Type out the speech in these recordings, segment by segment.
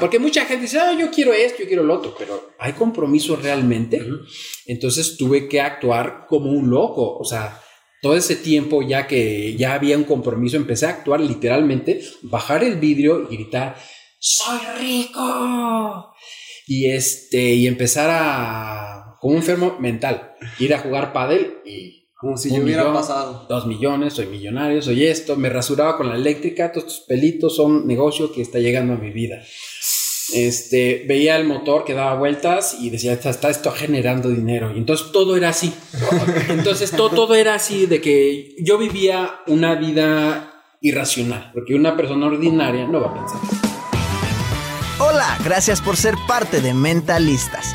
Porque mucha gente dice, ah, yo quiero esto, yo quiero lo otro, pero ¿hay compromiso realmente? Entonces tuve que actuar como un loco. O sea, todo ese tiempo ya que ya había un compromiso, empecé a actuar literalmente, bajar el vidrio y gritar, soy rico. Y este, y empezar a, como un enfermo mental, ir a jugar pádel y Como si yo hubiera millón, pasado. Dos millones, soy millonario, soy esto, me rasuraba con la eléctrica, todos estos pelitos son negocio que está llegando a mi vida. Este, veía el motor que daba vueltas y decía, está, está esto generando dinero. Y entonces todo era así. Entonces todo, todo era así de que yo vivía una vida irracional, porque una persona ordinaria no va a pensar. Hola, gracias por ser parte de Mentalistas.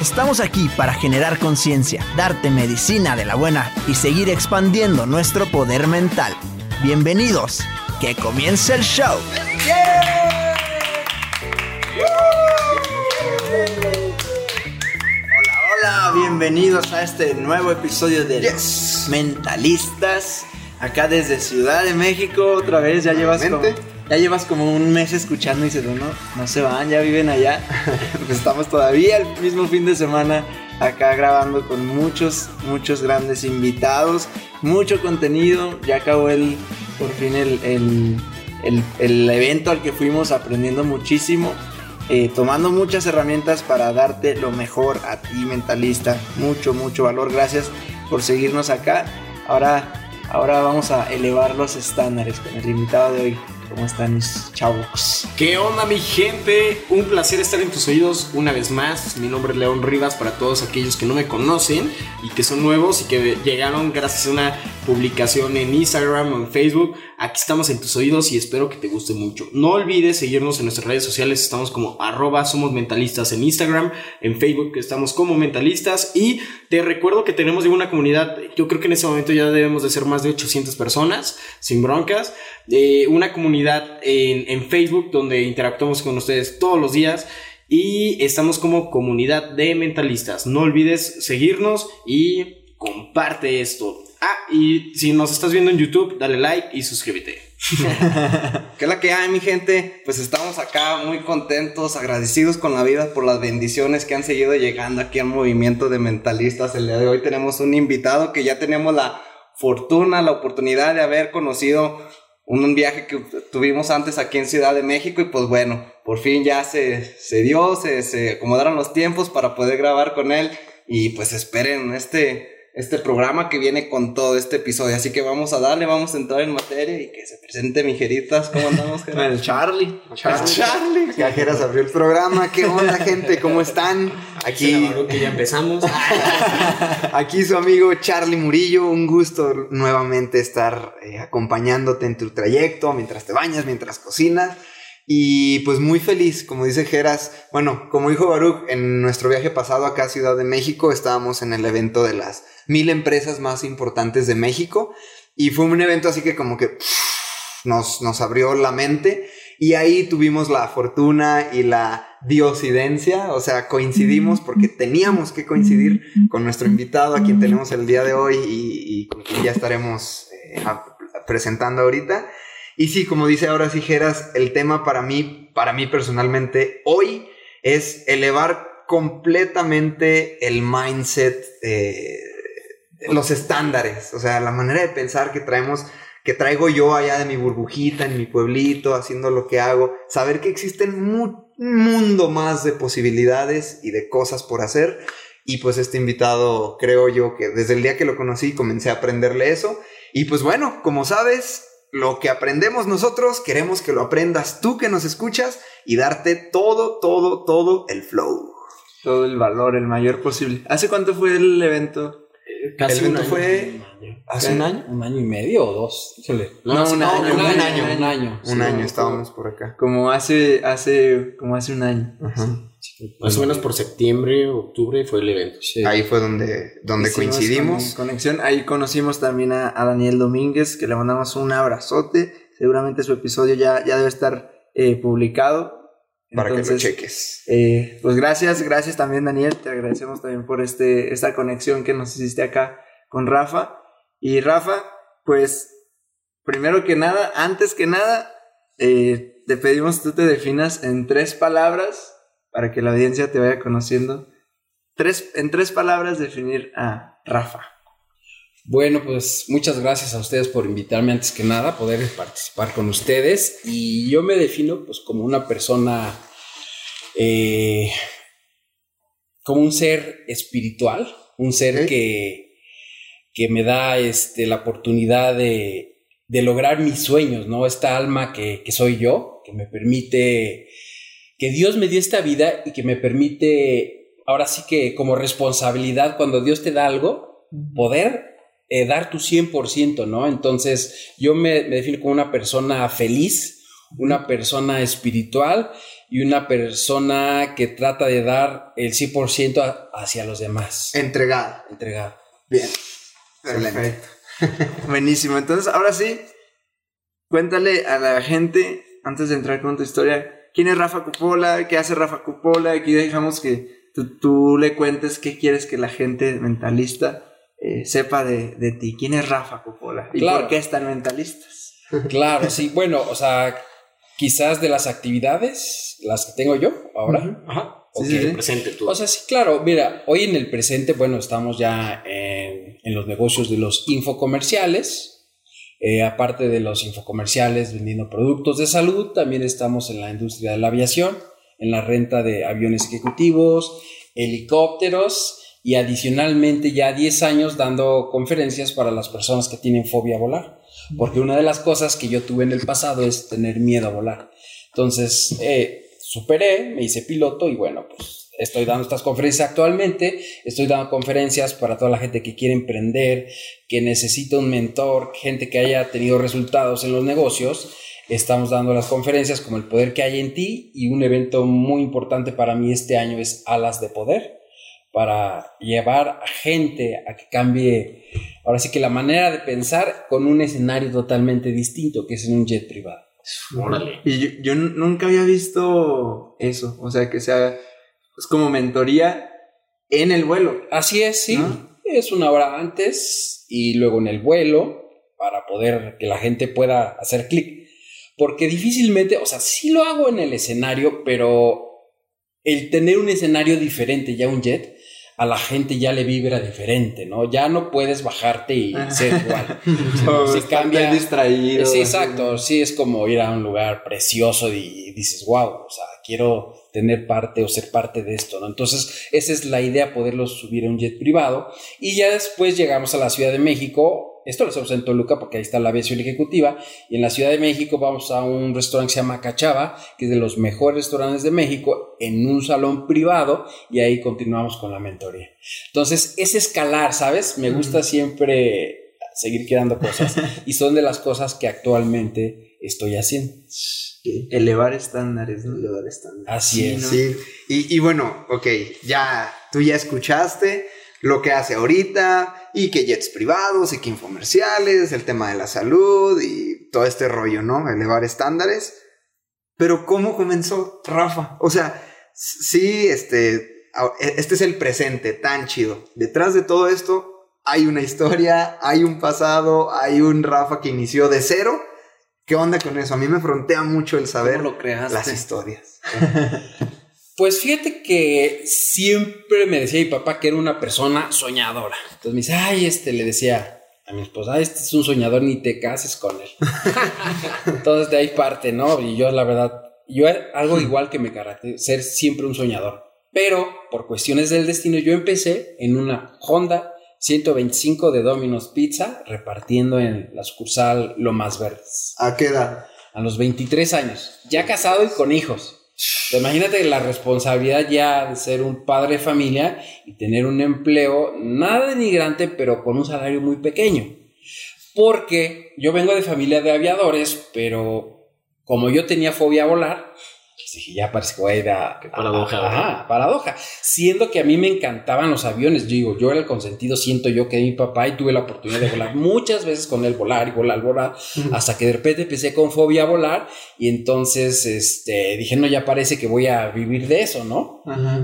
Estamos aquí para generar conciencia, darte medicina de la buena y seguir expandiendo nuestro poder mental. Bienvenidos, que comience el show. Hola, bienvenidos a este nuevo episodio de Mentalistas. Acá desde Ciudad de México, otra vez, ya llevas como. Ya llevas como un mes escuchando y dices, no, no se van, ya viven allá. pues estamos todavía el mismo fin de semana acá grabando con muchos, muchos grandes invitados, mucho contenido. Ya acabó el, por fin el, el, el- el evento al que fuimos aprendiendo muchísimo eh, tomando muchas herramientas para darte lo mejor a ti, mentalista. Mucho, mucho valor. Gracias por seguirnos acá. Ahora, ahora vamos a elevar los estándares con el invitado de hoy. ¿Cómo están mis chavos? ¿Qué onda mi gente? Un placer estar en tus oídos una vez más. Mi nombre es León Rivas para todos aquellos que no me conocen y que son nuevos y que llegaron gracias a una publicación en Instagram o en Facebook. Aquí estamos en tus oídos y espero que te guste mucho. No olvides seguirnos en nuestras redes sociales. Estamos como somos mentalistas en Instagram, en Facebook estamos como mentalistas y te recuerdo que tenemos una comunidad, yo creo que en este momento ya debemos de ser más de 800 personas, sin broncas. Eh, una comunidad en, en Facebook donde interactuamos con ustedes todos los días y estamos como comunidad de mentalistas. No olvides seguirnos y comparte esto. Ah, y si nos estás viendo en YouTube, dale like y suscríbete. ¿Qué es la que hay, mi gente? Pues estamos acá muy contentos, agradecidos con la vida por las bendiciones que han seguido llegando aquí al movimiento de mentalistas. El día de hoy tenemos un invitado que ya tenemos la fortuna, la oportunidad de haber conocido un viaje que tuvimos antes aquí en Ciudad de México y pues bueno, por fin ya se, se dio, se, se acomodaron los tiempos para poder grabar con él y pues esperen este, este programa que viene con todo este episodio. Así que vamos a darle, vamos a entrar en materia y que se presente mi Jeritas. ¿Cómo andamos, Jera? El Charlie. Charlie. Charlie. Cajeras abrió el programa. ¿Qué onda, gente? ¿Cómo están? Aquí, que ya empezamos. aquí su amigo Charlie Murillo. Un gusto nuevamente estar eh, acompañándote en tu trayecto, mientras te bañas, mientras cocinas. Y pues muy feliz, como dice Geras. Bueno, como dijo Baruch, en nuestro viaje pasado acá a Ciudad de México estábamos en el evento de las mil empresas más importantes de México. Y fue un evento así que como que pff, nos, nos abrió la mente. Y ahí tuvimos la fortuna y la diosidencia, o sea, coincidimos porque teníamos que coincidir con nuestro invitado, a quien tenemos el día de hoy y, y con quien ya estaremos eh, a- presentando ahorita. Y sí, como dice ahora sí Geras, el tema para mí para mí personalmente, hoy es elevar completamente el mindset, eh, los estándares, o sea, la manera de pensar que traemos, que traigo yo allá de mi burbujita, en mi pueblito, haciendo lo que hago, saber que existen un mundo más de posibilidades y de cosas por hacer. Y pues este invitado, creo yo que desde el día que lo conocí comencé a aprenderle eso. Y pues bueno, como sabes, lo que aprendemos nosotros, queremos que lo aprendas tú que nos escuchas y darte todo, todo, todo el flow. Todo el valor, el mayor posible. ¿Hace cuánto fue el evento? Casi el evento un año, fue un año. hace un año. Un año y medio o dos. No, No, un no, año, un un año, año. Un año. Un sí. año estábamos por acá. Como hace, hace, como hace un año. Más o menos por septiembre, octubre fue el evento. Sí. Ahí fue donde, donde Hicimos coincidimos. con- conexión. Ahí conocimos también a, a Daniel Domínguez, que le mandamos un abrazote. Seguramente su episodio ya, ya debe estar eh, publicado. Para que lo cheques. eh, pues gracias, gracias también Daniel. Te agradecemos también por este, esta conexión que nos hiciste acá con Rafa. Y Rafa, pues primero que nada, antes que nada, eh, te pedimos tú te definas en tres palabras para que la audiencia te vaya conociendo. Tres, en tres palabras definir a Rafa. Bueno, pues muchas gracias a ustedes por invitarme antes que nada, poder participar con ustedes. Y yo me defino pues como una persona, eh, como un ser espiritual, un ser que, que me da este, la oportunidad de, de lograr mis sueños, ¿no? Esta alma que, que soy yo, que me permite, que Dios me dio esta vida y que me permite, ahora sí que como responsabilidad, cuando Dios te da algo, poder eh, dar tu 100%, ¿no? Entonces, yo me, me defino como una persona feliz, una persona espiritual y una persona que trata de dar el 100% a- hacia los demás. Entregada. Entregado. Bien. Excelente. Perfecto. Buenísimo. Entonces, ahora sí, cuéntale a la gente, antes de entrar con tu historia, quién es Rafa Cupola, qué hace Rafa Cupola. Aquí dejamos que tú, tú le cuentes qué quieres que la gente mentalista eh, sepa de, de ti. ¿Quién es Rafa Cupola? ¿Y Claro. por qué están mentalistas? Claro, sí. Bueno, o sea, quizás de las actividades, las que tengo yo ahora. Ajá. Sí, sí. Presente tú. O sea, sí, claro, mira, hoy en el presente, bueno, estamos ya en, en los negocios de los infocomerciales. Eh, aparte de los infocomerciales vendiendo productos de salud, también estamos en la industria de la aviación, en la renta de aviones ejecutivos, helicópteros y adicionalmente ya 10 años dando conferencias para las personas que tienen fobia a volar. Porque una de las cosas que yo tuve en el pasado es tener miedo a volar. Entonces, eh, superé, me hice piloto y bueno, pues estoy dando estas conferencias actualmente, estoy dando conferencias para toda la gente que quiere emprender, que necesita un mentor, gente que haya tenido resultados en los negocios. Estamos dando las conferencias como el poder que hay en ti y un evento muy importante para mí este año es Alas de Poder para llevar a gente a que cambie, ahora sí que la manera de pensar con un escenario totalmente distinto, que es en un jet privado. Órale. Y yo, yo nunca había visto eso. O sea, que sea es como mentoría en el vuelo. Así es, sí. ¿No? Es una hora antes y luego en el vuelo para poder que la gente pueda hacer clic. Porque difícilmente, o sea, sí lo hago en el escenario, pero el tener un escenario diferente, ya un jet, a la gente ya le vibra diferente, ¿no? Ya no puedes bajarte y ser igual. O se cambia- distraído. Sí, exacto. Sí, es como ir a un lugar precioso y dices, wow, o sea, quiero tener parte o ser parte de esto, ¿no? Entonces, esa es la idea, poderlos subir a un jet privado. Y ya después llegamos a la Ciudad de México. Esto lo hacemos en Toluca porque ahí está la aviación ejecutiva. Y en la Ciudad de México vamos a un restaurante que se llama Cachava, que es de los mejores restaurantes de México, en un salón privado. Y ahí continuamos con la mentoría. Entonces, es escalar, ¿sabes? Me gusta siempre seguir creando cosas. y son de las cosas que actualmente estoy haciendo. Elevar estándares, ¿no? Elevar estándares. Así es. Sí, y, y bueno, ok, ya tú ya escuchaste lo que hace ahorita y que jets privados y que infomerciales, el tema de la salud y todo este rollo, ¿no? Elevar estándares. Pero ¿cómo comenzó Rafa? O sea, sí, este, a- este es el presente tan chido. Detrás de todo esto hay una historia, hay un pasado, hay un Rafa que inició de cero, ¿Qué onda con eso? A mí me frontea mucho el saber ¿Cómo lo las historias. Pues fíjate que siempre me decía mi papá que era una persona soñadora. Entonces me dice, ay, este, le decía a mi esposa, "Ay, este es un soñador, ni te cases con él. Entonces de ahí parte, ¿no? Y yo, la verdad, yo algo igual que me caracteriza, ser siempre un soñador. Pero por cuestiones del destino, yo empecé en una Honda 125 de Domino's Pizza, repartiendo en la sucursal Lomas Verdes. ¿A qué edad? A los 23 años, ya casado y con hijos. Imagínate la responsabilidad ya de ser un padre de familia y tener un empleo nada denigrante, pero con un salario muy pequeño. Porque yo vengo de familia de aviadores, pero como yo tenía fobia a volar, pues dije, ya parece que voy a ir a... Qué paradoja, a- ajá, paradoja. Siendo que a mí me encantaban los aviones. Yo digo, yo era el consentido, siento yo que mi papá y tuve la oportunidad de volar muchas veces con él, volar y volar, volar, hasta que de repente empecé con fobia a volar y entonces este, dije, no, ya parece que voy a vivir de eso, ¿no?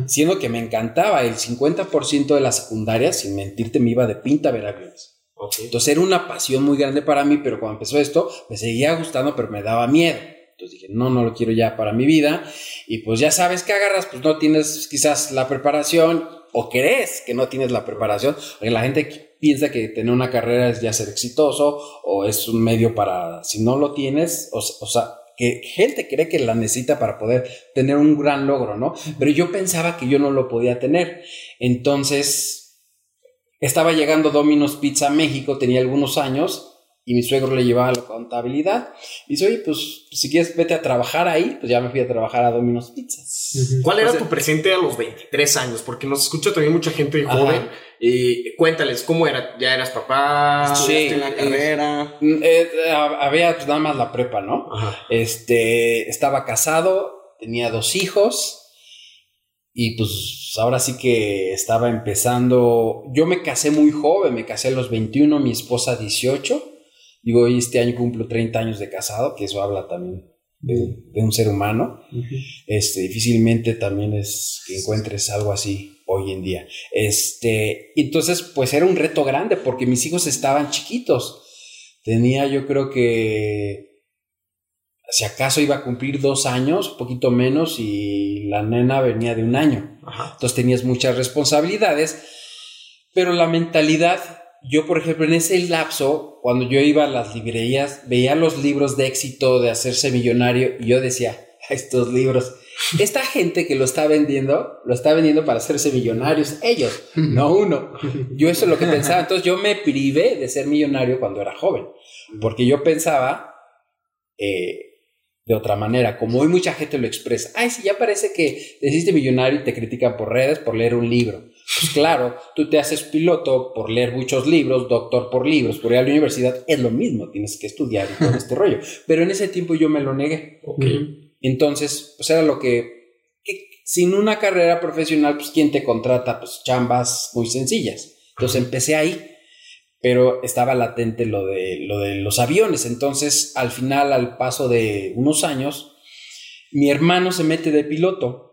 Siendo que me encantaba, el 50% de la secundaria, sin mentirte, me iba de pinta a ver aviones. Entonces era una pasión muy grande para mí, pero cuando empezó esto, me seguía gustando, pero me daba miedo. Entonces dije, no, no lo quiero ya para mi vida. Y pues ya sabes que agarras, pues no tienes quizás la preparación o crees que no tienes la preparación. Porque la gente piensa que tener una carrera es ya ser exitoso o es un medio para, si no lo tienes, o, o sea, que gente cree que la necesita para poder tener un gran logro, ¿no? Pero yo pensaba que yo no lo podía tener. Entonces, estaba llegando Domino's Pizza a México, tenía algunos años, y mi suegro le llevaba la contabilidad. Y dice, oye, pues si quieres vete a trabajar ahí, pues ya me fui a trabajar a Domino's Pizza. ¿Cuál era O sea, tu presente a los 23 años? Porque nos escucha también mucha gente Ajá. joven. Y cuéntales, ¿cómo era? ¿Ya eras papá? Sí, en la carrera. Mm, eh, hab- había pues, nada más la prepa, ¿no? Ajá. Este, estaba casado, tenía dos hijos y pues ahora sí que estaba empezando. Yo me casé muy joven, me casé a los 21, mi esposa 18. Digo, y este año cumplo 30 años de casado, que eso habla también de, de un ser humano. Este, difícilmente también es que encuentres algo así hoy en día. Este, entonces, pues era un reto grande porque mis hijos estaban chiquitos. Tenía, yo creo que, si acaso iba a cumplir dos años, un poquito menos, y la nena venía de un año. Ajá. Entonces tenías muchas responsabilidades, pero la mentalidad, yo por ejemplo en ese lapso, cuando yo iba a las librerías, veía los libros de éxito de hacerse millonario y yo decía, estos libros, esta gente que lo está vendiendo, lo está vendiendo para hacerse millonarios, ellos, no uno. Yo eso es lo que pensaba, entonces yo me privé de ser millonario cuando era joven, porque yo pensaba... eh, de otra manera, como hoy mucha gente lo expresa. Ay, sí, ya parece que te hiciste millonario y te critican por redes por leer un libro. Pues claro, tú te haces piloto por leer muchos libros, doctor por libros, por ir a la universidad, es lo mismo, tienes que estudiar y todo este rollo. Pero en ese tiempo yo me lo negué. Entonces, pues era lo que, que sin una carrera profesional, pues ¿quién te contrata? Pues chambas muy sencillas. Entonces empecé ahí, pero estaba latente lo de, lo de los aviones. Entonces, al final, al paso de unos años, mi hermano se mete de piloto.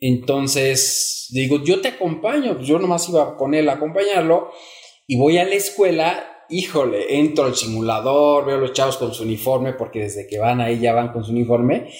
Entonces, digo, yo te acompaño. Yo nomás iba con él a acompañarlo y voy a la escuela. Híjole, entro al simulador, veo a los chavos con su uniforme, porque desde que van ahí ya van con su uniforme.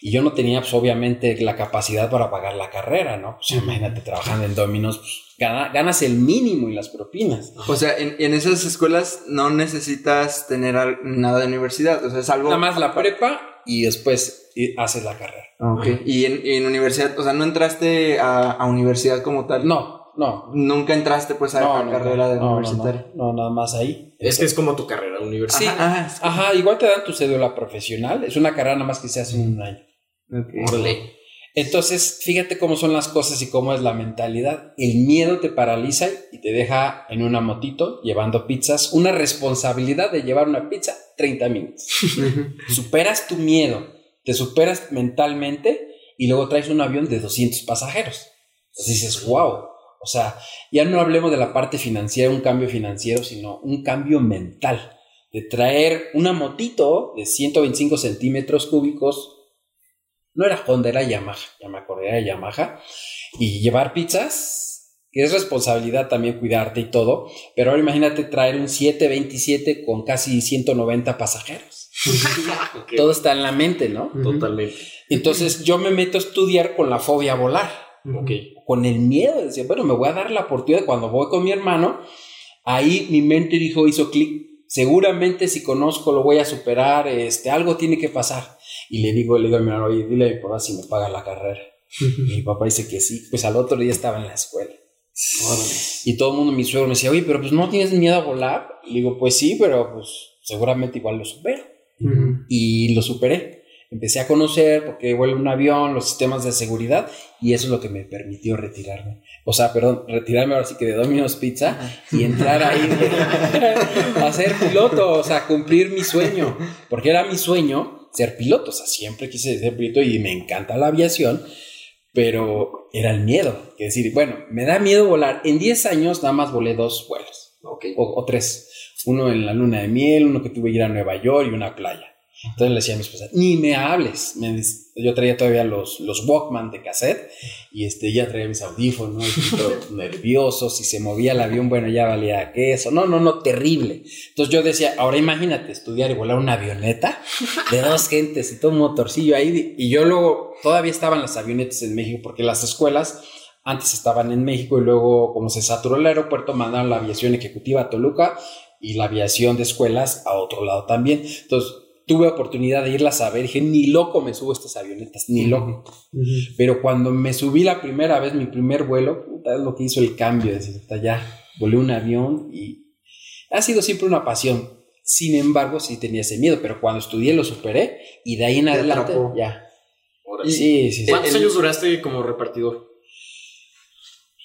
Y yo no tenía, pues, obviamente, la capacidad para pagar la carrera, ¿no? Pues imagínate, trabajando en Dominos, pues, gana- ganas el mínimo y las propinas. O sea, en, en esas escuelas no necesitas tener nada de universidad. O sea, es algo. Nada más la prepa y después eh, haces la carrera. Ok. Y en, y en universidad, o sea, no entraste a, a universidad como tal. No, no. Nunca entraste pues a No, la no, carrera de no, no, universitaria. No, no, nada más ahí. Es que es como tu carrera universitaria. Sí, Ajá, es- ajá, igual te dan tu cédula profesional. Es una carrera nada más que se hace en un año. Ok. Órale. Entonces, fíjate cómo son las cosas y cómo es la mentalidad. El miedo te paraliza y te deja en una motito llevando pizzas. Una responsabilidad de llevar una pizza 30 minutos. superas tu miedo, te superas mentalmente y luego traes un avión de 200 pasajeros. Entonces dices, wow. O sea, ya no hablemos de la parte financiera, un cambio financiero, sino un cambio mental. De traer una motito de 125 centímetros cúbicos no era Honda, era Yamaha, ya me acordé, era Yamaha, y llevar pizzas, que es responsabilidad también cuidarte y todo, pero ahora imagínate traer un 727 con casi 190 pasajeros. Todo está en la mente, ¿no? Totalmente. Entonces yo me meto a estudiar con la fobia a volar. Con el miedo. Decía, bueno, me voy a dar la oportunidad. Cuando voy con mi hermano, ahí mi mente dijo, hizo clic. Seguramente si conozco lo voy a superar. Este, algo tiene que pasar. Y le digo, le digo a mi hermano, oye, dile a mi papá si me paga la carrera. Y mi papá dice que sí. Pues al otro día estaba en la escuela. Y todo el mundo, mi suegro me decía, oye, pero pues no tienes miedo a volar. Y digo, pues sí, pero pues seguramente igual lo supero. Y lo superé. Empecé a conocer, porque vuelo un avión, los sistemas de seguridad, y eso es lo que me permitió retirarme. O sea, perdón, retirarme ahora sí que de Domino's Pizza y entrar ahí a ser piloto, o sea, cumplir mi sueño. Porque era mi sueño ser piloto, o sea, siempre quise ser piloto y me encanta la aviación, pero era el miedo. Que decir, bueno, me da miedo volar. En 10 años nada más volé dos vuelos, Ok. o, o tres. Uno en la luna de miel, uno que tuve que ir a Nueva York y una playa. Entonces le decía a mi esposa, ni me hables. Me dice- yo traía todavía los, los Walkman de cassette y este, ya traía mis audífonos, nervioso. Si se movía el avión, bueno, ya valía que eso. No, no, no, terrible. Entonces yo decía, ahora imagínate estudiar y volar una avioneta de dos gentes y todo un motorcillo ahí. Y yo luego, todavía estaban las avionetas en México porque las escuelas antes estaban en México y luego, como se saturó el aeropuerto, mandaron la aviación ejecutiva a Toluca y la aviación de escuelas a otro lado también. Entonces, tuve oportunidad de irlas a ver. Dije, ni loco me subo a estas avionetas, ni loco. Pero cuando me subí la primera vez, mi primer vuelo, puta, es lo que hizo el cambio. Es decir, ya volé un avión y ha sido siempre una pasión. Sin embargo, sí tenía ese miedo, pero cuando estudié lo superé y de ahí en Te adelante atrapó. ya. Órale. Sí, sí, sí. ¿Cuántos años duraste como repartidor?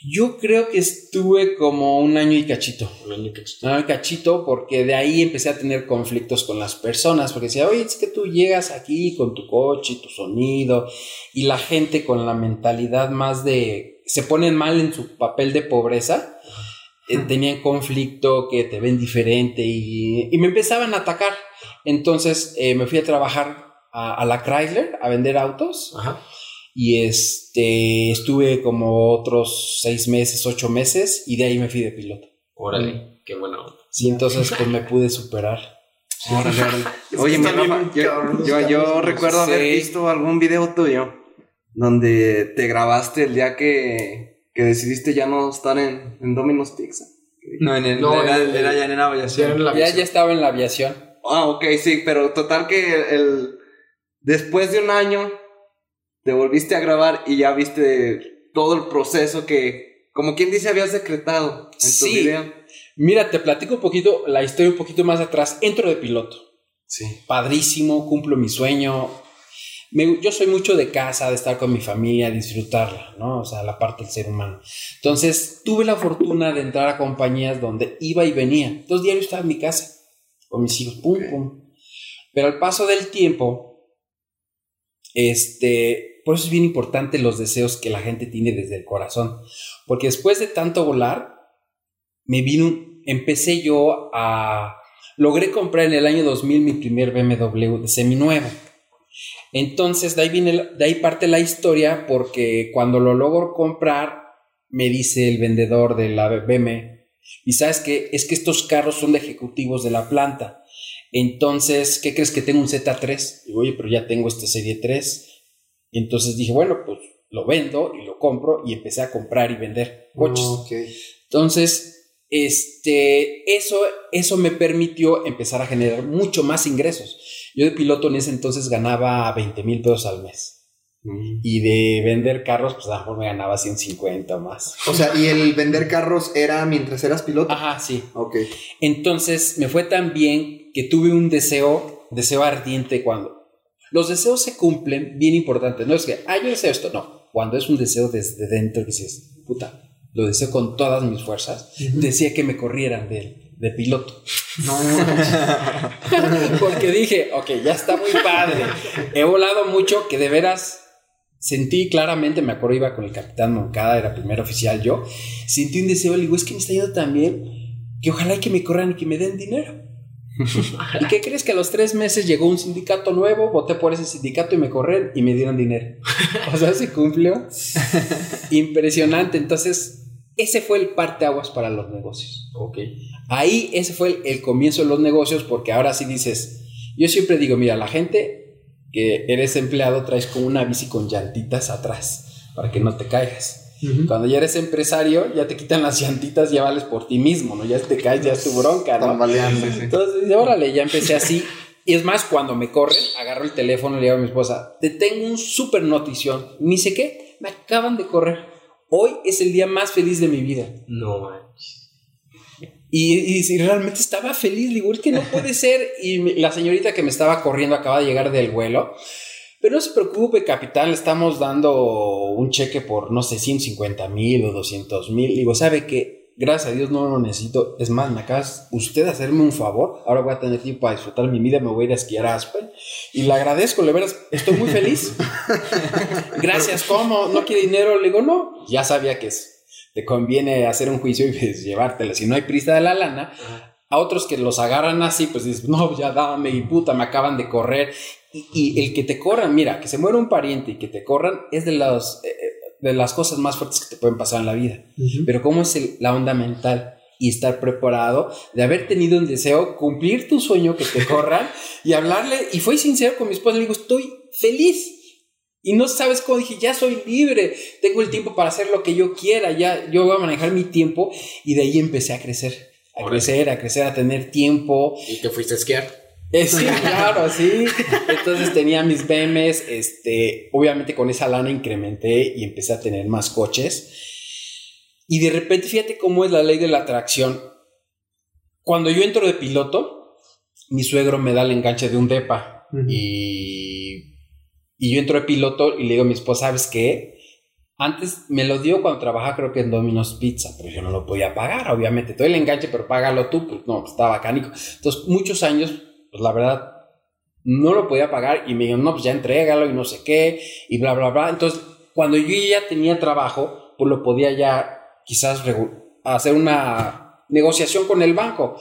Yo creo que estuve como un año y cachito. Un año que- Un año y cachito porque de ahí empecé a tener conflictos con las personas porque decía, oye, es que tú llegas aquí con tu coche, tu sonido y la gente con la mentalidad más de, se ponen mal en su papel de pobreza, eh, tenían conflicto, que te ven diferente y, y me empezaban a atacar. Entonces eh, me fui a trabajar a, a la Chrysler a vender autos Ajá. Y este estuve como otros seis meses, ocho meses y de ahí me fui de piloto. Órale. Qué buena onda. Sí, entonces pues me pude superar. Oye, mi está bien Rafa, yo, yo, recuerdo haber Sí. visto algún video tuyo donde te grabaste el día que, que decidiste ya no estar en, en Domino's Pizza. No, en el, No, era, en el- era ya en la aviación. Ya en la Ya, aviación. ya estaba en la aviación. Ah, ok, sí, pero total que el, después de un año te volviste a grabar y ya viste todo el proceso que, como quien dice, habías decretado en tu Sí. video. Mira, te platico un poquito, la historia un poquito más atrás. Entro de piloto. Sí. Padrísimo, cumplo mi sueño. Me- yo soy mucho de casa, de estar con mi familia, disfrutarla, ¿no? O sea, la parte del ser humano. Entonces, tuve la fortuna de entrar a compañías donde iba y venía. Entonces, diario estaba en mi casa con mis hijos, pum, pum. Pero al paso del tiempo, este, por eso es bien importante los deseos que la gente tiene desde el corazón. Porque después de tanto volar, me vino, empecé yo a, logré comprar en el año 2000 mi primer BMW de seminuevo. Entonces, de ahí, viene, de ahí parte la historia porque cuando lo logro comprar, me dice el vendedor de la BM, y sabes que es que estos carros son de ejecutivos de la planta. Entonces, ¿qué crees que tengo un Z3? Digo, oye, pero ya tengo este Serie 3. Y entonces dije, bueno, pues lo vendo y lo compro y empecé a comprar y vender coches. Entonces, este, eso, eso me permitió empezar a generar mucho más ingresos. Yo de piloto en ese entonces ganaba 20 mil pesos al mes. Y de vender carros, pues a lo mejor me ganaba 150 o más. O sea, ¿y el vender carros era mientras eras piloto? Ajá, sí. Ok. Entonces me fue tan bien que tuve un deseo, deseo ardiente cuando los deseos se cumplen, bien importante. No es que, ah, yo deseo esto, no. Cuando es un deseo desde dentro que dices, puta, lo deseo con todas mis fuerzas, decía que me corrieran de, de piloto. No. Porque dije, ok, ya está muy padre. He volado mucho que de veras sentí claramente, me acuerdo, iba con el capitán Moncada, era primer oficial yo. Sentí un deseo, le digo, es que me está yendo tan bien que ojalá que me corran y que me den dinero. ¿Y qué crees que a los tres meses llegó un sindicato nuevo? Voté por ese sindicato y me corren y me dieron dinero. O sea, se cumplió. Impresionante. Entonces, ese fue el parteaguas para los negocios. Ok. Ahí ese fue el, el comienzo de los negocios porque ahora sí dices, Yo siempre digo, mira, la gente que eres empleado traes como una bici con llantitas atrás para que no te caigas. Cuando ya eres empresario, ya te quitan las llantitas, ya vales por ti mismo, ¿no? Ya te caes, ya es tu bronca, ¿no? Entonces, órale, ya empecé así. Y es más, cuando me corren, agarro el teléfono y le digo a mi esposa, te tengo un súper notición. Ni sé qué, me acaban de correr. Hoy es el día más feliz de mi vida. No manches. Y, y, si realmente estaba feliz, digo, es que no puede ser. Y la señorita que me estaba corriendo acaba de llegar del vuelo. Pero no se preocupe, capitán, le estamos dando un cheque por, no sé, 150 mil o 200 mil. Digo, ¿sabe qué? Gracias a Dios no lo necesito. Es más, me acabas usted de hacerme un favor. Ahora voy a tener tiempo para disfrutar mi vida. Me voy a ir a esquiar a Aspen. Y le agradezco, le veras, estoy muy feliz. Gracias, ¿cómo? ¿No quiere dinero? Le digo, no. Ya sabía que es, te conviene hacer un juicio y pues, llevártela. Si no hay prisa de la lana, a otros que los agarran así, pues dices, no, ya dame y puta, me acaban de correr. Y, y el que te corran, mira, que se muera un pariente y que te corran es de, los, eh, de las cosas más fuertes que te pueden pasar en la vida. Pero ¿cómo es el- la onda mental? Y estar preparado de haber tenido un deseo, cumplir tu sueño, que te corran y hablarle. Y fui sincero con mi esposa, le digo, estoy feliz. Y no sabes cómo dije, ya soy libre, tengo el tiempo para hacer lo que yo quiera, ya yo voy a manejar mi tiempo. Y de ahí empecé a crecer, a crecer, a crecer, a tener tiempo. ¿Y te fuiste a esquiar? Eh, sí, claro, sí. Entonces tenía mis BMs, este, obviamente con esa lana incrementé y empecé a tener más coches. Y de repente, fíjate cómo es la ley de la atracción. Cuando yo entro de piloto, mi suegro me da el enganche de un depa y, y yo entro de piloto y le digo a mi esposa, ¿sabes qué? Antes me lo dio cuando trabajaba creo que en Domino's Pizza, pero yo no lo podía pagar, obviamente. Te doy el enganche, pero págalo tú, pues no, pues estaba bacánico. Entonces, muchos años, pues la verdad, no lo podía pagar y me dijeron, no, pues ya entrégalo y no sé qué, y bla, bla, bla. Entonces, cuando yo ya tenía trabajo, pues lo podía ya quizás hacer una negociación con el banco.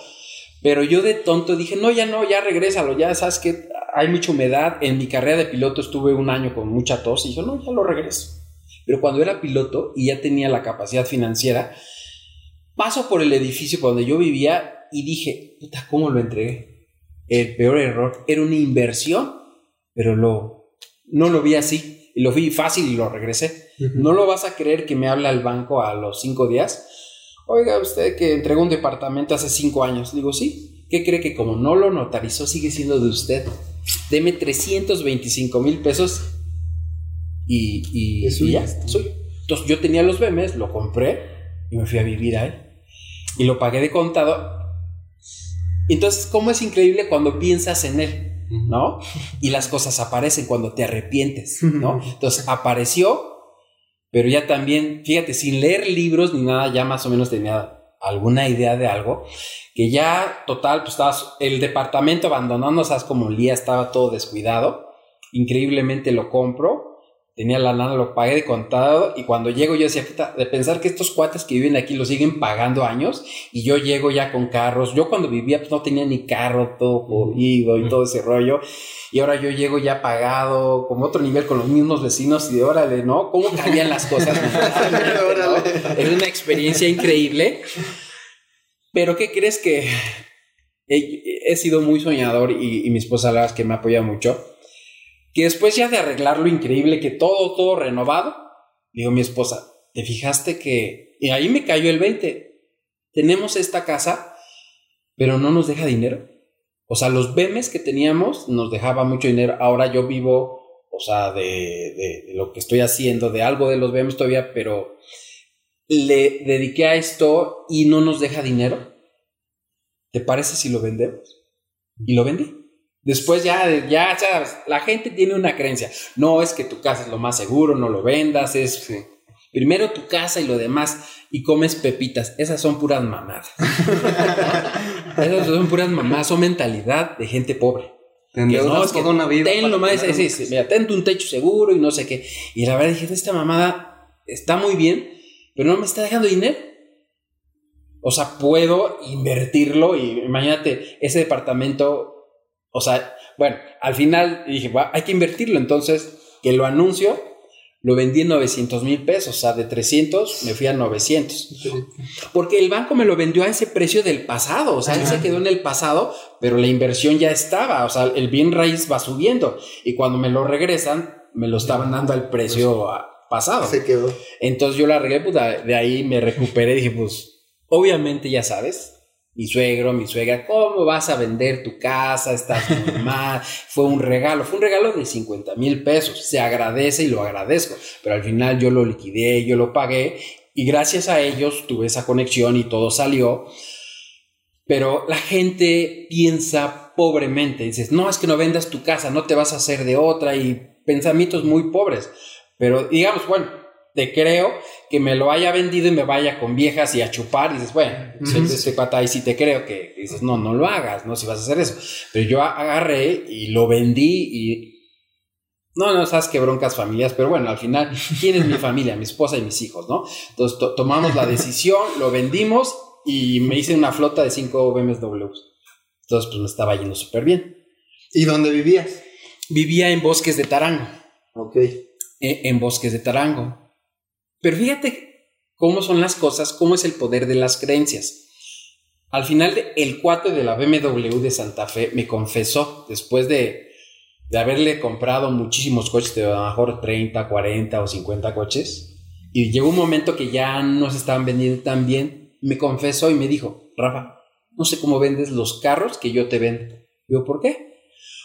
Pero yo de tonto dije, no, ya no, ya regrésalo, ya sabes que hay mucha humedad. En mi carrera de piloto estuve un año con mucha tos y dije, no, ya lo regreso. Pero cuando era piloto y ya tenía la capacidad financiera, paso por el edificio donde yo vivía y dije, puta, ¿cómo lo entregué? El peor error era una inversión, pero lo, no lo vi así. Y lo vi fácil y lo regresé. No lo vas a creer que me habla el banco a los cinco días. Oiga, usted que entregó un departamento hace cinco años. Digo, sí. ¿Qué cree que como no lo notarizó sigue siendo de usted? Deme 325 mil pesos y, y, y ya, soy. Entonces yo tenía los BMs, lo compré y me fui a vivir ahí. Y lo pagué de contado. Entonces, ¿cómo es increíble cuando piensas en él? ¿No? Y las cosas aparecen cuando te arrepientes, ¿no? Entonces apareció, pero ya también, fíjate, sin leer libros ni nada, ya más o menos tenía alguna idea de algo, que ya total, pues estabas el departamento abandonando, sabes como el día estaba todo descuidado, increíblemente lo compro, tenía la lana, lo pagué de contado y cuando llego yo decía, puta, de pensar que estos cuates que viven aquí lo siguen pagando años y yo llego ya con carros, yo cuando vivía pues no tenía ni carro, todo jodido y todo ese rollo y ahora yo llego ya pagado, como otro nivel con los mismos vecinos y de órale, ¿no? ¿Cómo cambian las cosas? ¿no? Es una experiencia increíble. Pero ¿qué crees que he, he sido muy soñador y, y mi esposa la verdad es que me apoya mucho? Que después ya de arreglar lo increíble, que todo, todo renovado, digo a mi esposa, ¿te fijaste que... Y ahí me cayó el 20. Tenemos esta casa, pero no nos deja dinero. O sea, los BEMES que teníamos nos dejaba mucho dinero. Ahora yo vivo, o sea, de, de, de lo que estoy haciendo, de algo de los BEMES todavía, pero le dediqué a esto y no nos deja dinero. ¿Te parece si lo vendemos? Y lo vendí. Después ya, ya sabes, la gente tiene una creencia. No es que tu casa es lo más seguro, no lo vendas, es primero tu casa y lo demás. Y comes pepitas. Esas son puras mamadas. Esas son puras mamadas, son mentalidad de gente pobre. Te no, es que toda una vida ten lo más, sí, sí, mira, ten un techo seguro y no sé qué. Y la verdad dije, esta mamada está muy bien, pero no me está dejando dinero. O sea, puedo invertirlo y imagínate, ese departamento, o sea, bueno, al final dije, "Va, hay que invertirlo, entonces que lo anuncio, lo vendí en 900 mil pesos, o sea, de 300 me fui a 900. Porque el banco me lo vendió a ese precio del pasado, o sea, él se quedó en el pasado, pero la inversión ya estaba, o sea, el bien raíz va subiendo y cuando me lo regresan, me lo estaban dando al precio a- pasado. Se quedó. Entonces yo la arreglé, pues de ahí me recuperé, dije, pues, obviamente ya sabes, mi suegro, mi suegra, ¿cómo vas a vender tu casa? Estás mal. Fue un regalo, fue un regalo de 50 mil pesos. Se agradece y lo agradezco, pero al final yo lo liquidé, yo lo pagué y gracias a ellos tuve esa conexión y todo salió. Pero la gente piensa pobremente, dices, no, es que no vendas tu casa, no te vas a hacer de otra y pensamientos muy pobres. Pero digamos, bueno, te creo que me lo haya vendido y me vaya con viejas y a chupar. Y dices, bueno, este, este cuate ahí sí te creo que dices, no, no lo hagas, no, si vas a hacer eso. Pero yo agarré y lo vendí y. No, no sabes qué broncas familias, pero bueno, al final, ¿quién es mi familia? Mi esposa y mis hijos, ¿no? Entonces to- tomamos la decisión, lo vendimos y me hice una flota de cinco BMWs. Entonces, pues me estaba yendo súper bien. ¿Y dónde vivías? Vivía en bosques de Tarango Ok. eh, en Bosques de Tarango. Pero fíjate cómo son las cosas, cómo es el poder de las creencias. Al final, el cuate de la BMW de Santa Fe me confesó, después de, de haberle comprado muchísimos coches, de a lo mejor 30, 40 o 50 coches, y llegó un momento que ya no se estaban vendiendo tan bien, me confesó y me dijo, Rafa, no sé cómo vendes los carros que yo te vendo. Digo, ¿por qué?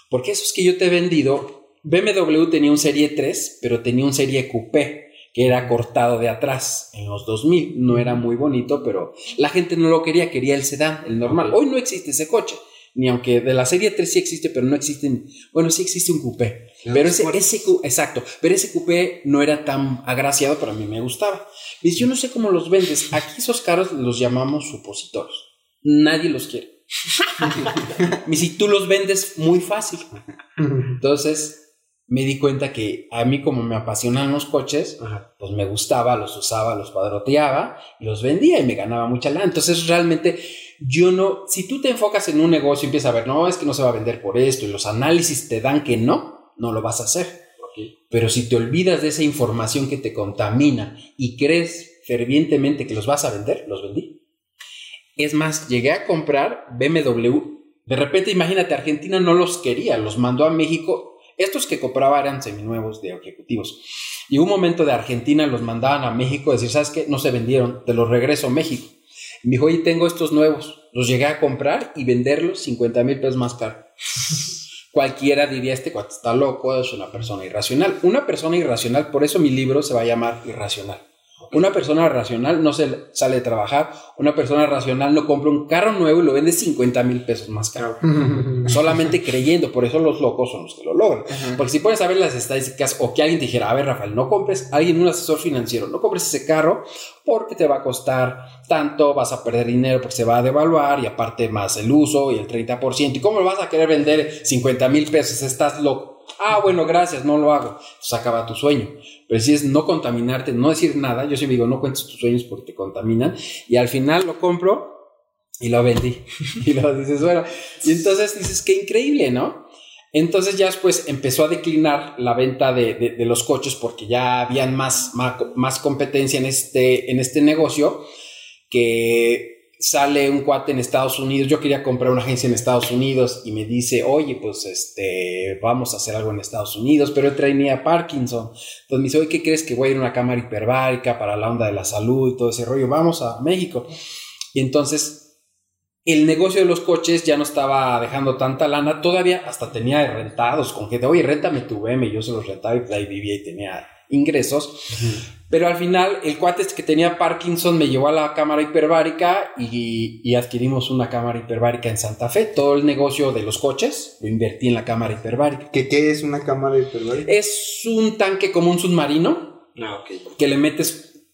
Porque esos que yo te he vendido, BMW tenía un Serie 3, pero tenía un Serie Coupé, que era cortado de atrás en los 2000. No era muy bonito, pero la gente no lo quería, quería el sedán, el normal. Hoy no existe ese coche. Ni aunque de la serie 3 sí existe, pero no existen. Bueno, sí existe un coupé. Pero ese, ese exacto, pero ese coupé no era tan agraciado, pero a mí me gustaba. Dice, yo no sé cómo los vendes. Aquí esos carros los llamamos supositorios. Nadie los quiere. Y si tú los vendes muy fácil. Entonces me di cuenta que a mí como me apasionan los coches, pues me gustaba, los usaba, los padroteaba los vendía y me ganaba mucha lana. Entonces realmente yo no, si tú te enfocas en un negocio y empiezas a ver, no, es que no se va a vender por esto y los análisis te dan que no, no lo vas a hacer. Pero si te olvidas de esa información que te contamina y crees fervientemente que los vas a vender, los vendí. Es más, llegué a comprar BMW. De repente, imagínate, Argentina no los quería, los mandó a México. Estos que compraba eran seminuevos de ejecutivos. Y un momento de Argentina los mandaban a México a decir, ¿sabes qué? No se vendieron, te los regreso a México. Y me dijo, oye, tengo estos nuevos. Los llegué a comprar y venderlos 50 mil pesos más caro. Cualquiera diría, este cuate está loco, es una persona irracional. Una persona irracional, por eso mi libro se va a llamar Irracional. Una persona racional no se sale a trabajar, una persona racional no compra un carro nuevo y lo vende 50 mil pesos más caro. Solamente creyendo, por eso los locos son los que lo logran. Porque si pones a ver las estadísticas o que alguien te dijera, a ver Rafael, no compres, alguien, un asesor financiero, no compres ese carro porque te va a costar tanto, vas a perder dinero porque se va a devaluar y aparte más el uso y el 30%. ¿Y cómo lo vas a querer vender 50 mil pesos? Estás loco. Ah, bueno, gracias, no lo hago. Pues acaba tu sueño. Pero si es no contaminarte, no decir nada, yo siempre digo, no cuentes tus sueños porque te contaminan. Y al final lo compro y lo vendí. Y lo dices, bueno, y entonces dices, qué increíble, ¿no? Entonces ya después empezó a declinar la venta de, de- de los coches porque ya habían más, más, más competencia en este, en este negocio que sale un cuate en Estados Unidos, yo quería comprar una agencia en Estados Unidos y me dice, oye, pues este, vamos a hacer algo en Estados Unidos, pero él tenía Parkinson. Entonces me dice, oye, ¿qué crees que voy a ir a una cámara hiperbárica para la onda de la salud y todo ese rollo? Vamos a México. Y entonces el negocio de los coches ya no estaba dejando tanta lana, todavía hasta tenía rentados con gente, oye, réntame tu BM, yo se los rentaba y ahí vivía y tenía ingresos. Pero al final, el cuate este que tenía Parkinson me llevó a la cámara hiperbárica y, y adquirimos una cámara hiperbárica en Santa Fe. Todo el negocio de los coches lo invertí en la cámara hiperbárica. ¿Qué, qué es una cámara hiperbárica? Es un tanque como un submarino Ah, que le metes,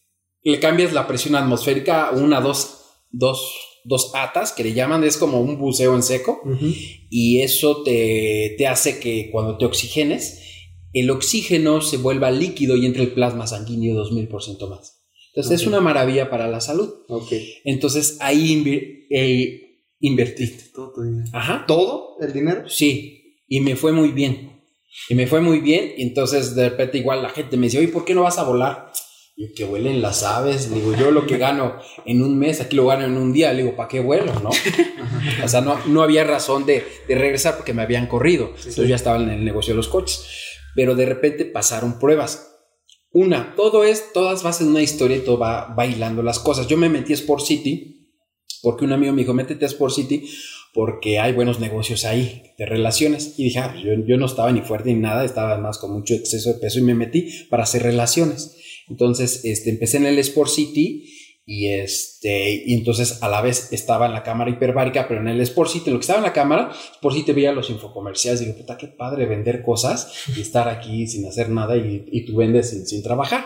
le cambias la presión atmosférica a una, dos, dos, dos atas que le llaman, es como un buceo en seco y eso te, te hace que cuando te oxigenes, el oxígeno se vuelva líquido y entre el plasma sanguíneo 2000% más. Entonces es Ok. una maravilla para la salud. Entonces ahí eh, invertí. Todo tu dinero. Ajá. ¿Todo el dinero? Sí, y me fue muy bien. Y me fue muy bien. Y entonces de repente igual la gente me decía, oye, ¿por qué no vas a volar? Y que vuelen las aves. Le digo, yo lo que gano en un mes, aquí lo gano en un día. Le digo, ¿para qué vuelo? ¿No? o sea, no, no había razón de, de regresar porque me habían corrido. Entonces ya estaba en el negocio de los coches. Pero de repente pasaron pruebas. Una, todo es, todas bases de una historia y todo va bailando las cosas. Yo me metí a Sport City porque un amigo me dijo, métete a Sport City porque hay buenos negocios ahí de relaciones. Y dije, ah, pues yo, yo no estaba ni fuerte ni nada, estaba además con mucho exceso de peso y me metí para hacer relaciones. Entonces, este, empecé en el Sport City y este, y entonces a la vez estaba en la cámara hiperbárica, pero en el Sport City, lo que estaba en la cámara, Sport City veía los infocomerciales y digo, puta, qué padre vender cosas y estar aquí sin hacer nada y, y tú vendes sin, sin trabajar.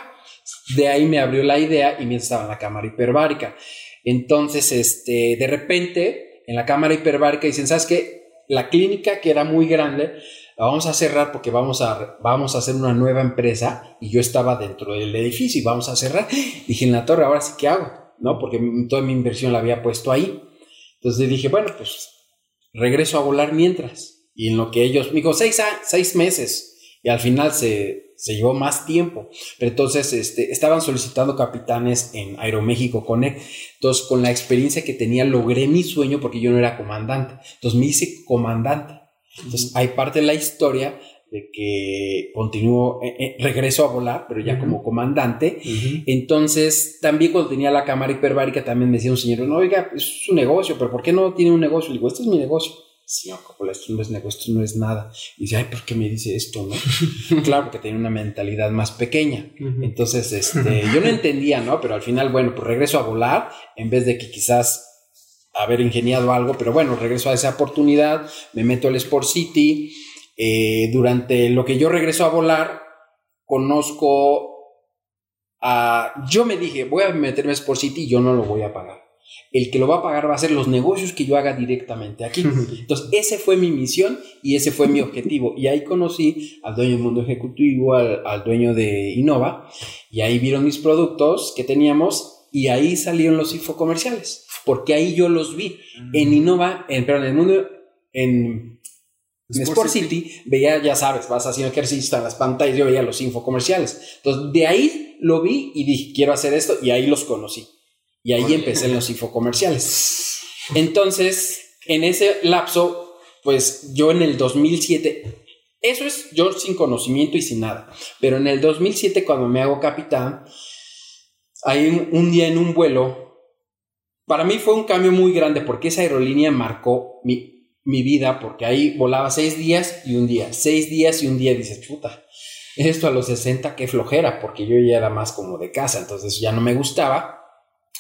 De ahí me abrió la idea y mientras estaba en la cámara hiperbárica. Entonces, este, de repente, en la cámara hiperbárica dicen, ¿sabes qué? La clínica que era muy grande, la vamos a cerrar porque vamos a, vamos a hacer una nueva empresa y yo estaba dentro del edificio y vamos a cerrar. Dije, en la torre, ahora sí, ¿qué hago? ¿No? Porque toda mi inversión la había puesto ahí. Entonces dije, bueno, pues regreso a volar mientras. Y en lo que ellos, me dijo, seis, seis meses. Y al final se, se llevó más tiempo. Pero entonces este, estaban solicitando capitanes en Aeroméxico Connect. Entonces, con la experiencia que tenía, logré mi sueño porque yo no era comandante. Entonces, me hice comandante. Entonces, hay parte de la historia de que continúo, eh, eh, regreso a volar, pero ya como comandante. Entonces, también cuando tenía la cámara hiperbárica, también me decía un señor, no, oiga, es su negocio, pero ¿por qué no tiene un negocio? Le digo, este es mi negocio. Sí, no, Coppola, esto no es negocio, esto no es nada. Y dice, ay, ¿por qué me dice esto, no? claro, porque tenía una mentalidad más pequeña. Entonces, este, yo no entendía, ¿no? Pero al final, bueno, pues regreso a volar, en vez de que quizás haber ingeniado algo, pero bueno, regreso a esa oportunidad, me meto al Sport City. Eh, durante lo que yo regreso a volar, conozco a... Yo me dije, voy a meterme a Sport City y yo no lo voy a pagar. El que lo va a pagar va a ser los negocios que yo haga directamente aquí. Entonces, ese fue mi misión y ese fue mi objetivo. Y ahí conocí al dueño del mundo ejecutivo, al, al dueño de Innova, y ahí vieron mis productos que teníamos y ahí salieron los infocomerciales, porque ahí yo los vi. En Innova, en, perdón, en el mundo, en, en Sport City, veía, ya sabes, vas haciendo ejercicio en las pantallas, yo veía los infocomerciales. Entonces, de ahí lo vi y dije, quiero hacer esto, y ahí los conocí. Y ahí empecé en los infocomerciales. Entonces, en ese lapso, pues yo en el 2007, eso es yo sin conocimiento y sin nada, pero en el 2007 cuando me hago capitán, hay un, un día en un vuelo, para mí fue un cambio muy grande porque esa aerolínea marcó mi, mi vida, porque ahí volaba seis días y un día, seis días y un día, dices, puta, esto a los 60, qué flojera, porque yo ya era más como de casa, entonces ya no me gustaba.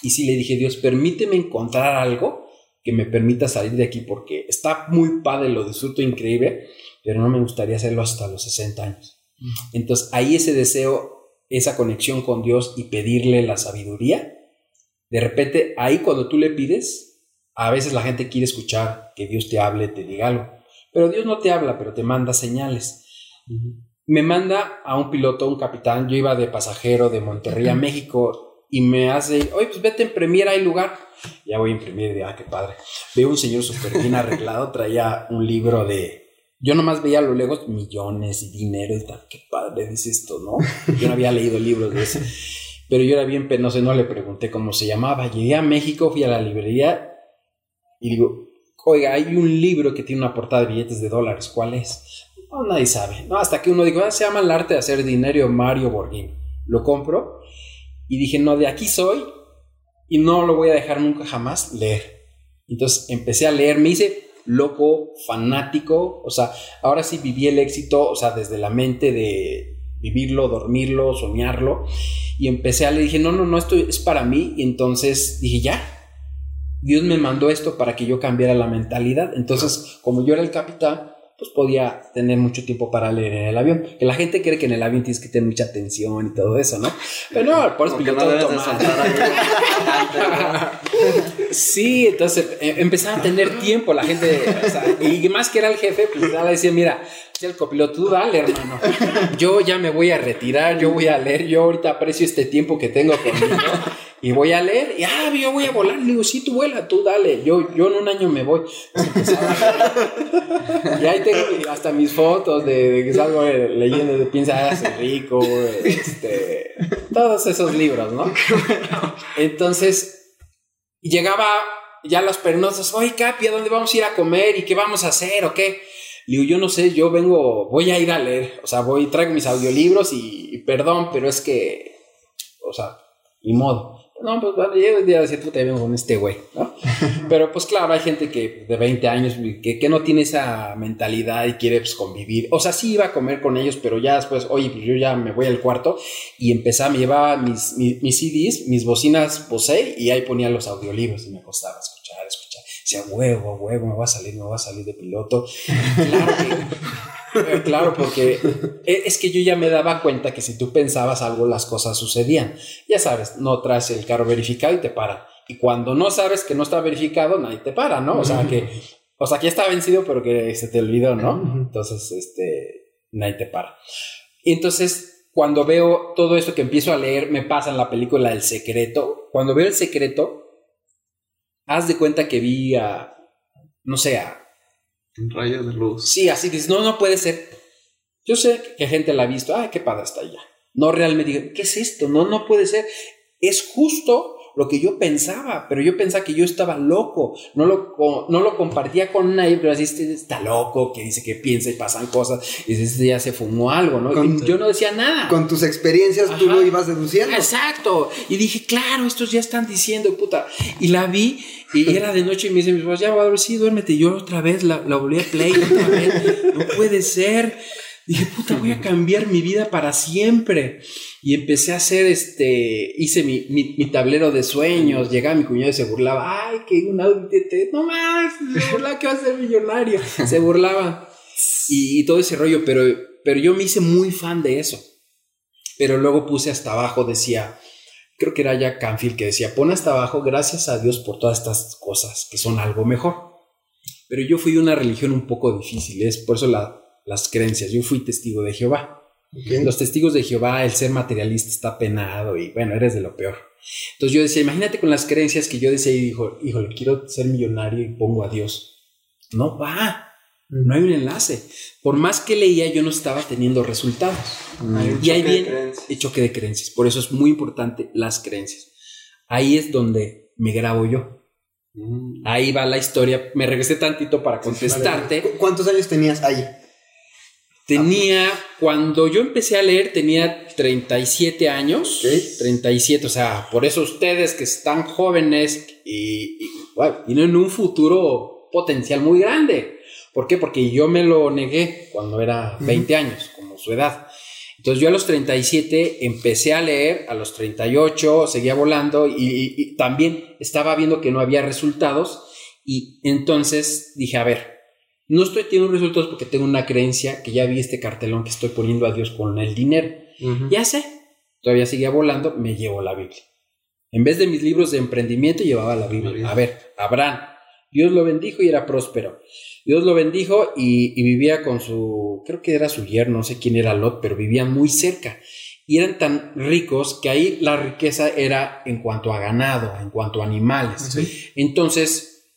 Y sí le dije, Dios, permíteme encontrar algo que me permita salir de aquí porque está muy padre, lo disfruto increíble, pero no me gustaría hacerlo hasta los 60 años. Entonces ahí ese deseo, esa conexión con Dios y pedirle la sabiduría, de repente ahí cuando tú le pides, a veces la gente quiere escuchar que Dios te hable, te diga algo, pero Dios no te habla, pero te manda señales. Me manda a un piloto, un capitán, yo iba de pasajero de Monterrey a México y me hace, oye, pues vete en Premier, hay lugar. Ya voy a imprimir, de, ah, qué padre. Veo un señor súper bien arreglado, traía un libro de, yo nomás veía a lo lejos millones y dinero y tal, qué padre dice esto, ¿no? Yo no había leído libros de ese. Pero yo era bien penoso, no le pregunté cómo se llamaba. Llegué a México, fui a la librería y digo, oiga, hay un libro que tiene una portada de billetes de dólares, ¿cuál es? No, nadie sabe. No, hasta que uno dijo, ah, se llama El arte de hacer dinero, Mario Borghini. Lo compro y dije, no, de aquí soy y no lo voy a dejar nunca jamás leer. Entonces empecé a leer, me hice loco, fanático, o sea, ahora sí viví el éxito, o sea, desde la mente de vivirlo, dormirlo, soñarlo, y empecé a leer, dije, no, no, no, esto es para mí, y entonces dije, ya, Dios me mandó esto para que yo cambiara la mentalidad, entonces, como yo era el capitán, pues podía tener mucho tiempo para leer en el avión. Que la gente cree que en el avión tienes que tener mucha atención y todo eso, ¿no? Pero no, por eso piloto no sí, entonces eh, empezaba a tener tiempo la gente, o sea, y más que era el jefe, pues le decía, mira, decía el copiloto, tú dale, hermano. Yo ya me voy a retirar, yo voy a leer, yo ahorita aprecio este tiempo que tengo conmigo y voy a leer. Y ah, yo voy a volar. Le digo, sí, tú vuela, tú dale. Yo, yo en un año me voy. y ahí tengo hasta mis fotos de, de que salgo leyendo de Piensa, hágase rico, este, todos esos libros, ¿no? Entonces, llegaba ya las pernosas, oye, Capi, ¿a dónde vamos a ir a comer? ¿Y qué vamos a hacer? ¿O qué? Le digo, yo no sé, yo vengo, voy a ir a leer, o sea, voy, traigo mis audiolibros y, y perdón, pero es que, o sea, ni modo. No, pues bueno, yo el día de puta, vengo con este güey, ¿no? Pero pues claro, hay gente que de 20 años que, que, no tiene esa mentalidad y quiere pues convivir. O sea, sí iba a comer con ellos, pero ya después, oye, pues yo ya me voy al cuarto y empezaba, me llevaba mis, mis, mis CDs, mis bocinas Bose y ahí ponía los audiolibros y me acostaba. Decía, huevo, huevo, me va a salir, me va a salir de piloto. Claro que... Claro, porque es que yo ya me daba cuenta que si tú pensabas algo, las cosas sucedían. Ya sabes, no traes el carro verificado y te para. Y cuando no sabes que no está verificado, nadie te para, ¿no? O sea, que, o sea, que ya está vencido, pero que se te olvidó, ¿no? Entonces, este, nadie te para. Y entonces, cuando veo todo esto que empiezo a leer, me pasa en la película El Secreto. Cuando veo El Secreto, haz de cuenta que vi a, no sé, a un rayo de luz. Sí, así dices, no, no puede ser. Yo sé que gente la ha visto, ay, qué padre está allá. No realmente digo, ¿qué es esto? No, no puede ser. Es justo lo que yo pensaba, pero yo pensaba que yo estaba loco. No lo, no lo compartía con nadie, pero así este está loco, que dice que piensa y pasan cosas. Y dice, este ya se fumó algo, ¿no? Y tu- yo no decía nada. Con tus experiencias tú lo ibas deduciendo. Exacto. Y dije, claro, estos ya están diciendo, puta. Y la vi y era de noche y me dice, mis papás, ya, bueno, sí, duérmete. Y yo otra vez la, la volví a play otra vez. No puede ser. Dije, puta, voy a cambiar mi vida para siempre. Y empecé a hacer este, hice mi, mi, mi tablero de sueños. Llegaba mi cuñado y se burlaba. Ay, que un. No más, se burlaba que va a ser millonario. Se burlaba. Y, y todo ese rollo, pero, pero yo me hice muy fan de eso. Pero luego puse hasta abajo, decía, creo que era Jack Canfield que decía, pon hasta abajo, gracias a Dios por todas estas cosas que son algo mejor. Pero yo fui de una religión un poco difícil, es por eso la- las creencias. Yo fui testigo de Jehová. Los testigos de Jehová, el ser materialista está penado y bueno, eres de lo peor. Entonces yo decía, imagínate con las creencias que yo decía y dijo, híjole, quiero ser millonario y pongo a Dios. No va, no hay un enlace. Por más que leía, yo no estaba teniendo resultados. y ahí viene el choque de creencias. Por eso es muy importante las creencias. Ahí es donde me grabo yo. Ahí va la historia. Me regresé tantito para contestarte. ¿Cu- ¿Cuántos años tenías ahí? Tenía, cuando yo empecé a leer, tenía 37 años. 37, o sea, por eso ustedes que están jóvenes y, y, bueno, tienen un futuro potencial muy grande. ¿Por qué? Porque yo me lo negué cuando era 20 años, como su edad. Entonces yo a los 37 empecé a leer, a los 38 seguía volando y, y- y también estaba viendo que no había resultados y entonces dije, a ver, no estoy teniendo resultados porque tengo una creencia que ya vi este cartelón que estoy poniendo a Dios con el dinero. Ya sé, todavía seguía volando, me llevo la Biblia. En vez de mis libros de emprendimiento llevaba la Biblia. A ver, Abraham, Dios lo bendijo y era próspero. Dios lo bendijo y, y vivía con su, creo que era su yerno, no sé quién era Lot, pero vivían muy cerca. Y eran tan ricos que ahí la riqueza era en cuanto a ganado, en cuanto a animales. Entonces,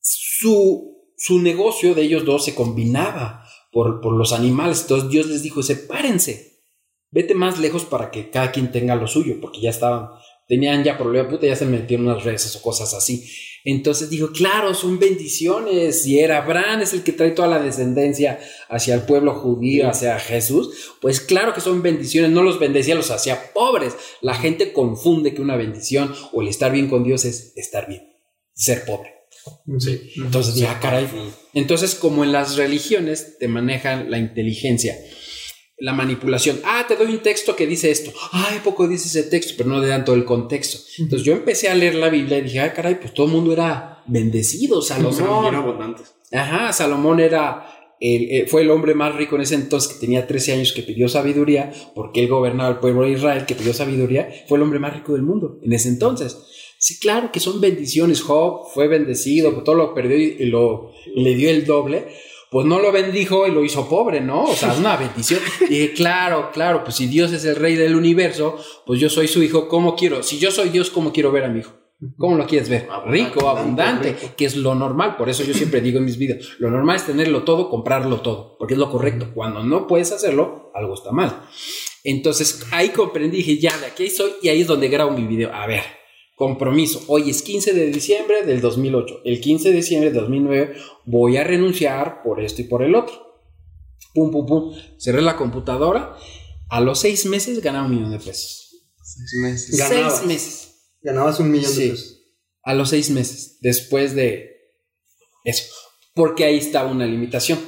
su, su negocio de ellos dos se combinaba por, por los animales. Entonces Dios les dijo, sepárense, vete más lejos para que cada quien tenga lo suyo, porque ya estaban, tenían ya problema, puta, ya se metieron unas redes o cosas así. Entonces dijo, claro, son bendiciones. Y era Abraham es el que trae toda la descendencia hacia el pueblo judío, hacia Jesús. Pues claro que son bendiciones, no los bendecía, los hacía pobres. La gente confunde que una bendición o el estar bien con Dios es estar bien, ser pobre. Entonces, ya, caray. Entonces, como en las religiones te manejan la inteligencia, la manipulación. Ah, te doy un texto que dice esto. Ay, poco dice ese texto, pero no le dan todo el contexto. Entonces yo empecé a leer la Biblia y dije, ah, caray, pues todo el mundo era bendecido, Salomón. Bien abundantes. Ajá, Salomón era el- eh, fue el hombre más rico en ese entonces que tenía 13 años que pidió sabiduría, porque él gobernaba el pueblo de Israel que pidió sabiduría, fue el hombre más rico del mundo en ese entonces. Sí, claro que son bendiciones. Job fue bendecido, todo lo perdió y, lo le dio el doble. pues no lo bendijo y lo hizo pobre, ¿no? O sea, es una bendición. Y dije, claro, claro, pues si Dios es el rey del universo, pues yo soy su hijo, ¿cómo quiero? Si yo soy Dios, ¿cómo quiero ver a mi hijo? ¿Cómo lo quieres ver? Rico, abundante, que es lo normal. Por eso yo siempre digo en mis videos, lo normal es tenerlo todo, comprarlo todo, porque es lo correcto. Cuando no puedes hacerlo, algo está mal. Entonces ahí comprendí, dije, ya, de aquí soy, y ahí es donde grabo mi video. A ver, compromiso. Hoy es 15 de diciembre del 2008. El 15 de diciembre del 2009 voy a renunciar por esto y por el otro. Pum, pum, pum. Cerré la computadora. A los seis meses ganaba un millón de pesos. Seis meses. Seis meses. Ganabas un millón Sí. de pesos. A los seis meses. Después de eso. Porque ahí estaba una limitación.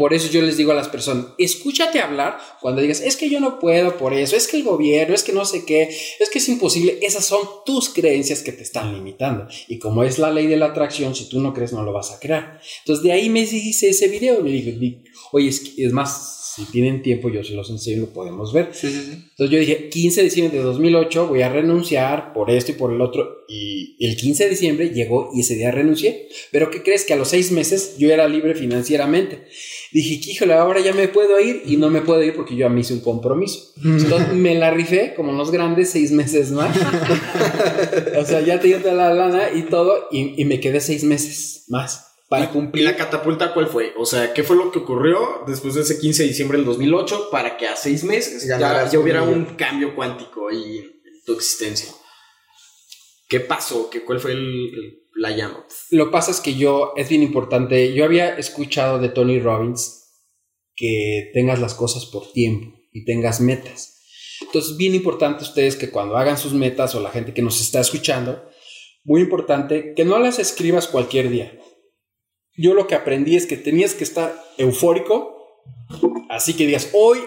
Por eso yo les digo a las personas, escúchate hablar cuando digas, es que yo no puedo por eso, es que el gobierno, es que no sé qué, es que es imposible. Esas son tus creencias que te están limitando. Y como es la ley de la atracción, si tú no crees, no lo vas a crear. Entonces de ahí me hice ese video. Me dije, di- oye, es, más, si tienen tiempo, yo se los enseño, lo podemos ver. Sí, sí, sí. Entonces yo dije, 15 de diciembre de 2008 voy a renunciar por esto y por el otro. Y el 15 de diciembre llegó y ese día renuncié. Pero ¿qué crees? Que a los seis meses yo era libre financieramente. Dije, híjole, ahora ya me puedo ir y no me puedo ir porque yo ya me hice un compromiso. Entonces me la rifé como los grandes seis meses más. o sea, ya tenía toda la lana y todo y, y me quedé seis meses más para ¿Y cumplir. la catapulta cuál fue? O sea, ¿qué fue lo que ocurrió después de ese 15 de diciembre del 2008 para que a seis meses ya, ya hubiera un cambio cuántico ahí en tu existencia? ¿Qué pasó? ¿Qué, ¿Cuál fue el, el- la llama? Lo pasa es que yo, es bien importante, yo había escuchado de Tony Robbins que tengas las cosas por tiempo y tengas metas. Entonces, bien importante ustedes que cuando hagan sus metas o la gente que nos está escuchando, muy importante que no las escribas cualquier día. Yo lo que aprendí es que tenías que estar eufórico, así que digas, hoy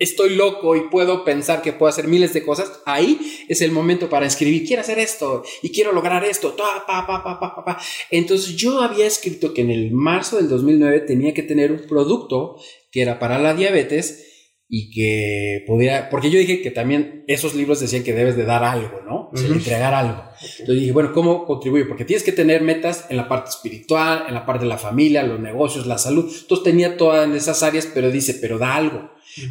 estoy loco y puedo pensar que puedo hacer miles de cosas, ahí es el momento para escribir, quiero hacer esto y quiero lograr esto, pa, pa, pa, pa. Entonces yo había escrito que en el marzo del 2009 tenía que tener un producto que era para la diabetes y que pudiera, porque yo dije que también esos libros decían que debes de dar algo, ¿no? O sea, Ujú. entregar algo. Entonces dije, bueno, ¿cómo contribuyo? Porque tienes que tener metas en la parte espiritual, en la parte de la familia, los negocios, la salud. Entonces tenía todas esas áreas, pero dice, pero da algo.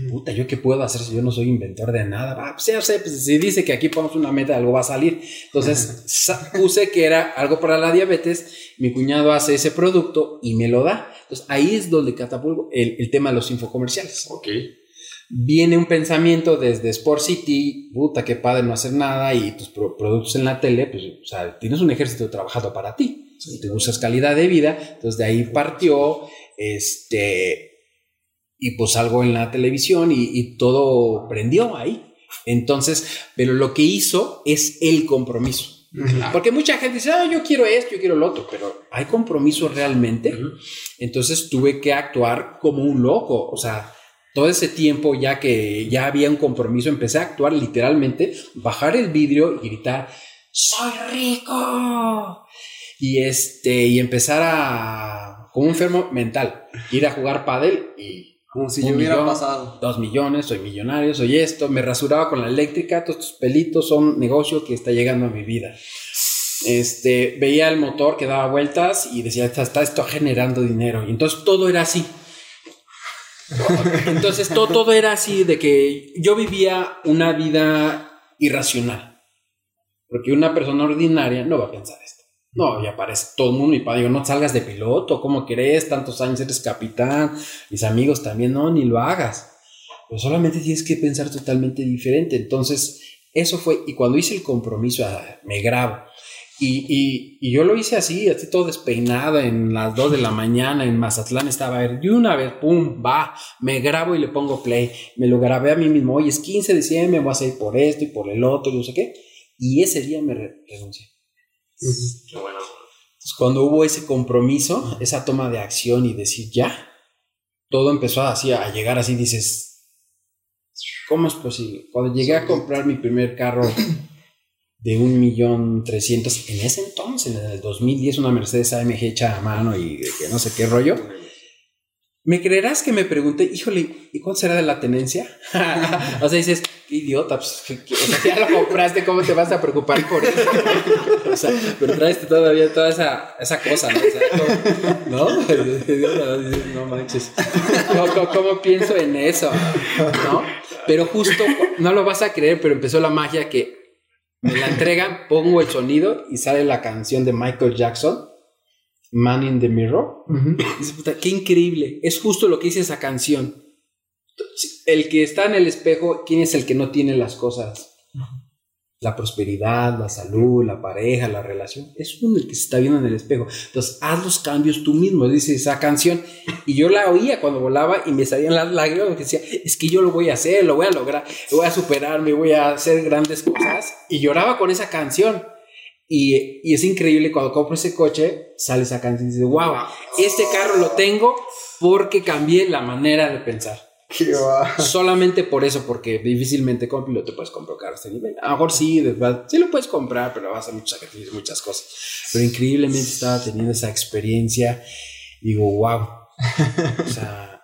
Puta, ¿yo qué puedo hacer si yo no soy inventor de nada? Ah, pues ya sé, pues si dice que aquí ponemos una meta, algo va a salir. Entonces sa- puse que era algo para la diabetes, mi cuñado hace ese producto y me lo da. Entonces ahí es donde catapulto el, el tema de los infocomerciales. Ok. Viene un pensamiento desde Sport City, puta, qué padre no hacer nada y tus pro- productos en la tele, pues, o sea, tienes un ejército trabajando para ti. Y te buscas calidad de vida, entonces de ahí partió, este, y pues algo en la televisión y, y todo prendió ahí. Entonces, pero lo que hizo es el compromiso. Porque mucha gente dice, ah, yo quiero esto, yo quiero lo otro, pero ¿hay compromiso realmente? Entonces tuve que actuar como un loco, o sea, todo ese tiempo ya que ya había un compromiso, empecé a actuar literalmente, bajar el vidrio y gritar, soy rico. Y este, y empezar a, como un enfermo mental, ir a jugar pádel y Como si yo hubiera millón, pasado. Dos millones, soy millonario, soy esto, me rasuraba con la eléctrica, todos estos pelitos son negocio que está llegando a mi vida. Este, veía el motor que daba vueltas y decía, está, está esto generando dinero. Y entonces todo era así. Entonces todo, todo era así de que yo vivía una vida irracional. Porque una persona ordinaria no va a pensar esto. No, ya parece todo el mundo mi padre, digo, no salgas de piloto, ¿cómo crees? Tantos años eres capitán, mis amigos también, no, ni lo hagas. Pero solamente tienes que pensar totalmente diferente. Entonces, eso fue, y cuando hice el compromiso, ah, me grabo. Y, y- y yo lo hice así, así todo despeinado, en las 2 de la mañana en Mazatlán estaba a ver, y una vez, pum, va, me grabo y le pongo play. Me lo grabé a mí mismo, oye, es 15 de diciembre, voy a hacer por esto y por el otro, y no sé qué. Y ese día me re- renuncié. Entonces, cuando hubo ese compromiso, esa toma de acción y decir ya, todo empezó así a llegar así, dices, ¿cómo es posible? Cuando llegué a comprar mi primer carro de un millón trescientos, en ese entonces, en el 2010, una Mercedes AMG hecha a mano y que no sé qué rollo, ¿me creerás que me pregunté, híjole, ¿y cuánto será de la tenencia? o sea, dices, idiota, pues, ya lo compraste, ¿cómo te vas a preocupar por eso? O sea, pero traes todavía toda esa, esa cosa, ¿no? O sea, ¿no? ¿no? Manches. ¿Cómo, cómo- cómo pienso en eso? ¿No? Pero justo, no lo vas a creer, pero empezó la magia que me la entregan, pongo el sonido y sale la canción de Michael Jackson, Man in the Mirror. Dices, puta, qué increíble. Es justo lo que dice esa canción. El que está en el espejo, ¿quién es el que no tiene las cosas? La prosperidad, la salud, la pareja, la relación. Es uno el que se está viendo en el espejo. Entonces, haz los cambios tú mismo, dice esa canción. Y yo la oía cuando volaba y me salían las lágrimas porque decía, es que yo lo voy a hacer, lo voy a lograr, voy a superarme, voy a hacer grandes cosas. Y lloraba con esa canción. Y, y es increíble cuando compro ese coche, sale esa canción y dices, wow, este carro lo tengo porque cambié la manera de pensar. Qué va. Solamente por eso, porque difícilmente con piloto puedes comprar carros de nivel. A lo mejor sí, de verdad, sí lo puedes comprar, pero vas a hacer muchos sacrificios, muchas cosas. Pero increíblemente estaba teniendo esa experiencia. y Digo, wow. O sea,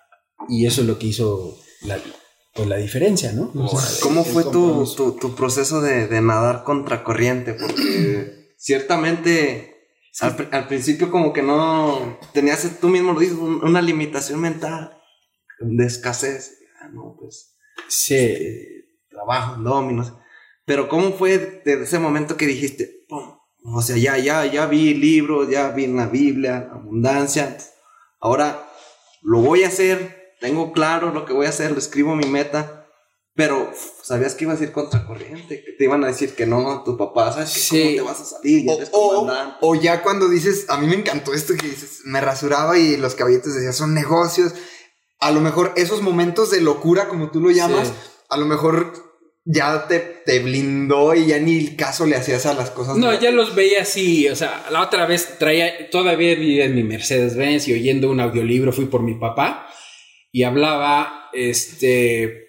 y eso es lo que hizo la, pues, la diferencia, ¿no? O sea, ¿Cómo el fue tu, tu, tu proceso de, de nadar contracorriente? Porque ciertamente al, al principio como que no tenías, tú mismo lo dices, un- una limitación mental de escasez. Ah, no, pues Sí. eh, trabajo, dominos. Pero ¿cómo fue desde ese momento que dijiste, o sea, ya, ya, ya vi libros, ya vi en la Biblia, abundancia, ahora lo voy a hacer, tengo claro lo que voy a hacer, lo escribo mi meta, pero sabías que ibas a ir contracorriente, que te iban a decir que no, tu papá, ¿sabes Sí. cómo te vas a salir? Ya O, o- o ya cuando dices, a mí me encantó esto que dices, me rasuraba y los caballetes decían, son negocios. A lo mejor esos momentos de locura, como tú lo llamas, Sí. a lo mejor ya te, te blindó y ya ni caso le hacías a las cosas. No, ya los veía así, o sea, la otra vez traía, todavía vivía en mi Mercedes-Benz y oyendo un audiolibro fui por mi papá y hablaba, este,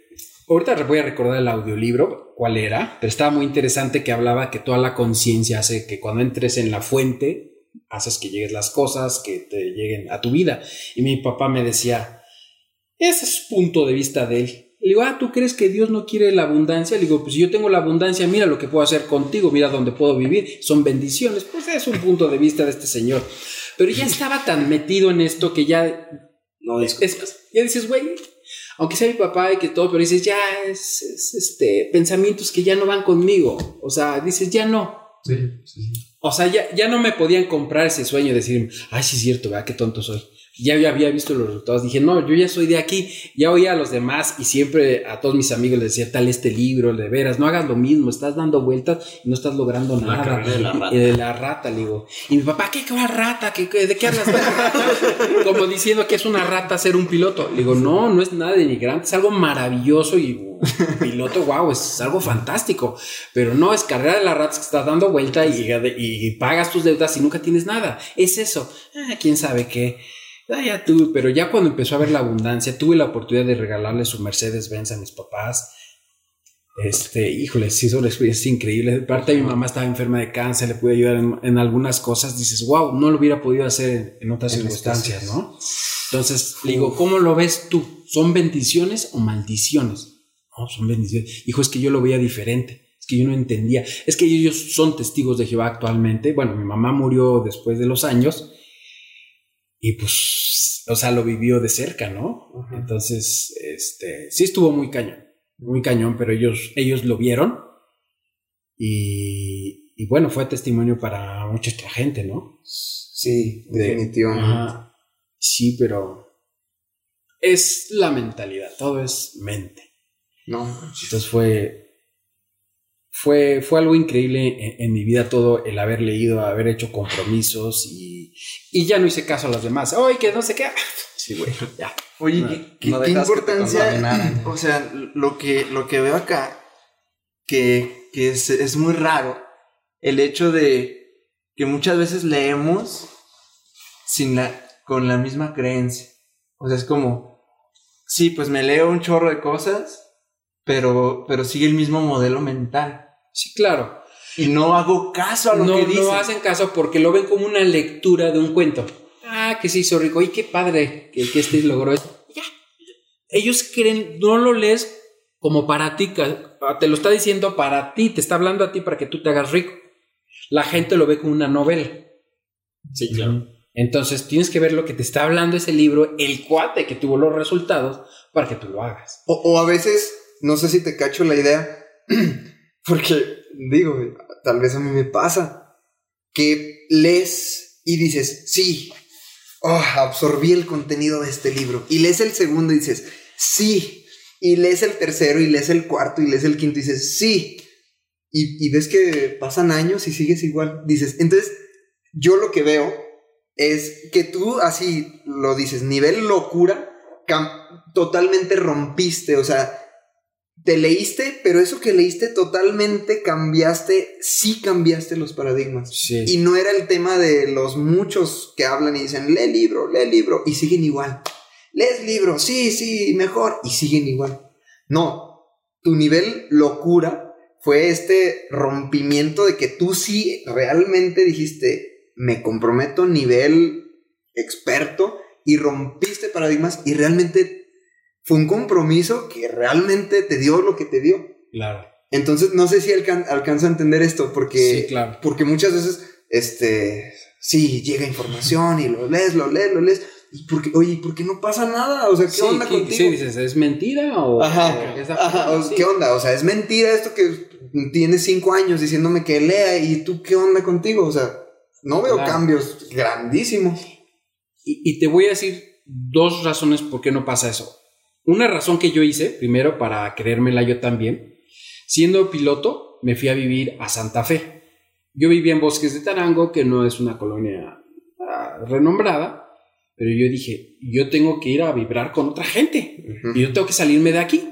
ahorita voy a recordar el audiolibro, cuál era, pero estaba muy interesante que hablaba que toda la conciencia hace que cuando entres en la fuente, haces que lleguen las cosas, que te lleguen a tu vida. Y mi papá me decía, ese es punto de vista de él. Le digo, ah, ¿tú crees que Dios no quiere la abundancia? Le digo, pues si yo tengo la abundancia, mira lo que puedo hacer contigo, mira dónde puedo vivir, son bendiciones. Pues es un punto de vista de este señor. Pero ya estaba tan metido en esto que ya... No es, es- ya dices, güey, aunque sea mi papá y que todo, pero dices, ya es, es, este, pensamientos que ya no van conmigo. O sea, dices, ya no. O sea, ya, ya no me podían comprar ese sueño de decir, ay, sí es cierto, ¿verdad? Qué tonto soy. Ya yo había visto los resultados. Dije, no, yo ya soy de aquí. Ya oía a los demás y siempre a todos mis amigos les decía, tal este libro, de veras, no hagas lo mismo, estás dando vueltas y no estás logrando La nada. de la rata. Y de la rata, le digo. Y mi papá, ¿qué, qué va rata? ¿Qué, qué- ¿De qué hablas? Como diciendo que es una rata ser un piloto. Le digo, no, no es nada denigrante, es algo maravilloso y piloto, wow, es algo fantástico. Pero no es carrera de las ratas que estás dando vuelta y, y pagas tus deudas y nunca tienes nada. Es eso. Ah, quién sabe qué. Ah, ya tuve, pero ya cuando empezó a ver la abundancia, tuve la oportunidad de regalarle su Mercedes Benz a mis papás. Este, híjole, sí, son experiencias increíbles. De parte de mi mamá estaba enferma de cáncer, le pude ayudar en, en algunas cosas. Dices, wow, no lo hubiera podido hacer en, en otras En circunstancias. ¿no? Entonces, le digo, ¿cómo lo ves tú? ¿Son bendiciones o maldiciones? No, son bendiciones. Hijo, es que yo lo veía diferente. Es que yo no entendía. Es que ellos son testigos de Jehová actualmente. Bueno, mi mamá murió después de los años y pues, o sea, lo vivió de cerca, ¿no? Entonces, este, sí estuvo muy cañón, muy cañón, pero ellos, ellos lo vieron y, y bueno, fue testimonio para mucha otra gente, ¿no? Sí, De- definitivamente. Sí, pero es la mentalidad, todo es mente. No, Entonces fue, fue, fue algo increíble en, en mi vida todo el haber leído, haber hecho compromisos y, y ya no hice caso a los demás. Oye, que no sé qué. Sí, güey, ya. Oye, No, ¿qué, no que importancia? o sea, lo que, lo que veo acá, que, que es, es muy raro, el hecho de que muchas veces leemos sin la, con la misma creencia. O sea, es como, sí, pues me leo un chorro de cosas, pero, pero sigue el mismo modelo mental. Sí, claro. Y no hago caso a lo no, que dicen. no hacen caso porque lo ven como una lectura de un cuento. Ah, que se hizo rico. Y qué padre que, que este logró esto. Ya. Ellos creen, no lo lees como para ti, ca- te lo está diciendo para ti, te está hablando a ti para que tú te hagas rico. La gente lo ve como una novela. Sí, claro. Entonces tienes que ver lo que te está hablando ese libro, el cuate que tuvo los resultados, para que tú lo hagas. O, o a veces, no sé si te cacho la idea, porque digo, tal vez a mí me pasa, que lees y dices, sí, oh, absorbí el contenido de este libro. Y lees el segundo y dices, sí. Y lees el tercero y lees el cuarto y lees el quinto y dices, sí. Y, y ves que pasan años y sigues igual. Dices, entonces, yo lo que veo es que tú así lo dices, nivel locura, totalmente rompiste, o sea, te leíste, pero eso que leíste totalmente cambiaste, sí cambiaste los paradigmas. Sí. Y no era el tema de los muchos que hablan y dicen, lee libro, lee libro, y siguen igual. Lees libro, sí, sí, mejor, y siguen igual. No, tu nivel locura fue este rompimiento de que tú sí realmente dijiste, me comprometo nivel experto y rompiste paradigmas y realmente fue un compromiso que realmente te dio lo que te dio. Claro. Entonces, no sé si alcan- alcanzo a entender esto, porque, Sí, claro. porque muchas veces, este, sí, llega información y lo lees, lo lees, lo lees, y porque, oye, ¿por qué no pasa nada? O sea, ¿qué Sí, onda ¿qué- contigo? sí, dices, ¿es mentira o...? Ajá, o o-. ¿qué onda? O sea, es mentira esto que tienes cinco años diciéndome que lea y tú, ¿qué onda contigo? O sea, no veo Claro. cambios grandísimos. Y, y te voy a decir dos razones por qué no pasa eso. Una razón que yo hice, primero para creérmela yo también, siendo piloto, me fui a vivir a Santa Fe. Yo vivía en Bosques de Tarango, que no es una colonia ah, renombrada, pero yo dije, yo tengo que ir a vibrar con otra gente y yo tengo que salirme de aquí.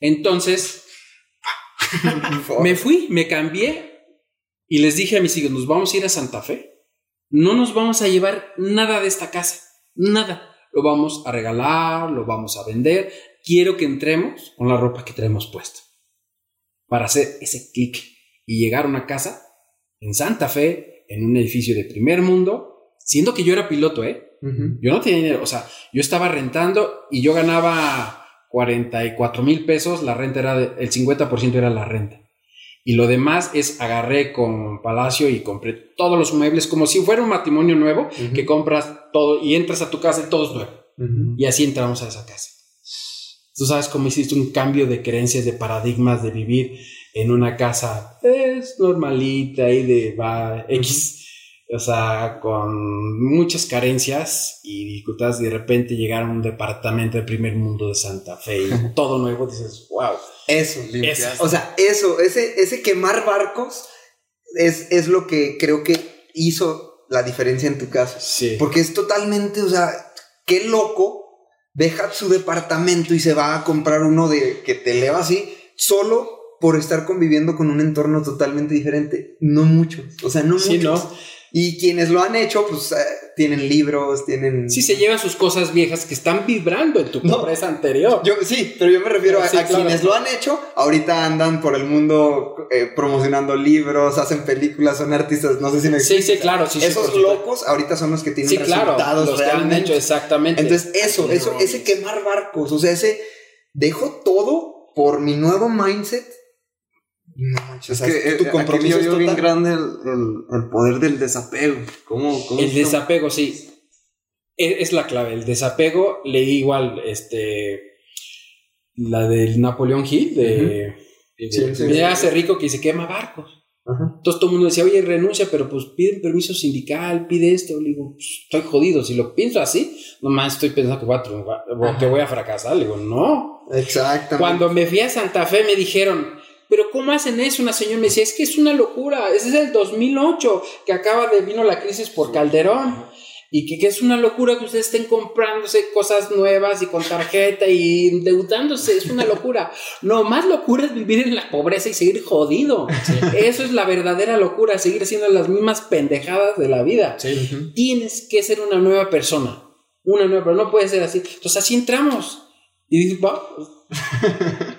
Entonces, me fui, me cambié y les dije a mis hijos, nos vamos a ir a Santa Fe. No nos vamos a llevar nada de esta casa, nada. Lo vamos a regalar, lo vamos a vender. Quiero que entremos con la ropa que traemos puesta para hacer ese clic y llegar a una casa en Santa Fe, en un edificio de primer mundo, siendo que yo era piloto, ¿eh? Yo no tenía dinero, o sea, yo estaba rentando y yo ganaba 44 mil pesos, la renta era, de- el 50% era la renta. Y lo demás es agarré con Palacio y compré todos los muebles como si fuera un matrimonio nuevo, que compras todo y entras a tu casa y todo es nuevo. Y así entramos a esa casa. Tú sabes cómo hiciste un cambio de creencias, de paradigmas, de vivir en una casa es normalita y de va X, o sea, con muchas carencias y dificultades. De repente llegar a un departamento de primer mundo de Santa Fe y todo nuevo, dices, wow. Eso, Eso. O sea, eso, ese, ese quemar barcos es, es lo que creo que hizo la diferencia en tu caso. Sí. Porque es totalmente, o sea, qué loco deja su departamento y se va a comprar uno de que te eleva así, solo por estar conviviendo con un entorno totalmente diferente. No muchos, o sea, no Sí, muchos. ¿no? Y quienes lo han hecho, pues eh, tienen libros, tienen... Sí, se llevan sus cosas viejas que están vibrando en tu No. pobreza anterior. Yo, sí, pero yo me refiero a, Sí, a claro. quienes lo han hecho, ahorita andan por el mundo eh, promocionando libros, hacen películas, son artistas, no sé si me Sí, sí, claro, sí, Esos locos ahorita son los que tienen Sí, claro, resultados los que han realmente. hecho exactamente. Entonces, eso, eso, ese quemar barcos, o sea, ese dejo todo por mi nuevo mindset. No, manches, Es que eh, tu aquí compromiso es bien grande el, el- el poder del desapego. ¿Cómo, cómo El desapego, sí. E- Es la clave. El desapego, leí igual, este, la del Napoleón Hill, de, de- Sí, sí, me sí. hace rico que se quema barcos. Ajá. Entonces todo el mundo decía, oye, renuncia, pero pues pide un permiso sindical, pide esto. Le digo, pues, estoy jodido. Si lo pienso así, nomás estoy pensando que voy a triunfar, que voy a fracasar. Le digo, no. Exactamente. Cuando me fui a Santa Fe me dijeron, pero ¿cómo hacen eso? Una señora me decía, es que es una locura, ese es el 2008, que acaba de, vino la crisis por Calderón, y que, que es una locura que ustedes estén comprándose cosas nuevas y con tarjeta y endeudándose, es una locura. Lo más locura es vivir en la pobreza y seguir jodido. Eso es la verdadera locura, seguir haciendo las mismas pendejadas de la vida. Tienes que ser una nueva persona, una nueva, pero no puede ser así. Entonces así entramos. Y dices, "Va, pues".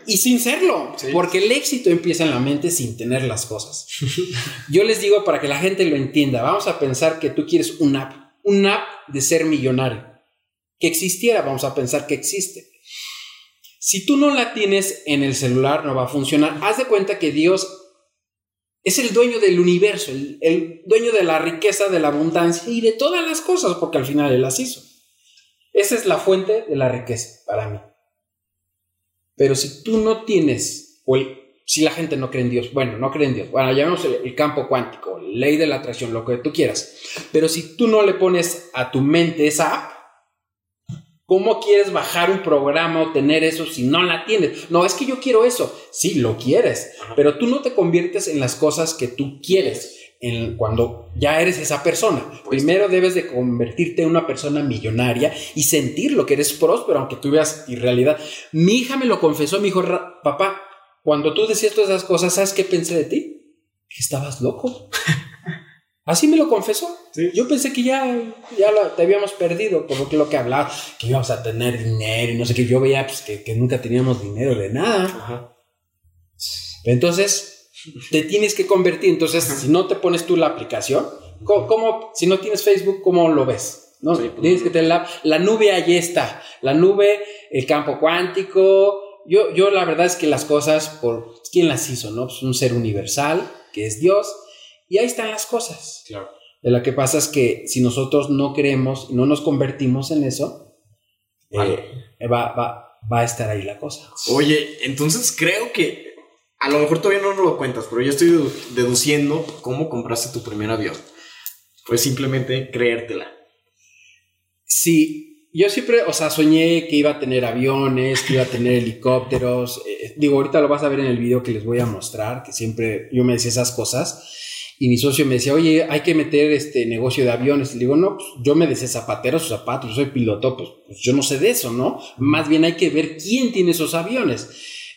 Y sin serlo, porque el éxito empieza en la mente sin tener las cosas. Yo les digo para que la gente lo entienda, vamos a pensar que tú quieres un app, un app de ser millonario. Que existiera, vamos a pensar que existe. Si tú no la tienes en el celular, no va a funcionar. Haz de cuenta que Dios es el dueño del universo, el, el dueño de la riqueza, de la abundancia y de todas las cosas, porque al final Él las hizo. Esa es la fuente de la riqueza para mí. Pero si tú no tienes, o el- si la gente no cree en Dios, bueno, no cree en Dios, bueno, llamemos el, el campo cuántico, ley de la atracción, lo que tú quieras. Pero si tú no le pones a tu mente esa app, ¿cómo quieres bajar un programa o tener eso si no la tienes? No, es que yo quiero eso. Sí, lo quieres, pero tú no te conviertes en las cosas que tú quieres. En, cuando ya eres esa persona, primero debes de convertirte en una persona millonaria y sentir lo que eres próspero, aunque tú veas irrealidad. Mi hija me lo confesó, me dijo, "Ra- papá, cuando tú decías todas esas cosas, ¿sabes qué pensé de ti? Que estabas loco. Así me lo confesó. Yo pensé que ya, ya lo- te habíamos perdido por lo que, lo que hablaba, que íbamos a tener dinero y no sé qué. Yo veía pues, que, que nunca teníamos dinero de nada. Entonces, te tienes que convertir. Entonces, si no te pones tú la aplicación, ¿cómo, cómo- si no tienes Facebook, cómo lo ves? ¿No? tienes que tener la, la nube, ahí está. La nube, el campo cuántico. Yo, yo la verdad es que las cosas, por quién las hizo, ¿no? Pues un ser universal, que es Dios, y ahí están las cosas. Claro. De lo que pasa es que si nosotros no creemos, no nos convertimos en eso, eh, va, va, va a estar ahí la cosa. Oye, entonces creo que a lo mejor todavía no nos lo cuentas, pero yo estoy dedu- deduciendo cómo compraste tu primer avión. Fue simplemente creértela. Sí, yo siempre, o sea, soñé que iba a tener aviones, que iba a tener helicópteros. eh, digo, ahorita lo vas a ver en el video que les voy a mostrar, que siempre yo me decía esas cosas. Y mi socio me decía, oye, hay que meter este negocio de aviones. Y le digo, no, pues yo me decía zapatero, sus zapatos, yo soy piloto, pues, pues yo no sé de eso, ¿no? Más bien hay que ver quién tiene esos aviones.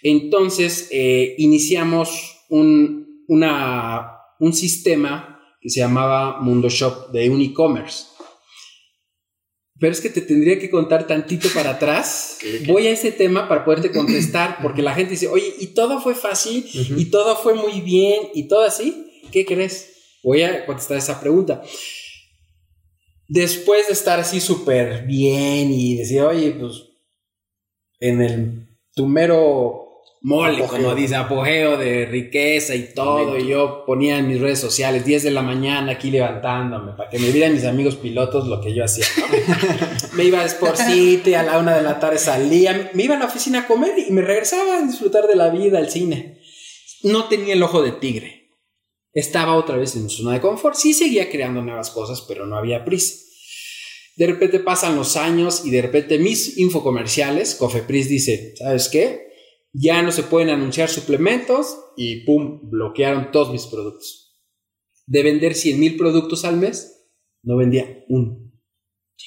Entonces, eh, iniciamos un, una, un sistema que se llamaba Mundo Shop de un e-commerce. Pero es que te tendría que contar tantito para atrás. Voy a ese tema para poderte contestar, porque la gente dice, oye, y todo fue fácil, y todo fue muy bien, y todo así. ¿Qué crees? Voy a contestar esa pregunta. Después de estar así súper bien y decir, oye, pues en el tu mero mole, como dice, apogeo de riqueza y todo, y yo ponía en mis redes sociales 10 de la mañana aquí levantándome para que me vieran mis amigos pilotos lo que yo hacía. ¿no? me iba a Sport City, a la una de la tarde salía, me iba a la oficina a comer y me regresaba a disfrutar de la vida, al cine. No tenía el ojo de tigre. Estaba otra vez en mi zona de confort. Sí seguía creando nuevas cosas, pero no había prisa. De repente pasan los años y de repente mis infocomerciales, Cofepris dice, ¿sabes qué? Ya no se pueden anunciar suplementos y pum, bloquearon todos mis productos. De vender 100 mil productos al mes, no vendía uno.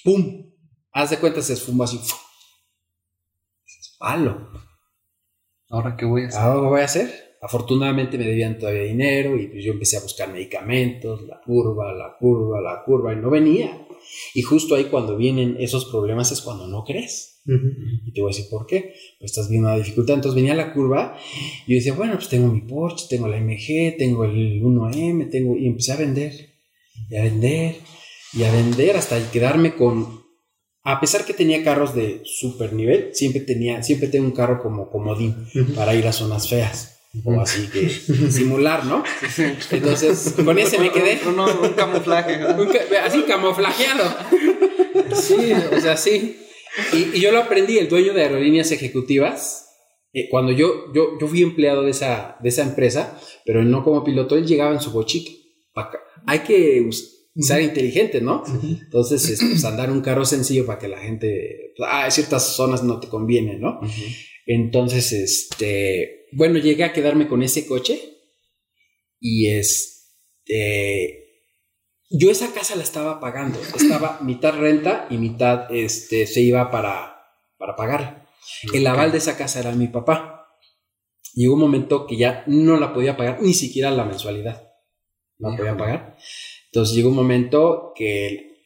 ¡Pum! Haz de cuenta, se esfumó así. Palo. ¿Ahora qué voy a hacer? ¿Ahora qué voy a hacer? Afortunadamente me debían todavía dinero y pues yo empecé a buscar medicamentos, la curva, la curva, la curva y no venía. Y justo ahí cuando vienen esos problemas es cuando no crees. Y te voy a decir por qué. Pues estás viendo una dificultad. Entonces venía la curva y yo decía, bueno, pues tengo mi Porsche, tengo la MG, tengo el 1M, tengo... Y empecé a vender, y a vender, y a vender hasta quedarme con... A pesar que tenía carros de super nivel, siempre tenía, siempre tengo un carro como comodín para ir a zonas feas. O así que simular, ¿no? Entonces, con ese me quedé. Un, un- un camuflaje. ¿verdad? Un ca- así camuflajeado. Sí, o sea, sí. Y, y yo lo aprendí, el dueño de aerolíneas ejecutivas, eh, cuando yo, yo, yo fui empleado de esa, de esa empresa, pero no como piloto, él llegaba en su acá. Hay que ser inteligente, ¿no? Entonces, este, pues, andar un carro sencillo para que la gente, ah, en ciertas zonas no te conviene, ¿no? Entonces, este, bueno, llegué a quedarme con ese coche y este, yo esa casa la estaba pagando, estaba mitad renta y mitad, este, se iba para, para pagar. El aval de esa casa era mi papá. Llegó un momento que ya no la podía pagar, ni siquiera la mensualidad. No la podía pagar. Entonces llegó un momento que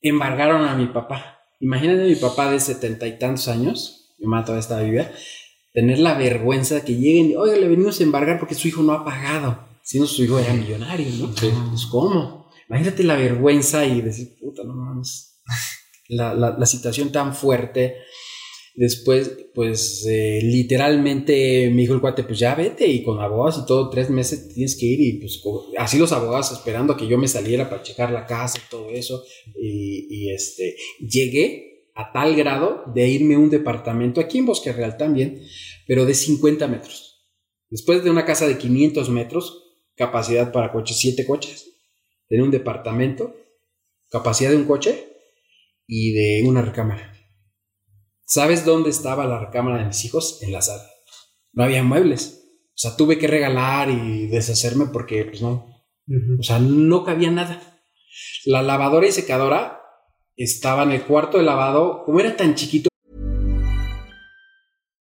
embargaron a mi papá. Imagínate a mi papá de setenta y tantos años, mi mamá todavía estaba viva, tener la vergüenza de que lleguen y, oiga, le venimos a embargar porque su hijo no ha pagado. Si no, su hijo era millonario, ¿no? Pues, ¿cómo? Imagínate la vergüenza y decir, puta, no mames. La, la, la situación tan fuerte. Después, pues eh, literalmente me dijo el cuate, pues ya vete y con abogados y todo, tres meses tienes que ir y pues así los abogados esperando que yo me saliera para checar la casa y todo eso. Y, este, llegué a tal grado de irme a un departamento aquí en Bosque Real también, pero de 50 metros. Después de una casa de 500 metros, capacidad para coches, siete coches, tenía un departamento, capacidad de un coche y de una recámara. ¿Sabes dónde estaba la recámara de mis hijos? En la sala. No había muebles. O sea, tuve que regalar y deshacerme porque, pues no. O sea, no cabía nada. La lavadora y secadora estaba en el cuarto de lavado. Como era tan chiquito,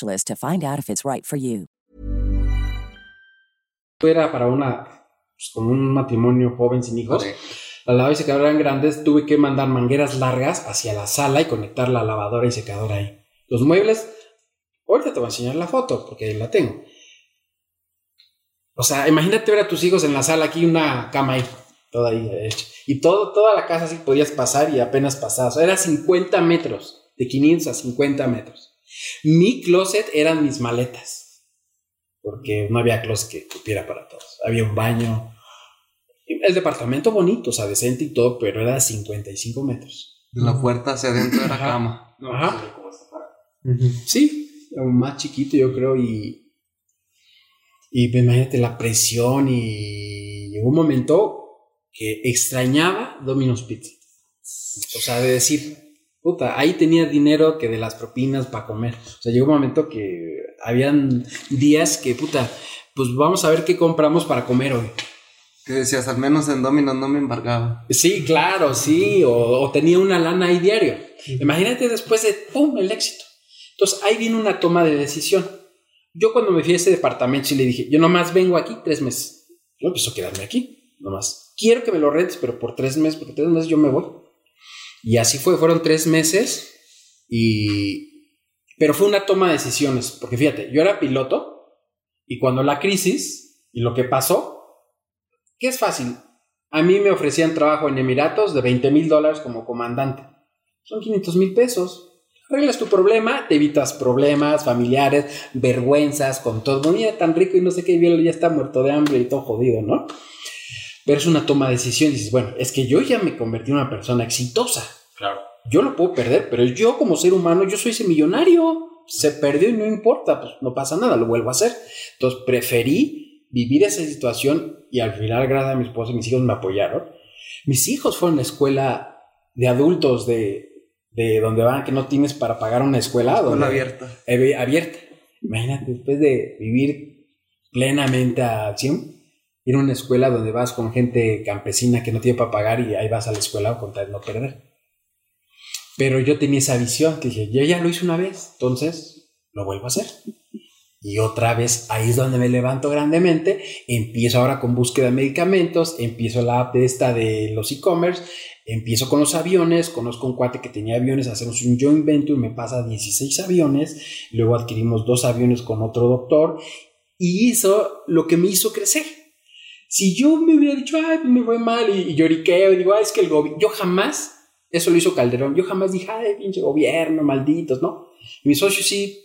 to find out if it's right for you. era para una, pues, como un matrimonio joven sin hijos. La lavadora y secadora eran grandes, tuve que mandar mangueras largas hacia la sala y conectar la lavadora y secadora ahí. Los muebles, ahorita te voy a enseñar la foto porque la tengo. O sea, imagínate ver a tus hijos en la sala aquí, una cama ahí, toda ahí hecha. Y todo, toda la casa así podías pasar y apenas pasabas. O sea, era 50 metros, de 500 a 50 metros. Mi closet eran mis maletas, porque no había closet que cupiera para todos. Había un baño, el departamento bonito, o sea, decente y todo, pero era 55 metros. La puerta hacia adentro de la Ajá. cama. Ajá. Sí, era más chiquito yo creo y... Y pues, imagínate la presión y llegó un momento que extrañaba Domino's Pizza. O sea, de decir, puta, ahí tenía dinero que de las propinas para comer. O sea, llegó un momento que habían días que, puta, pues vamos a ver qué compramos para comer hoy. Que decías, al menos en Domino's no me embargaba. Sí, claro, sí, o, o tenía una lana ahí diario. Imagínate después de, ¡pum!, el éxito. Entonces ahí viene una toma de decisión. Yo cuando me fui a ese departamento sí le dije, yo nomás vengo aquí tres meses. Yo empiezo a quedarme aquí, nomás. Quiero que me lo rentes, pero por tres meses, porque tres meses yo me voy. Y así fue, fueron tres meses y... Pero fue una toma de decisiones, porque fíjate, yo era piloto y cuando la crisis y lo que pasó, ¿qué es fácil? A mí me ofrecían trabajo en Emiratos de 20 mil dólares como comandante. Son 500 mil pesos. Arreglas tu problema, te evitas problemas familiares, vergüenzas, con todo. Mira, tan rico y no sé qué, y ya está muerto de hambre y todo jodido, ¿no? Pero es una toma de decisión. Y dices, bueno, es que yo ya me convertí en una persona exitosa. Claro. Yo lo puedo perder, pero yo como ser humano, yo soy ese millonario. Se perdió y no importa, pues no pasa nada, lo vuelvo a hacer. Entonces preferí vivir esa situación y al final, gracias a mi esposa y mis hijos me apoyaron. Mis hijos fueron a la escuela de adultos de, de donde van, que no tienes para pagar una escuela. Escuela donde- abierta. eh, abierta. Imagínate, después de vivir plenamente a acción, ir a una escuela donde vas con gente campesina que no tiene para pagar y ahí vas a la escuela con tal de no perder. Pero yo tenía esa visión, que dije, yo ya lo hice una vez, entonces lo vuelvo a hacer. Y otra vez, ahí es donde me levanto grandemente, empiezo ahora con búsqueda de medicamentos, empiezo la app de esta de los e-commerce, empiezo con los aviones, conozco un cuate que tenía aviones, hacemos un joint venture, me pasa 16 aviones, luego adquirimos dos aviones con otro doctor, y hizo lo que me hizo crecer. Si yo me hubiera dicho, ay, pues me fue mal, y, y lloriqueo, y digo, ay, es que el gobierno, yo jamás, eso lo hizo Calderón, yo jamás dije, ay, pinche gobierno, malditos, ¿no? Y mi socio sí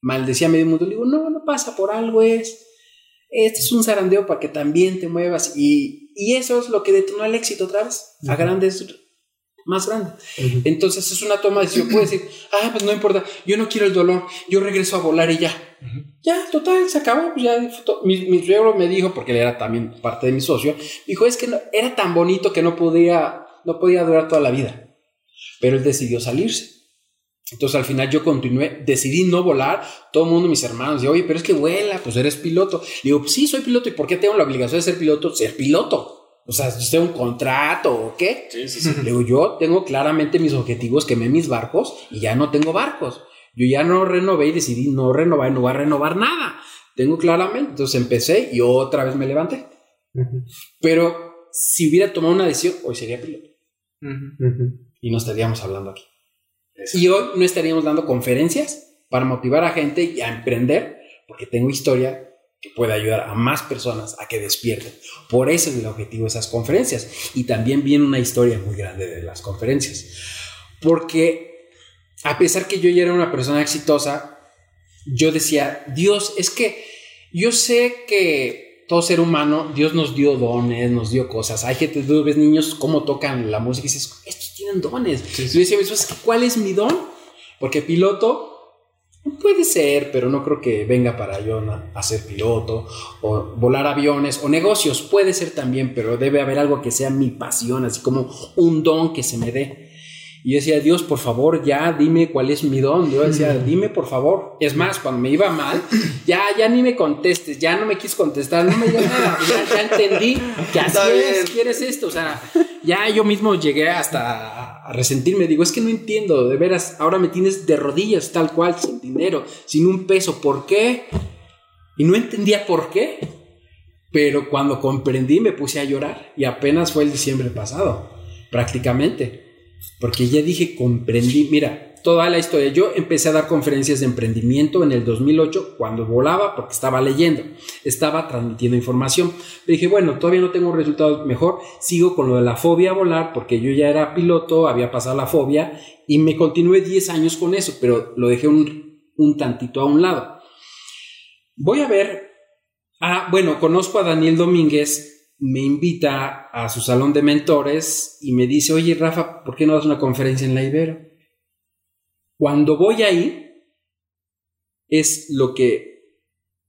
maldecía a medio mundo, le digo, no, no pasa por algo, es, este es un zarandeo para que también te muevas, y, y eso es lo que detonó el éxito otra vez, a grandes más grande. Entonces es una toma de decisión. Puedo decir, ah, pues no importa, yo no quiero el dolor, yo regreso a volar y ya. Ya, total, se acabó. Pues ya, mi, mi suegro me dijo, porque él era también parte de mi socio, dijo, es que no, era tan bonito que no podía, no podía durar toda la vida. Pero él decidió salirse. Entonces al final yo continué, decidí no volar. Todo el mundo, mis hermanos, dice, oye, pero es que vuela, pues eres piloto. Le digo, sí, soy piloto. ¿Y por qué tengo la obligación de ser piloto? Ser piloto. O sea, si tengo un contrato o qué. Sí, sí, sí. Le digo, yo tengo claramente mis objetivos, quemé mis barcos y ya no tengo barcos. Yo ya no renové y decidí no renovar y no voy a renovar nada. Tengo claramente. Entonces empecé y otra vez me levanté. Pero si hubiera tomado una decisión, hoy sería piloto. Y no estaríamos hablando aquí. Y hoy no estaríamos dando conferencias para motivar a gente y a emprender, porque tengo historia que puede ayudar a más personas a que despierten. Por eso es el objetivo de esas conferencias. Y también viene una historia muy grande de las conferencias. Porque a pesar que yo ya era una persona exitosa, yo decía, Dios, es que yo sé que todo ser humano, Dios nos dio dones, nos dio cosas. Hay gente, tú ves niños cómo tocan la música y dices, estos tienen dones. Y yo decía, ¿cuál es mi don? Porque piloto Puede ser, pero no creo que venga para yo a ser piloto o volar aviones o negocios. Puede ser también, pero debe haber algo que sea mi pasión, así como un don que se me dé. Y yo decía, Dios, por favor, ya dime cuál es mi don. Yo decía, dime por favor. Es más, cuando me iba mal, ya, ya ni me contestes, ya no me quis contestar, no me dio nada. Ya, entendí que así es, quieres esto. O sea, ya yo mismo llegué hasta a resentirme. Digo, es que no entiendo, de veras, ahora me tienes de rodillas tal cual, sin dinero, sin un peso. ¿Por qué? Y no entendía por qué. Pero cuando comprendí me puse a llorar y apenas fue el diciembre pasado, prácticamente. Porque ya dije, comprendí, mira, toda la historia. Yo empecé a dar conferencias de emprendimiento en el 2008 cuando volaba porque estaba leyendo, estaba transmitiendo información. dije, bueno, todavía no tengo resultados mejor, sigo con lo de la fobia a volar porque yo ya era piloto, había pasado la fobia y me continué 10 años con eso, pero lo dejé un, un tantito a un lado. Voy a ver, ah, bueno, conozco a Daniel Domínguez, me invita a su salón de mentores y me dice, oye Rafa, ¿por qué no das una conferencia en la Ibero? Cuando voy ahí, es lo que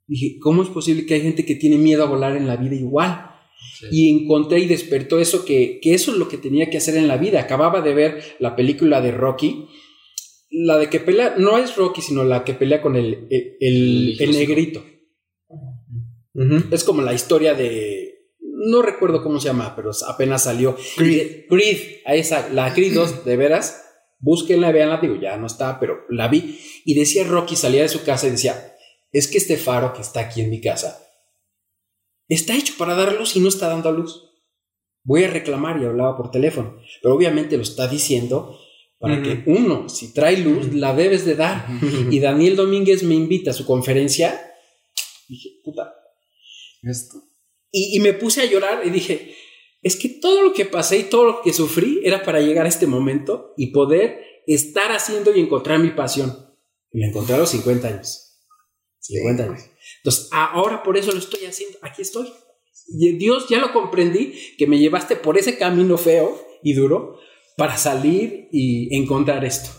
dije, ¿cómo es posible que hay gente que tiene miedo a volar en la vida igual? Y encontré y despertó eso que, que, eso es lo que tenía que hacer en la vida. Acababa de ver la película de Rocky, la de que pelea, no es Rocky, sino la que pelea con el, el, el, negrito. Es como la historia de no recuerdo cómo se llama, pero apenas salió. Creed. Creed, a esa, la Creed 2, de veras, búsquenla, veanla, digo, ya no está, pero la vi. Y decía Rocky, salía de su casa y decía, es que este faro que está aquí en mi casa está hecho para dar luz y no está dando luz. Voy a reclamar y hablaba por teléfono, pero obviamente lo está diciendo para que uno, si trae luz, la debes de dar. Y Daniel Domínguez me invita a su conferencia. Dije, puta, esto y, me puse a llorar y dije, es que todo lo que pasé y todo lo que sufrí era para llegar a este momento y poder estar haciendo y encontrar mi pasión. Y la encontré a los 50 años. 50 años. Entonces, ahora por eso lo estoy haciendo. Aquí estoy. Y Dios ya lo comprendí, que me llevaste por ese camino feo y duro para salir y encontrar esto.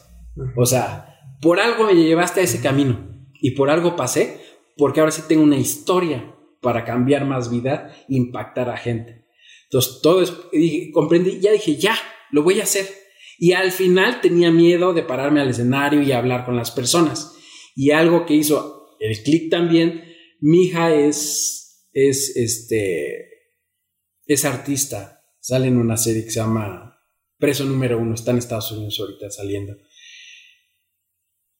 O sea, por algo me llevaste a ese camino y por algo pasé, porque ahora sí tengo una historia para cambiar más vida, impactar a gente. Entonces, todo es, comprendí, ya dije, ya, lo voy a hacer. Y al final tenía miedo de pararme al escenario y hablar con las personas. Y algo que hizo el clic también, mi hija es, es, este, es artista. Sale en una serie que se llama Preso número uno, está en Estados Unidos ahorita saliendo.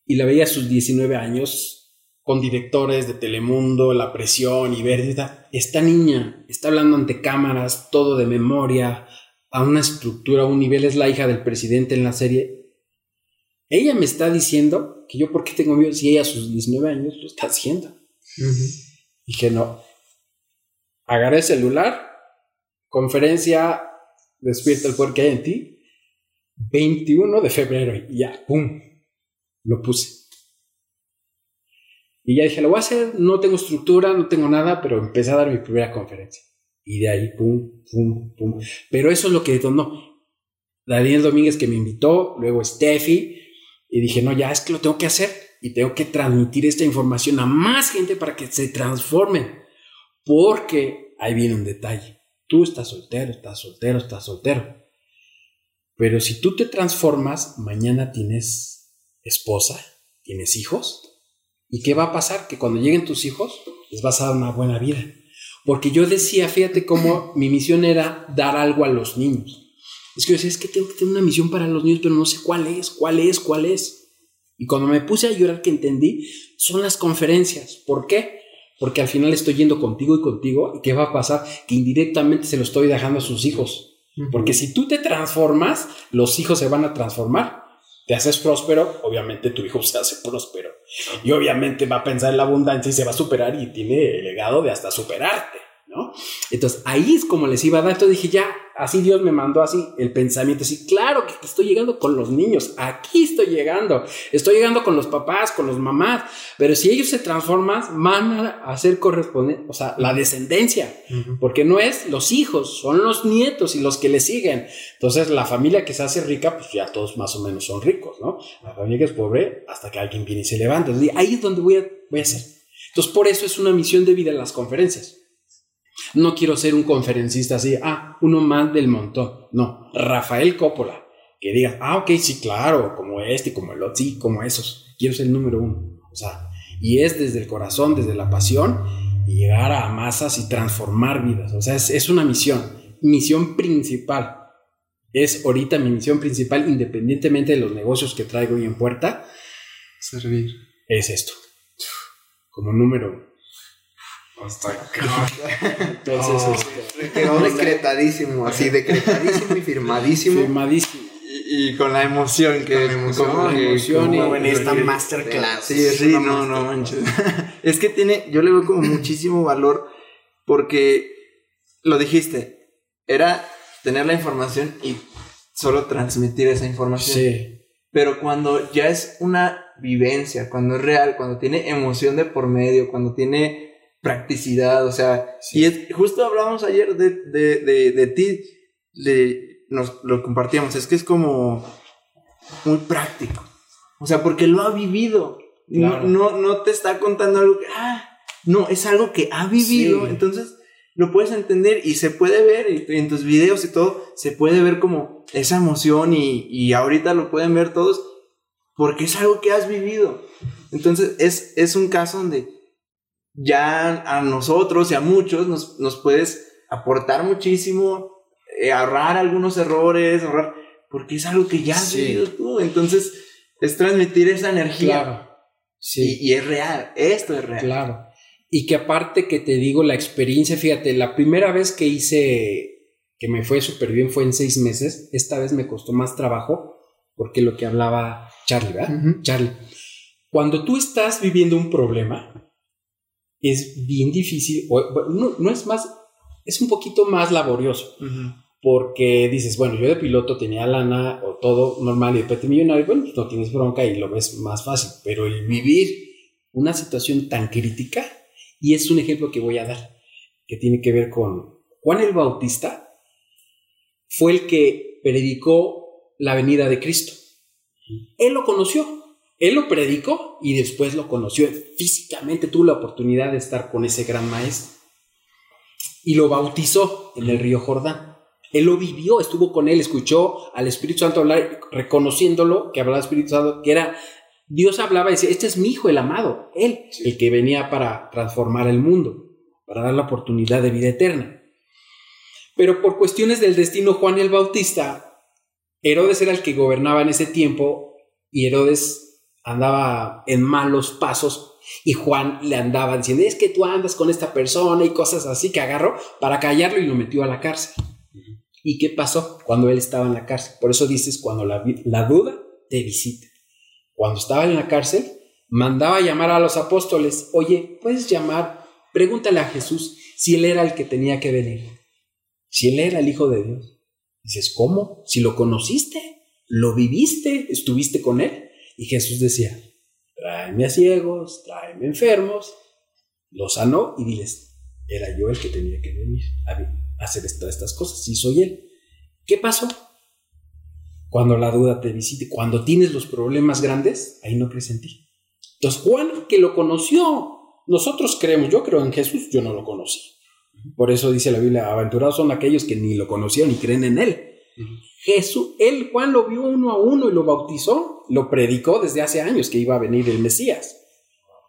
Y la veía a sus 19 años con directores de Telemundo, La Presión y Verde. Esta niña está hablando ante cámaras, todo de memoria, a una estructura, a un nivel, es la hija del presidente en la serie. Ella me está diciendo que yo, ¿por qué tengo miedo si ella a sus 19 años lo está haciendo? Y que no. Agarré el celular, conferencia, despierta el poder que hay en ti, 21 de febrero, y ya, ¡pum! Lo puse. Y ya dije, lo voy a hacer, no tengo estructura, no tengo nada, pero empecé a dar mi primera conferencia. Y de ahí, pum, pum, pum. Pero eso es lo que detonó. Daniel Domínguez que me invitó, luego Steffi, y dije, no, ya es que lo tengo que hacer y tengo que transmitir esta información a más gente para que se transformen, porque ahí viene un detalle. Tú estás soltero, estás soltero, estás soltero. Pero si tú te transformas, mañana tienes esposa, tienes hijos. ¿Y qué va a pasar? Que cuando lleguen tus hijos, les vas a dar una buena vida. Porque yo decía, fíjate cómo mi misión era dar algo a los niños. Es que yo decía, es que tengo que tener una misión para los niños, pero no sé cuál es, cuál es, cuál es. Y cuando me puse a llorar que entendí, son las conferencias. ¿Por qué? Porque al final estoy yendo contigo y contigo. ¿Y qué va a pasar? Que indirectamente se lo estoy dejando a sus hijos. Porque si tú te transformas, los hijos se van a transformar. Te haces próspero, obviamente tu hijo se hace próspero. Y obviamente va a pensar en la abundancia y se va a superar y tiene el legado de hasta superarte, ¿no? Entonces ahí es como les iba a dar. Entonces dije, ya, así Dios me mandó así el pensamiento, así, claro que estoy llegando con los niños, aquí estoy llegando, estoy llegando con los papás, con los mamás, pero si ellos se transforman, van a hacer correspondiente, o sea, la descendencia, porque no es los hijos, son los nietos y los que le siguen. Entonces, la familia que se hace rica, pues ya todos más o menos son ricos, ¿no? La familia que es pobre, hasta que alguien viene y se levanta. Entonces, ahí es donde voy a, voy a hacer. Entonces, por eso es una misión de vida en las conferencias. No quiero ser un conferencista así, ah, uno más del montón. No, Rafael Coppola, que diga, ah, ok, sí, claro, como este, como el otro, sí, como esos. Quiero ser el número uno. O sea, y es desde el corazón, desde la pasión, y llegar a masas y transformar vidas. O sea, es, es una misión, misión principal. Es ahorita mi misión principal, independientemente de los negocios que traigo hoy en puerta. Servir. Es esto. Como número uno. Entonces, este, quedó decretadísimo, así, decretadísimo y firmadísimo. Firmadísimo. Y, y con la emoción que. Con la emoción, como la emoción como y- en esta y- masterclass. Sí, sí, no, no manches. es que tiene, yo le veo como muchísimo valor porque lo dijiste, era tener la información y solo transmitir esa información. Sí. Pero cuando ya es una vivencia, cuando es real, cuando tiene emoción de por medio, cuando tiene practicidad, o sea, y es, justo hablábamos ayer de, de, de, de ti, de, nos lo compartíamos, es que es como muy práctico, o sea, porque lo ha vivido, Claro. no, no, no te está contando algo que, ah, no, es algo que ha vivido, Sí. entonces lo puedes entender y se puede ver y en tus videos y todo, se puede ver como esa emoción y, y ahorita lo pueden ver todos porque es algo que has vivido. Entonces es, es un caso donde ya a nosotros y a muchos nos, nos puedes aportar muchísimo, eh, ahorrar algunos errores, ahorrar, porque es algo que ya has Sí. vivido tú. Entonces es transmitir esa energía. Claro. Sí. Y, y es real, esto es real. Claro. Y que aparte que te digo, la experiencia, fíjate, la primera vez que hice, que me fue súper bien fue en seis meses, esta vez me costó más trabajo, porque lo que hablaba Charlie, ¿verdad? Charlie, cuando tú estás viviendo un problema, es bien difícil, o, no, no es más, es un poquito más laborioso, porque dices, bueno, yo de piloto tenía lana o todo normal y de repente millonario, bueno, pues no tienes bronca y lo ves más fácil, pero el vivir una situación tan crítica, y es un ejemplo que voy a dar, que tiene que ver con Juan el Bautista, fue el que predicó la venida de Cristo. Él lo conoció, él lo predicó y después lo conoció. Físicamente tuvo la oportunidad de estar con ese gran maestro y lo bautizó en el río Jordán. Él lo vivió, estuvo con él, escuchó al Espíritu Santo hablar, reconociéndolo que hablaba el Espíritu Santo, que era Dios hablaba y decía, este es mi hijo el amado, él, el que venía para transformar el mundo, para dar la oportunidad de vida eterna. Pero por cuestiones del destino, Juan el Bautista, Herodes era el que gobernaba en ese tiempo y Herodes andaba en malos pasos y Juan le andaba diciendo, es que tú andas con esta persona y cosas así que agarró para callarlo y lo metió a la cárcel. ¿Y qué pasó cuando él estaba en la cárcel? Por eso dices, cuando la, la duda te visita. Cuando estaba en la cárcel, mandaba llamar a los apóstoles, oye, puedes llamar, pregúntale a Jesús si él era el que tenía que venir, si él era el Hijo de Dios. Dices, ¿cómo? Si lo conociste, lo viviste, estuviste con él. Y Jesús decía, tráeme a ciegos, tráeme enfermos, los sanó y diles, era yo el que tenía que venir a hacer esta- estas cosas, sí soy él. ¿Qué pasó? cuando la duda te visite, cuando tienes los problemas grandes, ahí no crees en ti. Entonces Juan, que lo conoció, nosotros creemos, yo creo en Jesús, yo no lo conocí. Por eso dice la Biblia, aventurados son aquellos que ni lo conocían ni creen en él. Jesús, él, Juan lo vio uno a uno y lo bautizó, lo predicó desde hace años que iba a venir el Mesías.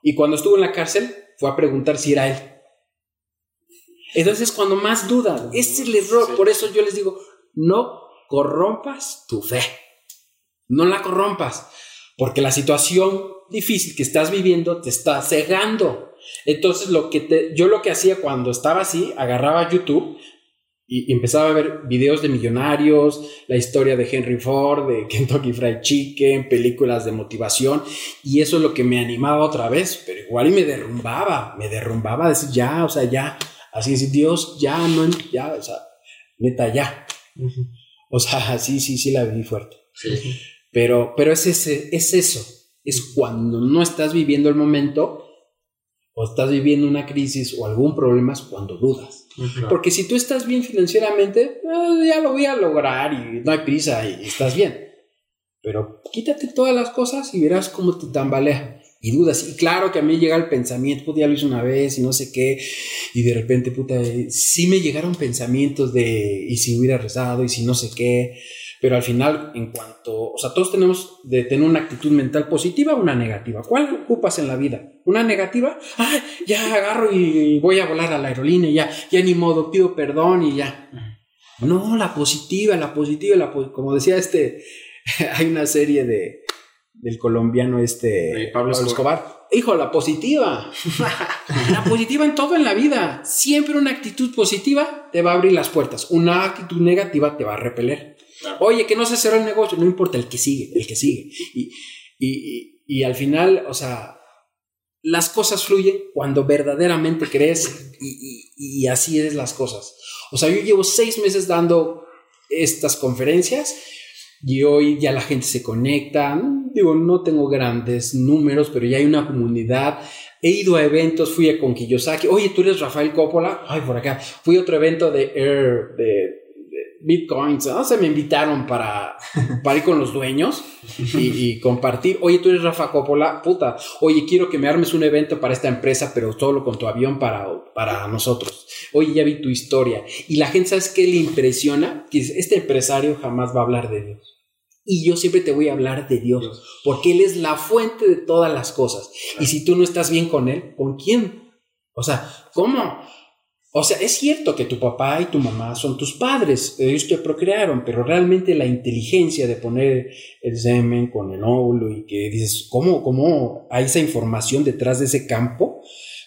Y cuando estuvo en la cárcel, fue a preguntar si era él. Entonces, cuando más duda, ese es el error. Por eso yo les digo, no corrompas tu fe. No la corrompas. Porque la situación difícil que estás viviendo te está cegando. Entonces, lo que te, yo lo que hacía cuando estaba así, agarraba YouTube y, y empezaba a ver videos de millonarios, la historia de Henry Ford, de Kentucky Fried Chicken, películas de motivación, y eso es lo que me animaba otra vez, pero igual y me derrumbaba, me derrumbaba a decir ya, o sea, ya, así decir, Dios, ya, no, ya, o sea, neta, ya. O sea, sí, sí, sí la viví fuerte. Pero, pero es, ese, es eso, es cuando no estás viviendo el momento o estás viviendo una crisis o algún problema es cuando dudas. Porque si tú estás bien financieramente, eh, ya lo voy a lograr y no hay prisa y estás bien. Pero quítate todas las cosas y verás cómo te tambalea y dudas. Y claro que a mí llega el pensamiento, puta, ya lo hice una vez y no sé qué, y de repente, puta, eh, sí me llegaron pensamientos de, y si hubiera rezado, y si no sé qué, pero al final, en cuanto, o sea, todos tenemos de tener una actitud mental positiva o una negativa. ¿Cuál ocupas en la vida? ¿Una negativa? Ah, ya agarro y voy a volar a la aerolínea, ya, ya ni modo, pido perdón y ya. No, la positiva, la positiva, la po- como decía este, hay una serie de del colombiano este Pablo Escobar. Hijo, la positiva. la positiva en todo en la vida. Siempre una actitud positiva te va a abrir las puertas. Una actitud negativa te va a repeler. Oye, que no se cerró el negocio, no importa, el que sigue, el que sigue. Y, y- y- al final, o sea, las cosas fluyen cuando verdaderamente crees y, así es las cosas. O sea, yo llevo seis meses dando estas conferencias y hoy ya la gente se conecta. Digo, no tengo grandes números, pero ya hay una comunidad. He ido a eventos, fui a con Kiyosaki. Oye, tú eres Rafael Coppola. Ay, por acá. Fui a otro evento de Air, de Bitcoins. ¿no? Se me invitaron para, para ir con los dueños y, y compartir. Oye, tú eres Rafa Coppola. Puta. Oye, quiero que me armes un evento para esta empresa, pero solo con tu avión para, para nosotros. Oye, ya vi tu historia. Y la gente, ¿sabes qué le impresiona? Que este empresario jamás va a hablar de Dios. Y yo siempre te voy a hablar de Dios, porque Él es la fuente de todas las cosas. Y si tú no estás bien con Él, ¿con quién? O sea, ¿cómo? O sea, es cierto que tu papá y tu mamá son tus padres, ellos te procrearon, pero realmente la inteligencia de poner el semen con el óvulo y que dices, ¿cómo, cómo hay esa información detrás de ese campo?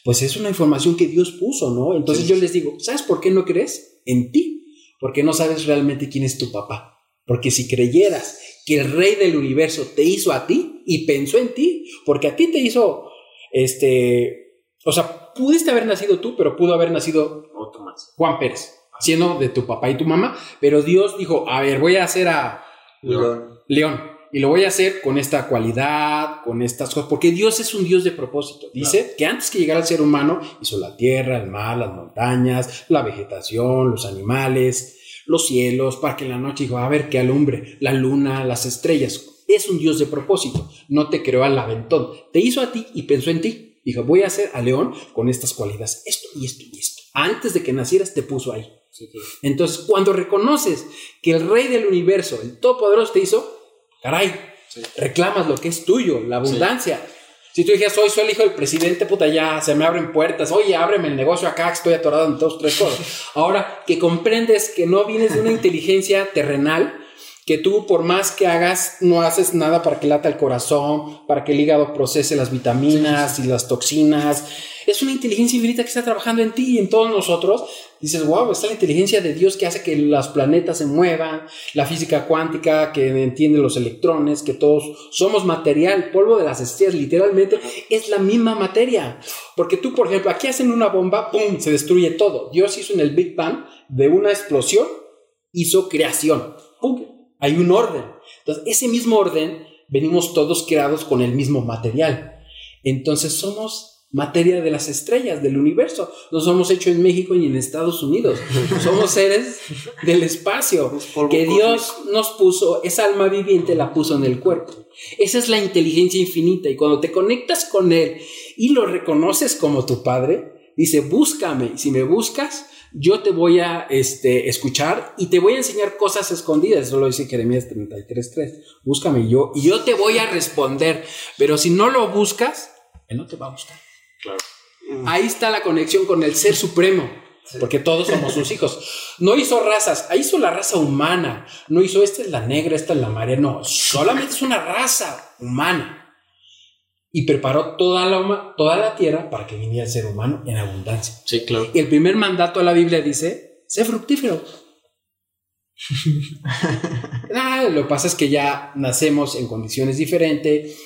Pues es una información que Dios puso, ¿no? Entonces yo les digo, ¿sabes por qué no crees? En ti, porque no sabes realmente quién es tu papá. Porque si creyeras que el rey del universo te hizo a ti y pensó en ti, porque a ti te hizo, este, o sea, pudiste haber nacido tú, pero pudo haber nacido Otro más. Juan Pérez, siendo de tu papá y tu mamá, pero Dios dijo, a ver, voy a hacer a León. León. Y lo voy a hacer con esta cualidad, con estas cosas, porque Dios es un Dios de propósito. Dice que antes que llegara el ser humano, hizo la tierra, el mar, las montañas, la vegetación, los animales, los cielos, para que en la noche dijo, a ver, que alumbre, la luna, las estrellas. Es un Dios de propósito. No te creó al aventón. Te hizo a ti y pensó en ti. Dijo, voy a hacer a León con estas cualidades, esto y esto y esto. Antes de que nacieras te puso ahí. Entonces, cuando reconoces que el rey del universo, el todopoderoso te hizo, caray, reclamas lo que es tuyo, la abundancia. Si tú dijeras, hoy soy el hijo del presidente, puta, ya se me abren puertas. Oye, ábreme el negocio acá, que estoy atorado en dos, tres cosas. Ahora que comprendes que no vienes de una inteligencia terrenal, que tú por más que hagas, no haces nada para que lata el corazón, para que el hígado procese las vitaminas y las toxinas. Es una inteligencia infinita que está trabajando en ti y en todos nosotros. Dices, wow, está la inteligencia de Dios que hace que los planetas se muevan, la física cuántica que entiende los electrones, que todos somos material, polvo de las estrellas, literalmente es la misma materia. Porque tú, por ejemplo, aquí hacen una bomba, ¡pum!, se destruye todo. Dios hizo en el Big Bang de una explosión, hizo creación. ¡Pum! Hay un orden. Entonces, ese mismo orden, venimos todos creados con el mismo material. Entonces, somos materia de las estrellas, del universo. No somos hechos en México ni en Estados Unidos. Somos seres del espacio. Que Dios nos puso, esa alma viviente la puso en el cuerpo. Esa es la inteligencia infinita. Y cuando te conectas con Él y lo reconoces como tu Padre, dice, búscame. Si me buscas, yo te voy a este, escuchar y te voy a enseñar cosas escondidas. Eso lo dice Jeremías 33.3. Búscame yo, y yo te voy a responder. Pero si no lo buscas, Él no te va a buscar. Claro. Ahí está la conexión con el ser supremo. Porque todos somos sus hijos. No hizo razas, ahí hizo la raza humana. No hizo esta es la negra, esta es la marea. No, solamente es una raza humana. Y preparó toda la, toda la tierra para que viniera el ser humano en abundancia. Sí, claro. Y el primer mandato de la Biblia dice: sé fructífero. ah, lo que pasa es que ya nacemos en condiciones diferentes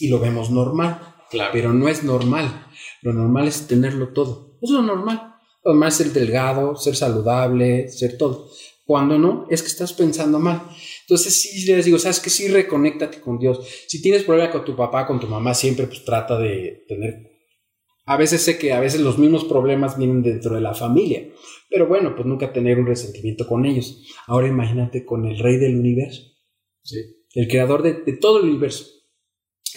y lo vemos normal. Claro. Pero no es normal. Lo normal es tenerlo todo. Eso es lo normal. Lo normal es ser delgado, ser saludable, ser todo. Cuando no, es que estás pensando mal. Entonces sí les digo, sabes que sí reconéctate con Dios. Si tienes problema con tu papá, con tu mamá, siempre pues trata de tener... A veces sé que a veces los mismos problemas vienen dentro de la familia, pero bueno, pues nunca tener un resentimiento con ellos. Ahora imagínate con el rey del universo, Sí. el creador de, de todo el universo,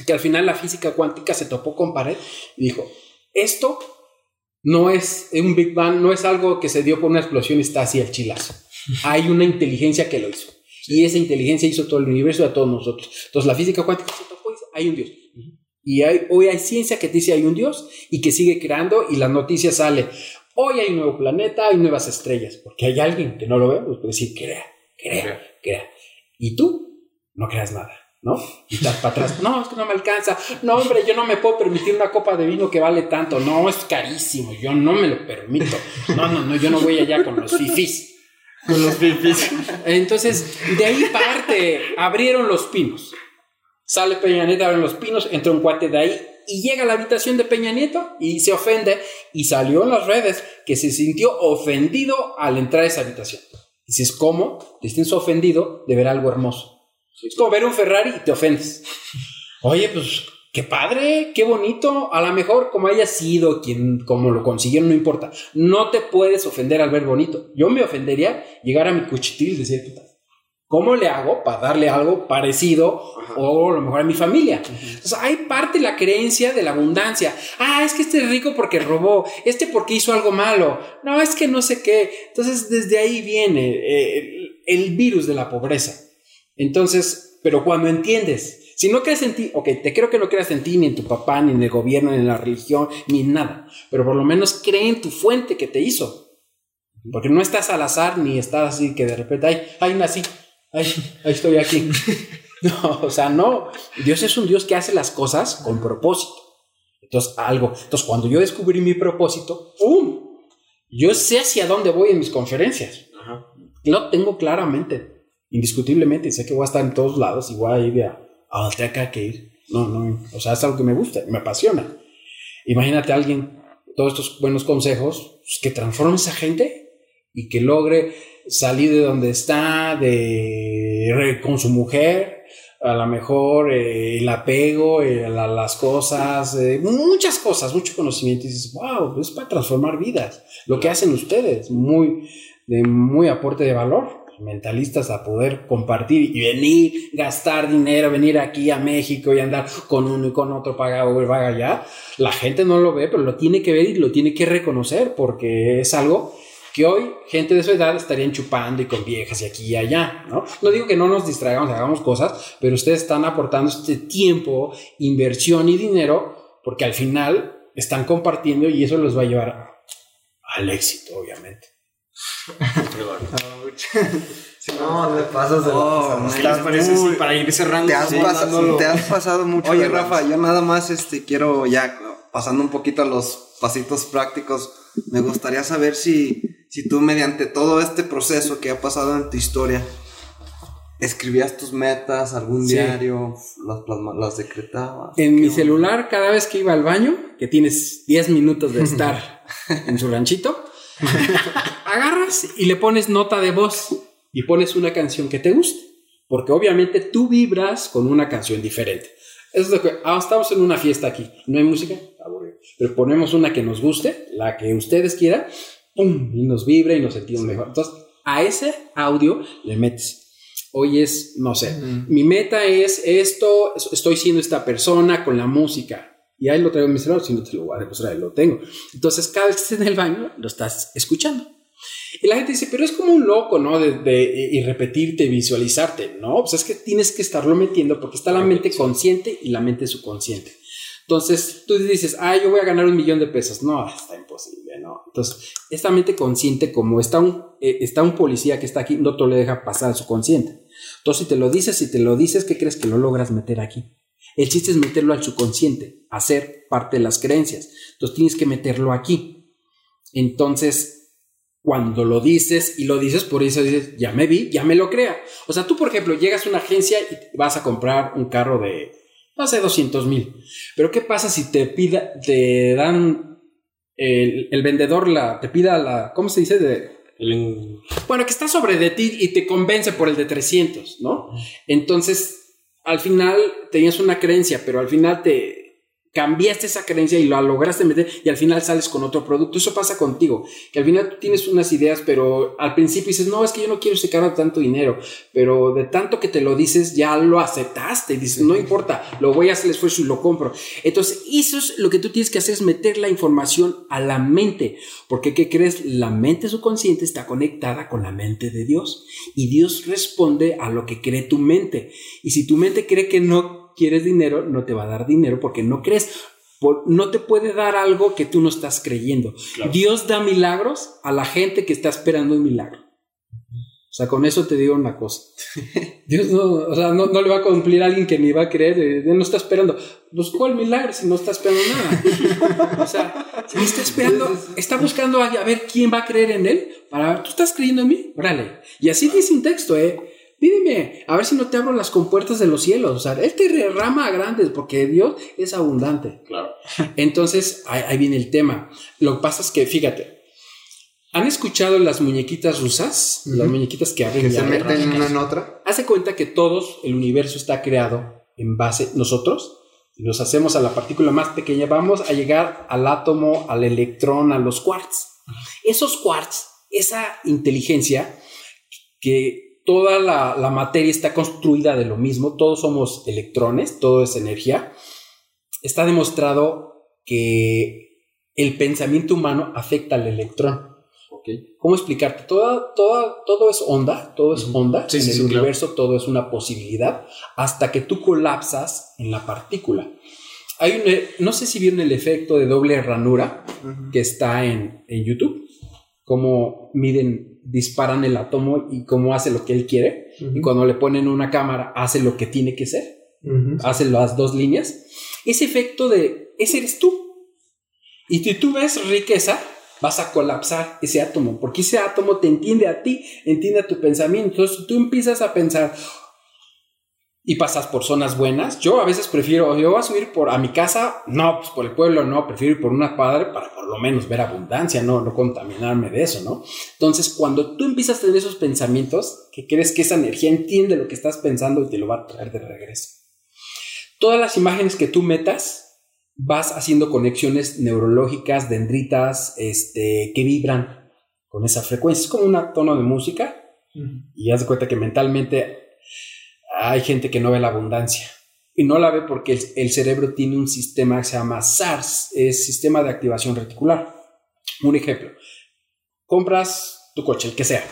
que al final la física cuántica se topó con pared y dijo, esto no es un Big Bang, no es algo que se dio por una explosión y está así el chilazo. Hay una inteligencia que lo hizo. Y esa inteligencia hizo todo el universo y a todos nosotros. Entonces la física cuántica se topó y dice, hay un Dios. Y hay, hoy hay ciencia que dice hay un Dios y que sigue creando y la noticia sale, hoy hay un nuevo planeta, hay nuevas estrellas, porque hay alguien que no lo ve, pues puede decir, crea, crea, crea. Y tú no creas nada. ¿no? Y estás para atrás, no, es que no me alcanza, no, hombre, yo no me puedo permitir una copa de vino que vale tanto, no, es carísimo, yo no me lo permito, no, no, no, yo no voy allá con los fifís. Con los fifís. Entonces, de ahí parte, abrieron los pinos. Sale Peña Nieto, abren los pinos, entra un cuate de ahí y llega a la habitación de Peña Nieto y se ofende y salió en las redes que se sintió ofendido al entrar a esa habitación. Dices, ¿cómo? Te sientes ofendido de ver algo hermoso. Es como ver un Ferrari y te ofendes. Oye, pues qué padre, qué bonito. A lo mejor como haya sido quien, como lo consiguieron, no importa. No te puedes ofender al ver bonito. Yo me ofendería llegar a mi cuchitil y decir, puta, ¿cómo le hago para darle algo parecido o a lo mejor a mi familia? Entonces hay parte la creencia de la abundancia. Ah, es que este es rico porque robó, este porque hizo algo malo. No, es que no sé qué. Entonces desde ahí viene eh, el virus de la pobreza. Entonces, pero cuando entiendes, si no crees en ti, ok, te creo que no creas en ti, ni en tu papá, ni en el gobierno, ni en la religión, ni en nada, pero por lo menos cree en tu fuente que te hizo. Porque no estás al azar, ni estás así que de repente, ay, ay, nací, ay, ay, estoy aquí. No, o sea, no. Dios es un Dios que hace las cosas con propósito. Entonces, algo. Entonces, cuando yo descubrí mi propósito, ¡pum! Yo sé hacia dónde voy en mis conferencias. Lo tengo claramente indiscutiblemente, sé que voy a estar en todos lados y voy a ir a, a donde tenga que ir. No, no, o sea, es algo que me gusta, me apasiona. Imagínate a alguien, todos estos buenos consejos, pues, que transforme a esa gente y que logre salir de donde está, de con su mujer, a lo mejor eh, el apego, eh, la- las cosas, eh, muchas cosas, mucho conocimiento. Y dices, wow, es para transformar vidas. Lo que hacen ustedes, muy, de muy aporte de valor mentalistas a poder compartir y venir, gastar dinero, venir aquí a México y andar con uno y con otro paga Uber, paga allá. La gente no lo ve, pero lo tiene que ver y lo tiene que reconocer porque es algo que hoy gente de su edad estarían chupando y con viejas y aquí y allá, ¿no? No digo que no nos distraigamos, hagamos cosas, pero ustedes están aportando este tiempo, inversión y dinero porque al final están compartiendo y eso los va a llevar al éxito, obviamente. No, te pasas de Oh, ¿Qué les parece si para ir cerrando? Te has, sí, pasa- dándolo- te has pasado mucho. Oye, Rafa, yo nada más este, quiero ya pasando un poquito a los pasitos prácticos. Me gustaría saber si, si tú, mediante todo este proceso que ha pasado en tu historia, escribías tus metas, algún Sí. diario, las, plasma- las decretabas. En mi ¿Qué celular, cada vez que iba al baño, que tienes 10 minutos de estar en su ranchito, agarras y le pones nota de voz y pones una canción que te guste. Porque obviamente tú vibras con una canción diferente. Eso es lo que. Ah, estamos en una fiesta aquí. ¿No hay música? Pero ponemos una que nos guste, la que ustedes quieran, ¡pum! y nos vibra y nos sentimos mejor. Entonces, a ese audio le metes. Hoy es, no sé, mi meta es esto, estoy siendo esta persona con la música. Y ahí lo traigo en mi celular, si no te lo voy a demostrar, lo tengo. Entonces, cada vez que estés en el baño, lo estás escuchando. Y la gente dice, pero es como un loco, ¿no? De, de- y repetirte, visualizarte. No, pues es que tienes que estarlo metiendo porque está la mente consciente y la mente subconsciente. Entonces tú dices, ah, yo voy a ganar un millón de pesos. No, está imposible, ¿no? Entonces, esta mente consciente, como está un, eh, está un policía que está aquí, no te lo deja pasar a su consciente. Entonces, si te lo dices, si te lo dices, ¿qué crees que lo logras meter aquí? El chiste es meterlo al subconsciente, hacer parte de las creencias. Entonces, tienes que meterlo aquí. Entonces, cuando lo dices y lo dices, por eso dices, ya me vi, ya me lo crea. O sea, tú, por ejemplo, llegas a una agencia y vas a comprar un carro de, no sé, 200 mil. Pero ¿qué pasa si te pida, te dan, el, el vendedor la, te pida la, ¿cómo se dice? De, bueno, que está sobre de ti y te convence por el de 300, ¿no? Entonces, al final tenías una creencia, pero al final te cambiaste esa creencia y la lograste meter y al final sales con otro producto. Eso pasa contigo, que al final tú tienes unas ideas, pero al principio dices, no, es que yo no quiero sacar tanto dinero, pero de tanto que te lo dices, ya lo aceptaste dices, no importa, lo voy a hacer el esfuerzo y lo compro. Entonces, eso es lo que tú tienes que hacer, es meter la información a la mente, porque ¿qué crees? La mente subconsciente está conectada con la mente de Dios y Dios responde a lo que cree tu mente. Y si tu mente cree que no quieres dinero, no te va a dar dinero porque no crees. Por- no te puede dar algo que tú no estás creyendo. Dios da milagros a la gente que está esperando un milagro. O sea, con eso te digo una cosa. Dios no, o sea, no, no le va a cumplir a alguien que ni va a creer, Él no está esperando. Pues, ¿cuál milagro si no está esperando nada? O sea, si está esperando, está buscando a, a ver quién va a creer en él. Para, ¿tú estás creyendo en mí? Órale. Y así dice un texto, ¿eh? Pídeme, a ver si no te abro las compuertas de los cielos. O sea, Él te derrama a grandes porque Dios es abundante. Claro. Entonces, ahí, ahí viene el tema. Lo que pasa es que, fíjate, ¿han escuchado las muñequitas rusas? Las muñequitas que abren Que y se abren. meten una en otra. Hace cuenta que todos, el universo está creado en base, nosotros, nos hacemos a la partícula más pequeña, vamos a llegar al átomo, al electrón, a los quarks. Esos quarks, esa inteligencia, que toda la, la materia está construida de lo mismo, todos somos electrones, todo es energía, está demostrado que el pensamiento humano afecta al electrón. ¿Cómo explicarte? Toda, toda, todo es onda, todo es onda. Sí, en sí, el sí, claro. universo todo es una posibilidad hasta que tú colapsas en la partícula. Hay un, no sé si vieron el efecto de doble ranura que está en, en YouTube, cómo miden, disparan el átomo y cómo hace lo que él quiere. Y cuando le ponen una cámara, hace lo que tiene que ser hace las dos líneas. Ese efecto de ese eres tú. Y si tú ves riqueza, vas a colapsar ese átomo, porque ese átomo te entiende a ti, entiende a tu pensamiento. Entonces tú empiezas a pensar y pasas por zonas buenas. Yo a veces prefiero, yo voy a subir por a mi casa, no, pues por el pueblo no, prefiero ir por una padre para por lo menos ver abundancia, no, no contaminarme de eso, ¿no? Entonces, cuando tú empiezas a tener esos pensamientos, que crees que esa energía entiende lo que estás pensando y te lo va a traer de regreso todas las imágenes que tú metas, vas haciendo conexiones neurológicas, dendritas, este, que vibran con esa frecuencia. Es como un tono de música y haz de cuenta que mentalmente hay gente que no ve la abundancia. Y no la ve porque el, el cerebro tiene un sistema que se llama SARS, es Sistema de Activación Reticular. Un ejemplo, compras tu coche, el que sea.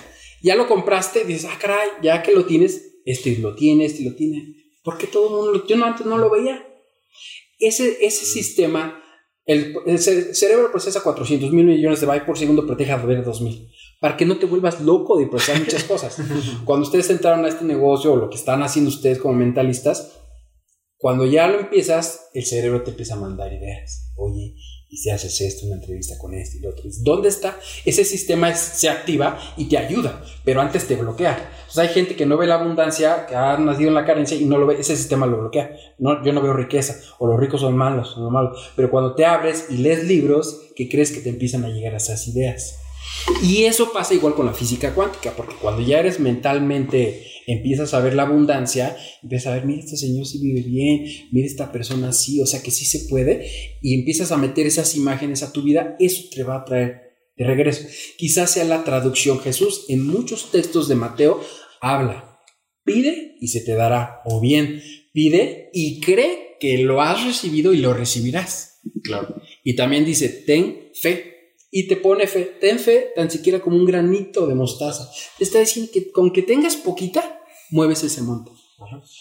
Ya lo compraste, dices, ah, caray, ya que lo tienes, este lo tiene, este lo tiene. Porque todo el mundo, yo no, antes no lo veía. Ese, ese sistema, el, el ce- cerebro procesa 400 mil millones de bytes por segundo, pero te deja de ver 2000. Para que no te vuelvas loco de procesar muchas cosas. Cuando ustedes entraron a este negocio o lo que están haciendo ustedes como mentalistas, cuando ya lo empiezas, el cerebro te empieza a mandar ideas. Oye, y si haces esto, una entrevista con este y lo otro. ¿Dónde está? Ese sistema es- se activa y te ayuda, pero antes te bloquea. Entonces hay gente que no ve la abundancia, que ha nacido en la carencia y no lo ve, ese sistema lo bloquea. No, yo no veo riqueza, o los ricos son malos, son malos. Pero cuando te abres y lees libros, que crees que te empiezan a llegar esas ideas? Y eso pasa igual con la física cuántica, porque cuando ya eres mentalmente, empiezas a ver la abundancia, empiezas a ver, mira, este señor sí vive bien, mira esta persona sí, o sea que sí se puede, y empiezas a meter esas imágenes a tu vida, eso te va a traer de regreso. Quizás sea la traducción. Jesús en muchos textos de Mateo habla, pide y se te dará, o bien pide y cree que lo has recibido y lo recibirás. Claro. Y también dice, ten fe. Y te pone fe, ten fe tan siquiera como un granito de mostaza. Te está diciendo que con que tengas poquita, mueves ese monte.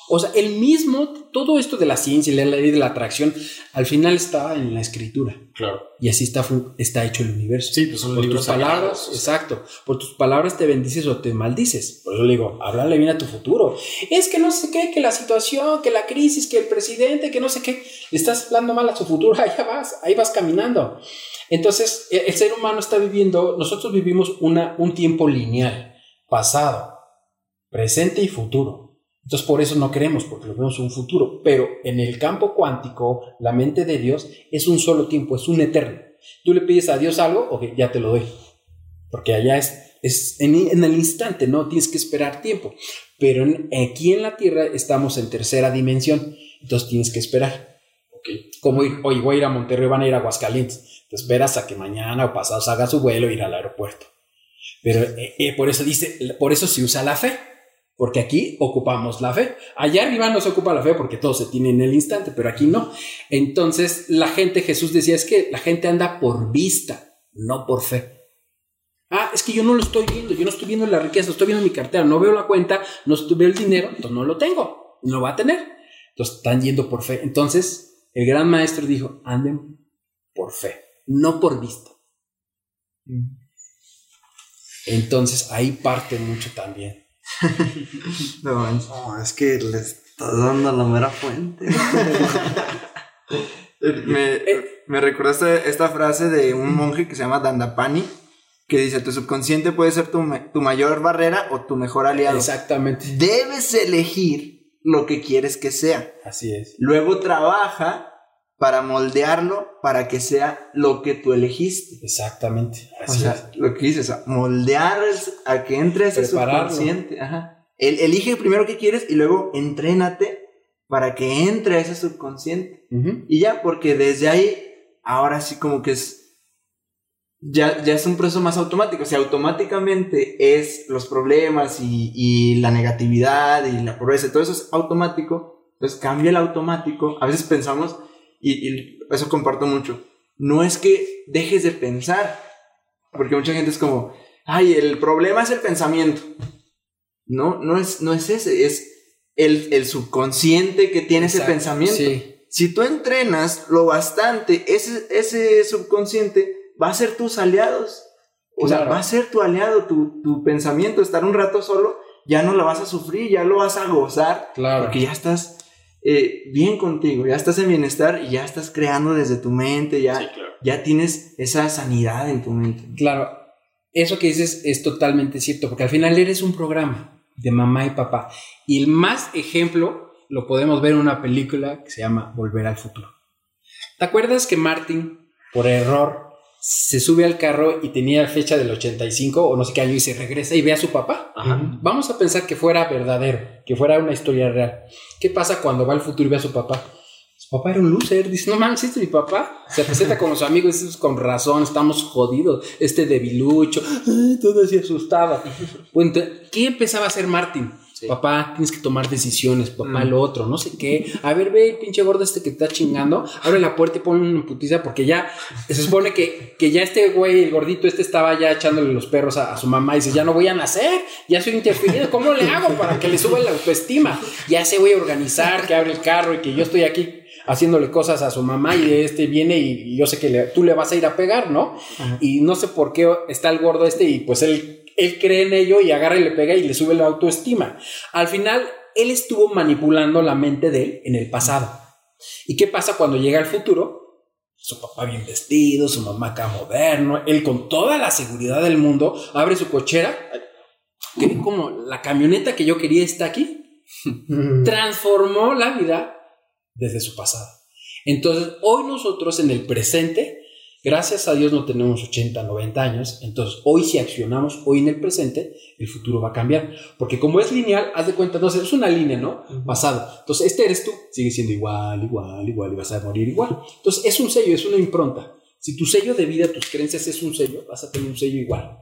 O sea, el mismo, todo esto de la ciencia y la ley de la atracción, al final está en la escritura. Claro. Y así está, está hecho el universo. Sí, pues son por libros tus palabras, sagrados. exacto. Por tus palabras te bendices o te maldices. Por eso le digo, háblale bien a tu futuro. Es que no sé qué, que la situación, que la crisis, que el presidente, que no sé qué. Le estás hablando mal a su futuro, ahí vas, ahí vas caminando. Entonces, el, el ser humano está viviendo, nosotros vivimos una, un tiempo lineal, pasado, presente y futuro. Entonces por eso no creemos, porque lo vemos un futuro. Pero en el campo cuántico, la mente de Dios es un solo tiempo, es un eterno. Tú le pides a Dios algo, ok, ya te lo doy. Porque allá es, es en, en el instante, no tienes que esperar tiempo. Pero en- aquí en la Tierra estamos en tercera dimensión, entonces tienes que esperar. Como ir, voy a ir a Monterrey, van a ir a Aguascalientes. Te esperas a que mañana o pasado haga su vuelo e ir al aeropuerto. Pero eh, eh, por eso dice, por eso se usa la fe. Porque aquí ocupamos la fe. Allá arriba no se ocupa la fe porque todo se tiene en el instante, pero aquí no. Entonces la gente, Jesús decía, es que la gente anda por vista, no por fe. Ah, es que yo no lo estoy viendo, yo no estoy viendo la riqueza, estoy viendo mi cartera, no veo la cuenta, no veo el dinero, entonces no lo tengo, no lo va a tener. Entonces están yendo por fe. Entonces el gran maestro dijo, anden por fe, no por vista. Entonces ahí parte mucho también. No, No, es que le estás dando la mera fuente. me, me recordaste esta frase de un monje que se llama Dandapani, que dice, tu subconsciente puede ser tu, me- tu mayor barrera o tu mejor aliado. Exactamente. Debes elegir lo que quieres que sea. Así es. Luego trabaja para moldearlo para que sea lo que tú elegiste. Exactamente. O Así sea, lo que dices, o sea, moldear es a que entre ese subconsciente. Ajá. El- elige primero qué quieres y luego entrénate para que entre ese subconsciente. es. Ujú. Y ya, porque desde ahí, ahora sí como que es... Ya, ya es un proceso más automático. O sea, automáticamente es los problemas y, y la negatividad y la pobreza. Todo eso es automático. Entonces cambia el automático. A veces pensamos, y, y eso comparto mucho, no es que dejes de pensar. Porque mucha gente es como, ay, el problema es el pensamiento. No, no es, no es ese, es el, el subconsciente que tiene ese pensamiento. sí. Si tú entrenas lo bastante, ese, ese subconsciente va a ser tus aliados. O sea, Claro. va a ser tu aliado, tu, tu pensamiento. Estar un rato solo, ya no lo vas a sufrir, ya lo vas a gozar. Claro. Porque ya estás eh, bien contigo, ya estás en bienestar y ya estás creando desde tu mente, ya, Sí, claro. ya tienes esa sanidad en tu mente. Claro, eso que dices es totalmente cierto, porque al final eres un programa de mamá y papá. Y el más ejemplo lo podemos ver en una película que se llama Volver al futuro. ¿Te acuerdas que Martin, por error, se sube al carro y tenía fecha del 85 o no sé qué año y se regresa y ve a su papá? Ajá. Vamos a pensar que fuera verdadero, que fuera una historia real. ¿Qué pasa cuando va al futuro y ve a su papá? Su papá era un loser. Dice, no mames, este es mi papá. Se presenta con los amigos y dice, con razón, estamos jodidos. Este debilucho, todo así asustado. Bueno, ¿qué empezaba a hacer Martin? Papá, tienes que tomar decisiones, papá, lo otro, no sé qué. A ver, ve el pinche gordo este que te está chingando, abre la puerta y pone una putiza porque ya se supone que, que ya este güey, el gordito este estaba ya echándole los perros a, a su mamá y dice, ya no voy a nacer, ya soy interferido, ¿cómo le hago para que le suba la autoestima? Ya se voy a organizar, que abre el carro y que yo estoy aquí haciéndole cosas a su mamá y este viene y, y yo sé que le- tú le vas a ir a pegar, ¿no? Y no sé por qué está el gordo este y pues él, él cree en ello y agarra y le pega y le sube la autoestima. Al final, él estuvo manipulando la mente de él en el pasado. ¿Y qué pasa cuando llega al futuro? Su papá bien vestido, su mamá acá moderno, él con toda la seguridad del mundo, abre su cochera, que como la camioneta que yo quería está aquí, transformó la vida desde su pasado. Entonces, hoy nosotros en el presente Gracias a Dios no tenemos 80, 90 años, entonces hoy si accionamos hoy en el presente, el futuro va a cambiar. Porque como es lineal, haz de cuenta, no sé, es una línea, ¿no? Pasado. Entonces este eres tú, sigue siendo igual, igual, igual, y vas a morir igual. Entonces es un sello, es una impronta. Si tu sello de vida, tus creencias es un sello, vas a tener un sello igual.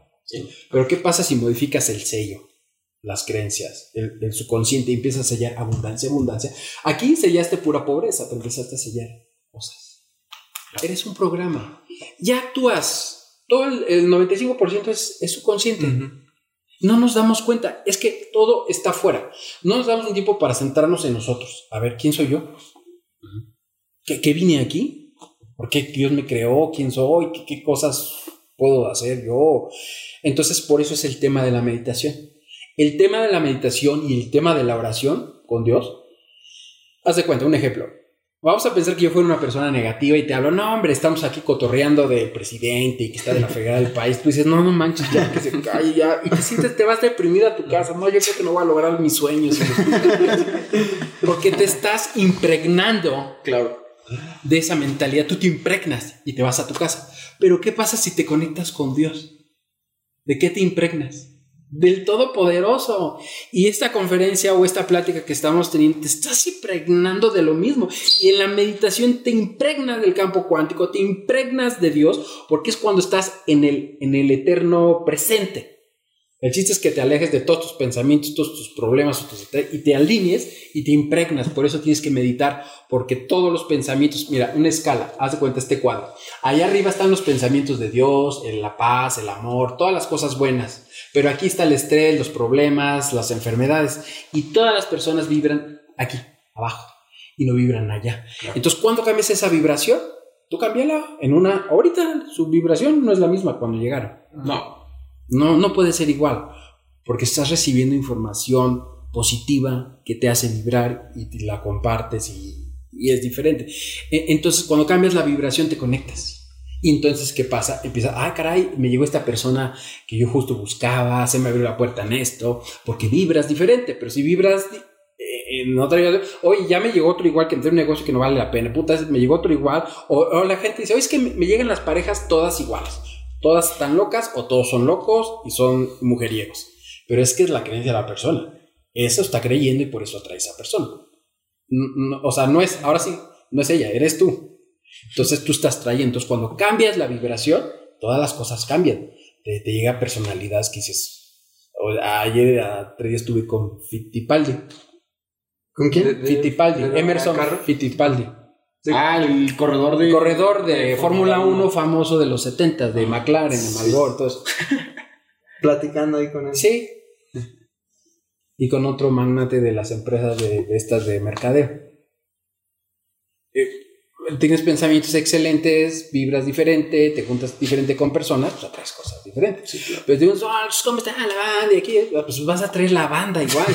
Pero ¿qué pasa si modificas el sello? Las creencias, el, el subconsciente y empiezas a sellar abundancia, abundancia. Aquí sellaste pura pobreza, pero empezaste a sellar cosas. Eres un programa. Ya actúas. Todo el, el 95% es, es subconsciente. No nos damos cuenta. Es que todo está afuera. No nos damos un tiempo para centrarnos en nosotros. A ver, ¿quién soy yo? ¿Qué, qué vine aquí? ¿Por qué Dios me creó? ¿Quién soy? ¿Qué, qué cosas puedo hacer yo? Entonces, por eso es el tema de la meditación. El tema de la meditación y el tema de la oración con Dios. Haz de cuenta, un ejemplo. Vamos a pensar que yo fuera una persona negativa y te hablo, no, hombre, estamos aquí cotorreando del presidente y que está de la fregada del país. Tú dices, no, no manches, ya que se calle, ya. Y te sientes, te vas deprimido a tu casa. No, yo creo que no voy a lograr mis sueños. Porque te estás impregnando, claro, de esa mentalidad. Tú te impregnas y te vas a tu casa. Pero ¿qué pasa si te conectas con Dios? ¿De qué te impregnas? Del Todopoderoso. Y esta conferencia o esta plática que estamos teniendo, te estás impregnando de lo mismo. Y en la meditación te impregnas del campo cuántico, te impregnas de Dios, porque es cuando estás en el, en el eterno presente. El chiste es que te alejes de todos tus pensamientos, todos tus problemas y te alinees y te impregnas. Por eso tienes que meditar, porque todos los pensamientos, mira, una escala, haz de cuenta este cuadro. Allá arriba están los pensamientos de Dios, la paz, el amor, todas las cosas buenas. Pero aquí está el estrés, los problemas, las enfermedades. Y todas las personas vibran aquí, abajo, y no vibran allá. Entonces, ¿cuándo cambias esa vibración? Tú cámbiala en una... Ahorita su vibración no es la misma cuando llegaron. No. No, no puede ser igual, porque estás recibiendo información positiva que te hace vibrar y la compartes y, y es diferente. E, Entonces, cuando cambias la vibración, te conectas. Entonces, ¿qué pasa? Empieza, ah, caray, me llegó esta persona que yo justo buscaba, se me abrió la puerta en esto, porque vibras diferente, pero si vibras en otra, oye, ya me llegó otro igual que entre un negocio que no vale la pena, puta, me llegó otro igual, o, la gente dice, oye, es que me, llegan las parejas todas iguales todas están locas o todos son locos y son mujeriegos. Pero es que es la creencia de la persona. Eso está creyendo y por eso atrae a esa persona. O sea, no es, ahora sí, no es ella, eres tú. Entonces tú estás trayendo. Entonces cuando cambias la vibración, todas las cosas cambian. Te, te llega personalidades que dices. o- ayer, a tres días estuve con Fittipaldi. ¿Con quién? Fittipaldi, de- de- Emerson? Fittipaldi. Ah, el corredor de. Corredor de, de Fórmula Fórmula 1 famoso de los 70, de McLaren, de Malgor, todo eso. Platicando ahí con él. Sí. Y con otro magnate de las empresas de, de estas de mercadeo. Eh, tienes pensamientos excelentes, vibras diferente, te juntas diferente con personas, pues atraes cosas diferentes. Pero dices, oh, pues, ¿cómo está la banda? Y aquí, pues vas a traer la banda igual.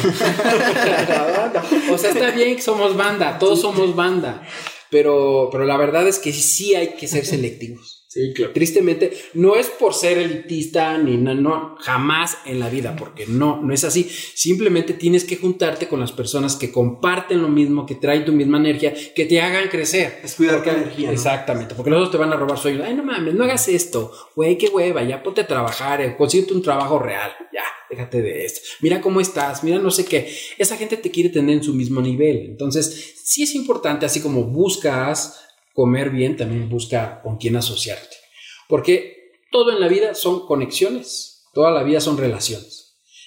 La banda. O sea, está bien que somos banda, todos somos banda. Pero, pero la verdad es que sí hay que ser selectivos. Sí, claro. Tristemente, no es por ser elitista ni no, no, jamás en la vida, porque no, no es así. Simplemente tienes que juntarte con las personas que comparten lo mismo, que traen tu misma energía, que te hagan crecer. Es cuidar Porque- tu energía, ¿no? Exactamente, porque los otros te van a robar sueños. Ay, no mames, no hagas esto. Güey, qué hueva, ya ponte a trabajar, eh, consíguete un trabajo real. Ya, déjate de esto. Mira cómo estás, mira no sé qué. Esa gente te quiere tener en su mismo nivel. Entonces, sí es importante, así como buscas comer bien, también busca con quién asociarte. Porque todo en la vida son conexiones, toda la vida son relaciones.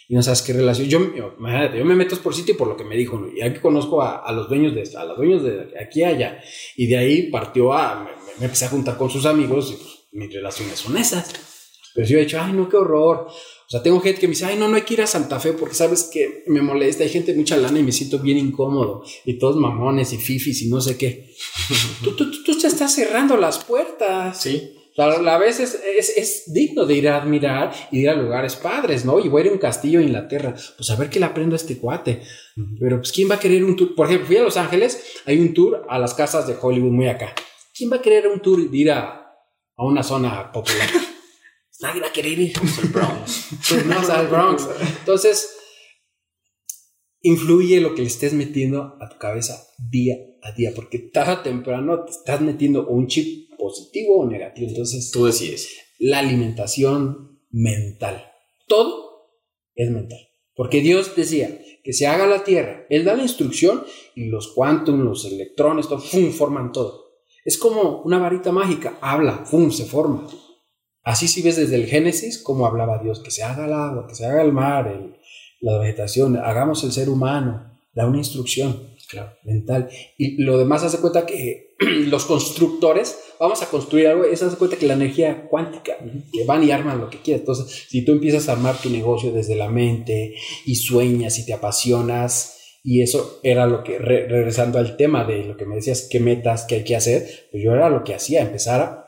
Y no sabes qué relación. Yo, imagínate, yo me meto por sitio por lo que me dijo, ¿no? y aquí conozco a, a los dueños de a los dueños de aquí allá. Y de ahí partió a, me, me empecé a juntar con sus amigos y pues, mis relaciones son esas. Pero yo he dicho, ay, no, qué horror. O sea, tengo gente que me dice, ay, no, no hay que ir a Santa Fe porque sabes que me molesta. Hay gente mucha lana y me siento bien incómodo. Y todos mamones y fifis y no sé qué. tú, tú, tú, tú te estás cerrando las puertas. Sí. O sea, a la vez es, es, es digno de ir a admirar y ir a lugares padres, ¿no? Y voy a ir a un castillo en Inglaterra, pues a ver qué le aprendo a este cuate. Pero pues, ¿quién va a querer un tour? Por ejemplo, fui a Los Ángeles, hay un tour a las casas de Hollywood muy acá. ¿Quién va a querer un tour de ir a, a una zona popular? Nadie va a querer ir. Al Bronx. sea, al Bronx. Entonces, influye lo que le estés metiendo a tu cabeza día a día, porque tarde o temprano te estás metiendo un chip positivo o negativo. Entonces, Tú decides. la alimentación mental, todo es mental. Porque Dios decía que se haga la tierra, Él da la instrucción y los quantum, los electrones, todo, ¡fum! forman todo. Es como una varita mágica, habla, ¡fum! se forma. Así si ves desde el Génesis cómo hablaba Dios, que se haga el agua, que se haga el mar, el- la vegetación, hagamos el ser humano, da una instrucción mental. Y lo demás hace cuenta que los constructores, vamos a construir algo, eso hace cuenta que la energía cuántica, que van y arman lo que quieras. Entonces, si tú empiezas a armar tu negocio desde la mente y sueñas y te apasionas, y eso era lo que, re- regresando al tema de lo que me decías, qué metas, qué hay que hacer, pues yo era lo que hacía, empezar a,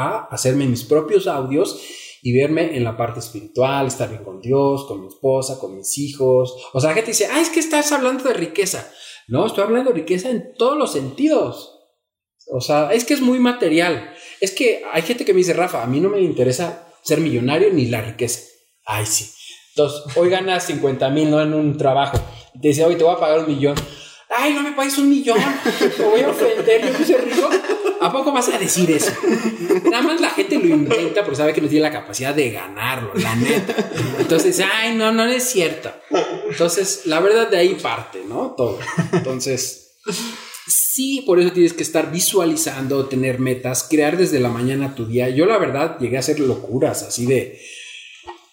a hacerme mis propios audios y verme en la parte espiritual, estar bien con Dios, con mi esposa, con mis hijos. O sea, la gente dice, ah, es que estás hablando de riqueza. No, estoy hablando de riqueza en todos los sentidos. O sea, es que es muy material. Es que hay gente que me dice, Rafa, a mí no me interesa ser millonario ni la riqueza. Ay, sí. Entonces, hoy ganas 50 mil, ¿no? En un trabajo. Te dice, hoy te voy a pagar un millón. Ay, no me pagues un millón. Te voy a ofender. Yo soy rico. ¿A poco vas a decir eso? Nada más la gente lo inventa porque sabe que no tiene la capacidad de ganarlo, la neta. Entonces, ay, no, no es cierto. Entonces, la verdad de ahí parte, ¿no? Todo. Entonces, sí, por eso tienes que estar visualizando, tener metas, crear desde la mañana tu día. Yo, la verdad, llegué a hacer locuras así de.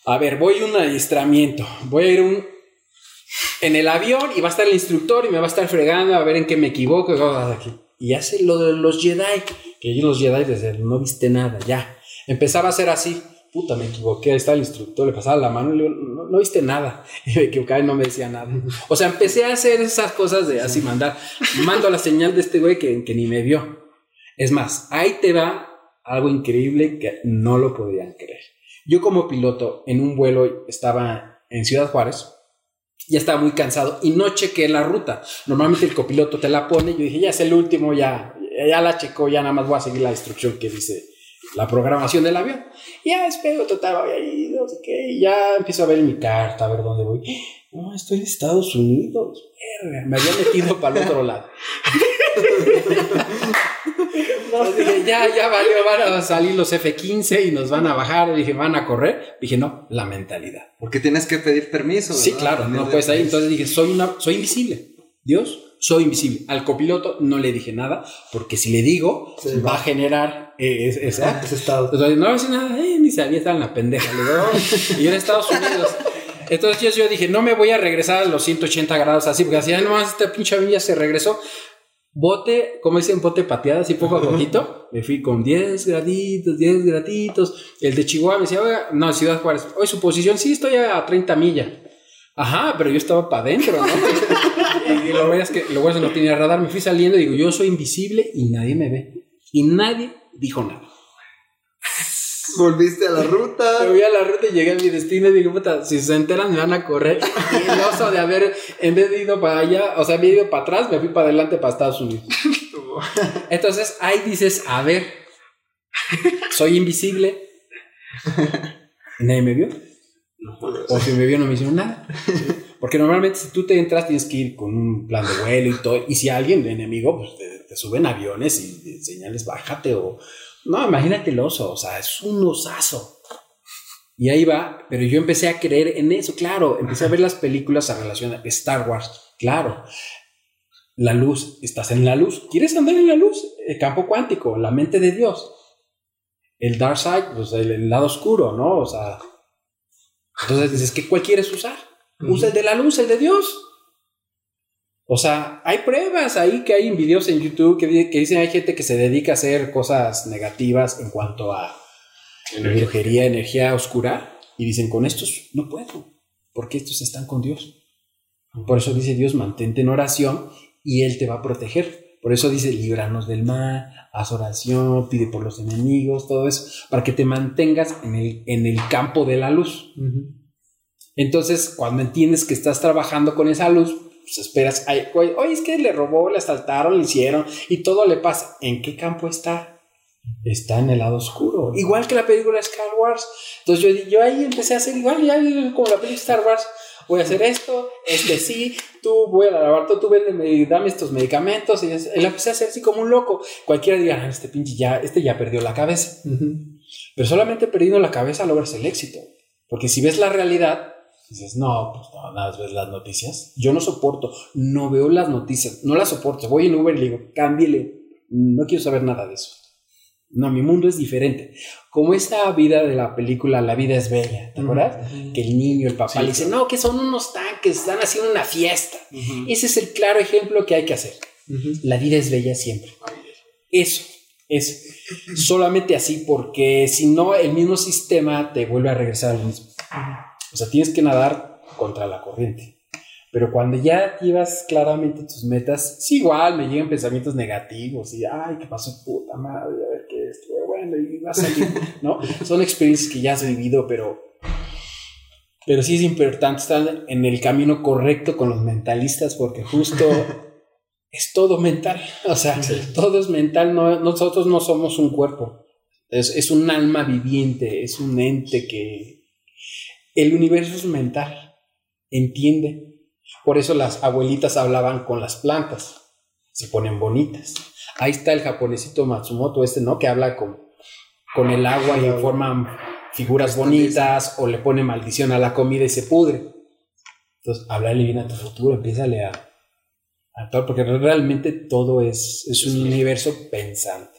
A ver, voy a un adiestramiento, voy a ir un, en el avión y va a estar el instructor y me va a estar fregando a ver en qué me equivoco y aquí. Y hace lo de los Jedi, que yo los Jedi desde el no viste nada, ya. Empezaba a ser así, puta, me equivoqué, ahí está el instructor, le pasaba la mano y le digo, no, no viste nada. Y me equivocaba y no me decía nada. O sea, empecé a hacer esas cosas de así mandar, mando la señal de este güey que, que ni me vio. Es más, ahí te va algo increíble que no lo podían creer. Yo como piloto en un vuelo estaba en Ciudad Juárez, ya estaba muy cansado y no chequé la ruta. Normalmente el copiloto te la pone. Yo dije, ya es el último, ya, ya la checó, ya nada más voy a seguir la instrucción que dice la programación del avión. Ya despego, total, voy ahí, no sé qué. Ya empiezo a ver mi carta, a ver dónde voy. No, estoy en Estados Unidos. Me había metido para el otro lado. Entonces dije, ya, ya valió, van a salir los F-15 y nos van a bajar. dije, van a correr. Dije, no, la mentalidad. Porque tienes que pedir permiso. Sí, claro, También no de- puedes ahí. Entonces dije, soy, una, soy invisible. Dios, soy invisible. Al copiloto no le dije nada, porque si le digo, va a generar eh, es- esa- Ese estado. Entonces, no a decir nada, eh, ni sabía, estaba en la pendeja. Le digo, "No". y yo en Estados Unidos. Entonces yo, yo dije, no me voy a regresar a los 180 grados así, porque así, "Ay, nomás este pinche ya se regresó. Bote, como dicen, bote pateado, así poco a poquito. Me fui con 10 graditos, 10 graditos. El de Chihuahua me decía, oiga, no, Ciudad Juárez, hoy su posición, sí, estoy a 30 millas. Ajá, pero yo estaba para adentro, ¿no? y lo bueno es que lo bueno es que no tenía radar. Me fui saliendo y digo, yo soy invisible y nadie me ve. Y nadie dijo nada. Volviste a la ruta. Me voy a la ruta y llegué a mi destino y digo, puta, si se enteran me van a correr. Y el oso de haber, en vez de ido para allá, o sea, había ido para atrás, me fui para adelante para Estados Unidos. Entonces ahí dices, a ver, soy invisible. ¿Y nadie me vio? O si me vio no me hicieron nada. Porque normalmente si tú te entras tienes que ir con un plan de vuelo y todo. Y si alguien, de enemigo, pues te, te suben aviones y señales bájate o... No, imagínate el oso, o sea, es un osazo. Y ahí va, pero yo empecé a creer en eso, claro, empecé a ver las películas a relación a Star Wars, claro. La luz, estás en la luz, ¿quieres andar en la luz? El campo cuántico, la mente de Dios. El dark side, pues el, el lado oscuro, ¿no? O sea, entonces dices, ¿qué, ¿cuál quieres usar? Usa el de la luz, el de Dios. O sea, hay pruebas ahí que hay en videos en YouTube que, que dicen hay gente que se dedica a hacer cosas negativas en cuanto a brujería, energía oscura, y dicen, con estos no puedo, porque estos están con Dios. Por eso dice Dios, mantente en oración y Él te va a proteger. Por eso dice, líbranos del mal, haz oración, pide por los enemigos, todo eso, para que te mantengas en el, en el campo de la luz. Entonces, cuando entiendes que estás trabajando con esa luz, pues esperas, ay, oye, oye, es que le robó, le asaltaron, le hicieron, y todo le pasa. ¿En qué campo está? Está en el lado oscuro. Igual que la película Star Wars. Entonces yo, yo ahí empecé a hacer igual, ya como la película Star Wars. voy a hacer esto, este sí, tú voy a lavar todo, tú véndeme, dame estos medicamentos. Y él empecé a hacer así como un loco. Cualquiera diga, "Ah, este pinche ya, este ya perdió la cabeza. Pero solamente perdiendo la cabeza logras el éxito. Porque si ves la realidad, dices, no, pues no, nada más ves las noticias. Yo no soporto, no veo las noticias, no las soporto. Voy en Uber y le digo, cámbiale, no quiero saber nada de eso. No, mi mundo es diferente. Como esa vida de la película La vida es bella, ¿te acuerdas? Que el niño, el papá le dice, no, que son unos tanques, están haciendo una fiesta. Ese es el claro ejemplo que hay que hacer. La vida es bella siempre. Eso, eso. Solamente así, porque si no, el mismo sistema te vuelve a regresar al mismo. O sea, tienes que nadar contra la corriente. Pero cuando ya llevas claramente tus metas, sí, igual me llegan pensamientos negativos y, ay, ¿qué pasó? Puta madre, a ver qué es, bueno, y va a salir, ¿no? Son experiencias que ya has vivido, pero, pero sí es importante estar en el camino correcto con los mentalistas porque justo es todo mental, o sea, todo es mental, no, nosotros no somos un cuerpo, es, es un alma viviente, es un ente que el universo es mental, entiende. Por eso las abuelitas hablaban con las plantas, se ponen bonitas. Ahí está el japonesito Matsumoto, este, ¿no? Que habla con, con el agua y forman figuras bonitas o le pone maldición a la comida y se pudre. Entonces, háblale bien a tu futuro, empiézale a, a todo, porque realmente todo es, es un universo pensante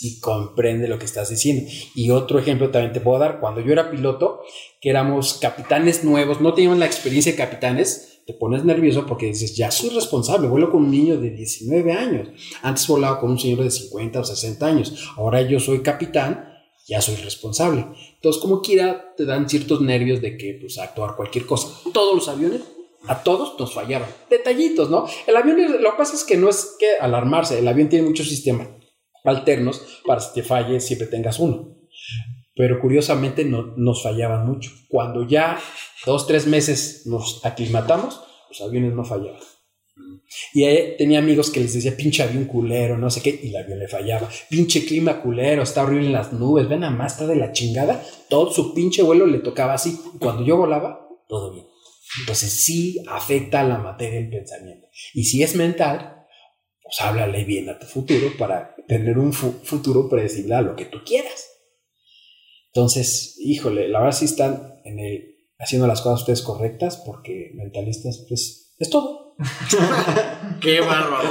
y comprende lo que estás diciendo. Y otro ejemplo también te puedo dar, cuando yo era piloto, que éramos capitanes nuevos, no teníamos la experiencia de capitanes, te pones nervioso porque dices, ya soy responsable, vuelo con un niño de 19 años, antes volaba con un señor de 50 o 60 años, ahora yo soy capitán, ya soy responsable. Entonces, como quiera, te dan ciertos nervios de que, pues, actuar cualquier cosa. Todos los aviones, a todos nos fallaban. Detallitos, ¿no? El avión, lo que pasa es que no es que alarmarse, el avión tiene muchos sistemas alternos para si te falle siempre tengas uno. Pero curiosamente no, nos fallaban mucho. Cuando ya dos, tres meses nos aclimatamos, los aviones no fallaban. Y ahí tenía amigos que les decía, pinche avión culero, no sé qué, y el avión le fallaba. Pinche clima culero, está horrible en las nubes, ven a más, está de la chingada. Todo su pinche vuelo le tocaba así. Cuando yo volaba, todo bien. Entonces sí afecta a la materia el pensamiento. Y si es mental, pues háblale bien a tu futuro para tener un fu futuro predecible a lo que tú quieras. Entonces, híjole, la verdad sí están en el, haciendo las cosas ustedes correctas porque mentalistas, pues, es todo. Qué bárbaro.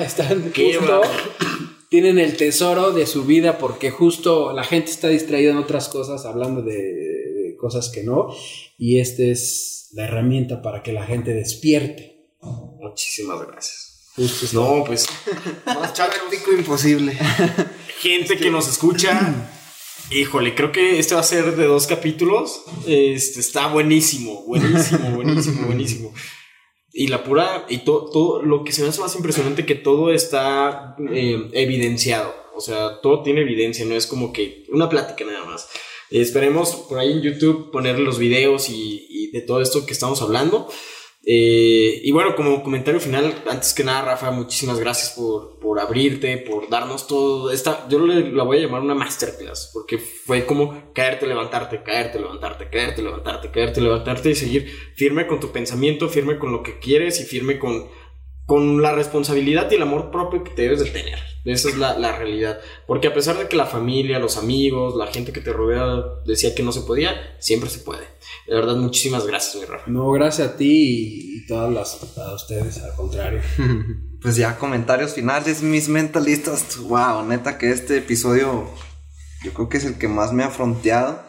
Están Qué justo, bárbaro. tienen el tesoro de su vida porque justo la gente está distraída en otras cosas, hablando de, de cosas que no, y esta es la herramienta para que la gente despierte. Muchísimas gracias. Justo. No, pues, Más práctico imposible. gente que nos escucha. Híjole, creo que este va a ser de dos capítulos. Este está buenísimo, buenísimo, buenísimo, buenísimo. Y la pura, y todo, todo, lo que se me hace más impresionante que todo está eh, evidenciado. O sea, todo tiene evidencia, no es como que una plática nada más. Esperemos por ahí en YouTube poner los videos y, y de todo esto que estamos hablando. Eh, y bueno, como comentario final, antes que nada, Rafa, muchísimas gracias por, por abrirte, por darnos todo. Esta, yo le, la voy a llamar una masterclass, porque fue como caerte, levantarte, caerte, levantarte, caerte, levantarte, caerte, levantarte y seguir firme con tu pensamiento, firme con lo que quieres y firme con, con la responsabilidad y el amor propio que te debes de tener. Esa es la, la realidad. Porque a pesar de que la familia, los amigos, la gente que te rodea decía que no se podía, siempre se puede. De verdad, muchísimas gracias, mi Rafa. No, gracias a ti y, todas las a ustedes, al contrario. Pues ya comentarios finales, mis mentalistas. Wow, neta que este episodio yo creo que es el que más me ha fronteado.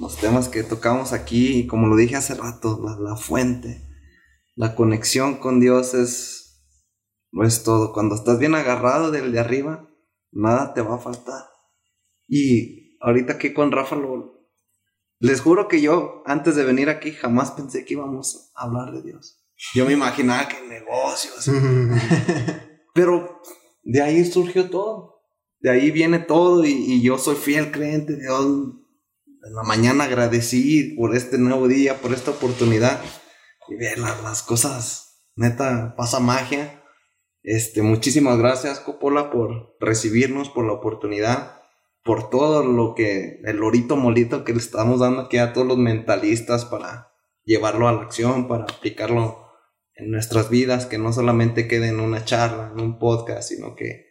Los temas que tocamos aquí, y como lo dije hace rato, la, la fuente, la conexión con Dios es, no es todo. Cuando estás bien agarrado del de arriba, nada te va a faltar. Y ahorita aquí con Rafa lo, les juro que yo, antes de venir aquí, jamás pensé que íbamos a hablar de Dios. Yo me imaginaba que negocios. Pero de ahí surgió todo. De ahí viene todo y, y yo soy fiel creyente de Dios. En la mañana agradecí por este nuevo día, por esta oportunidad. Y ver las, las cosas, neta, pasa magia. Este, muchísimas gracias, Coppola, por recibirnos, por la oportunidad, por todo lo que, el lorito molito que le estamos dando aquí a todos los mentalistas para llevarlo a la acción, para aplicarlo en nuestras vidas, que no solamente quede en una charla, en un podcast, sino que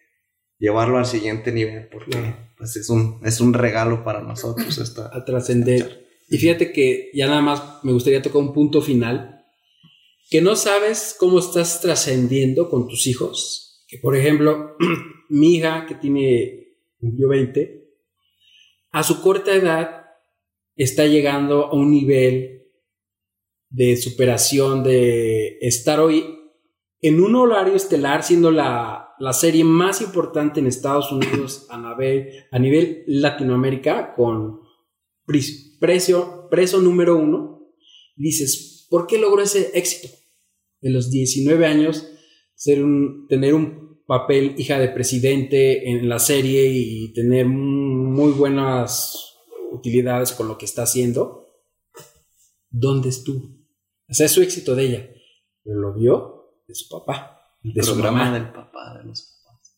llevarlo al siguiente nivel, porque pues es un, es un regalo para nosotros esta, a trascender. Y fíjate que ya nada más me gustaría tocar un punto final, que no sabes cómo estás trascendiendo con tus hijos. Que por ejemplo, mi hija que tiene, yo 20, a su corta edad está llegando a un nivel de superación, de estar hoy en un horario estelar, siendo la, la serie más importante en Estados Unidos a nivel, a nivel Latinoamérica, con precio, precio número uno, dices, ¿por qué logró ese éxito? En los 19 años, ser un, tener un papel hija de presidente en la serie y tener muy buenas utilidades con lo que está haciendo, ¿dónde estuvo? O sea, es su éxito de ella. Pero lo vio de su papá. El de su programa mamá. del papá, de los papás.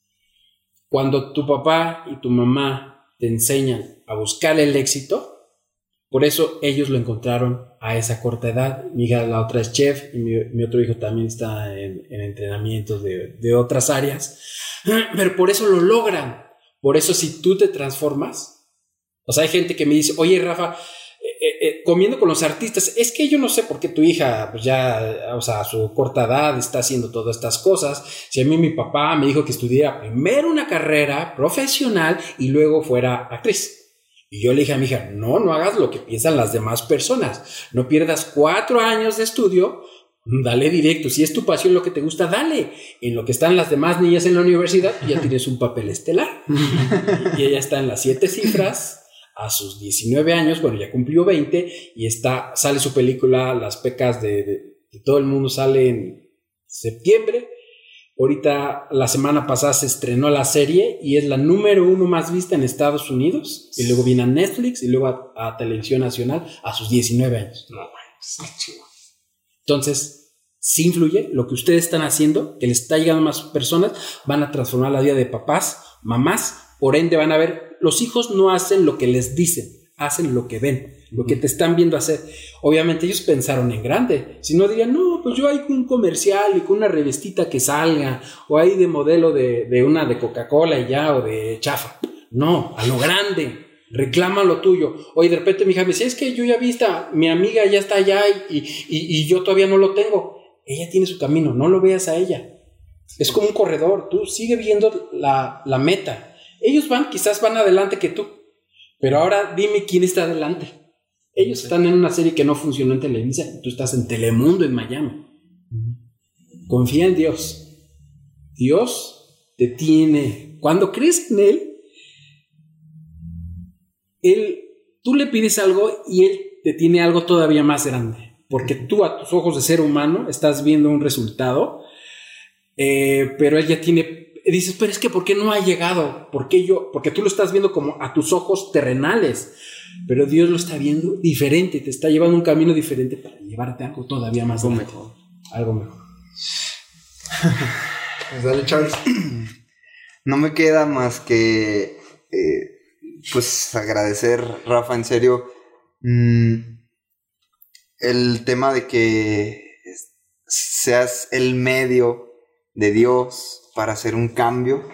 Cuando tu papá y tu mamá te enseñan a buscar el éxito, por eso ellos lo encontraron a esa corta edad. Mi hija, la otra es chef, y mi, mi otro hijo también está en, en entrenamientos de, de otras áreas. Pero por eso lo logran. Por eso si tú te transformas, o sea, hay gente que me dice, oye Rafa, eh, eh, comiendo con los artistas, es que yo no sé por qué tu hija, pues ya, o sea, a su corta edad está haciendo todas estas cosas. Si a mí mi papá me dijo que estudiara primero una carrera profesional y luego fuera actriz. Y yo le dije a mi hija, no, no hagas lo que piensan las demás personas. No pierdas cuatro años de estudio, dale directo. Si es tu pasión lo que te gusta, dale. En lo que están las demás niñas en la universidad, ya tienes un papel estelar. y ella está en las siete cifras a sus 19 años, bueno, ya cumplió 20 y está, sale su película Las pecas de, todo el mundo, sale en septiembre. Ahorita, la semana pasada se estrenó la serie y es la número uno más vista en Estados Unidos. Y luego viene a Netflix y luego a, Televisión Nacional a sus 19 años. No, bueno, es chido. Entonces, sí influye lo que ustedes están haciendo, que les está llegando a más personas, van a transformar la vida de papás, mamás, por ende van a ver, los hijos no hacen lo que les dicen, hacen lo que ven, lo que te están viendo hacer. Obviamente ellos pensaron en grande, si no dirían, no, pues yo hay un comercial y con una revistita que salga, o hay de modelo de, de una de Coca-Cola y ya, o de chafa. No, a lo grande, reclama lo tuyo. Oye, de repente mi hija me dice, es que yo ya vista, mi amiga ya está allá y, y, y yo todavía no lo tengo. Ella tiene su camino, no lo veas a ella. Es como un corredor, tú sigue viendo la, la meta. Ellos van, quizás van adelante que tú, pero ahora dime quién está adelante. Ellos están en una serie que no funcionó en Televisa, tú estás en Telemundo en Miami. Confía en Dios. Dios te tiene. Cuando crees en Él, Él, tú le pides algo y Él te tiene algo todavía más grande. Porque tú a tus ojos de ser humano estás viendo un resultado, eh, pero Él ya tiene dices, pero es que ¿por qué no ha llegado? ¿Por qué yo? Porque tú lo estás viendo como a tus ojos terrenales, pero Dios lo está viendo diferente, te está llevando un camino diferente para llevarte algo todavía más Algo grande. mejor. Algo mejor. Pues dale, Charles. No me queda más que, eh, pues, agradecer, Rafa, en serio, mm, el tema de que seas el medio de Dios para hacer un cambio,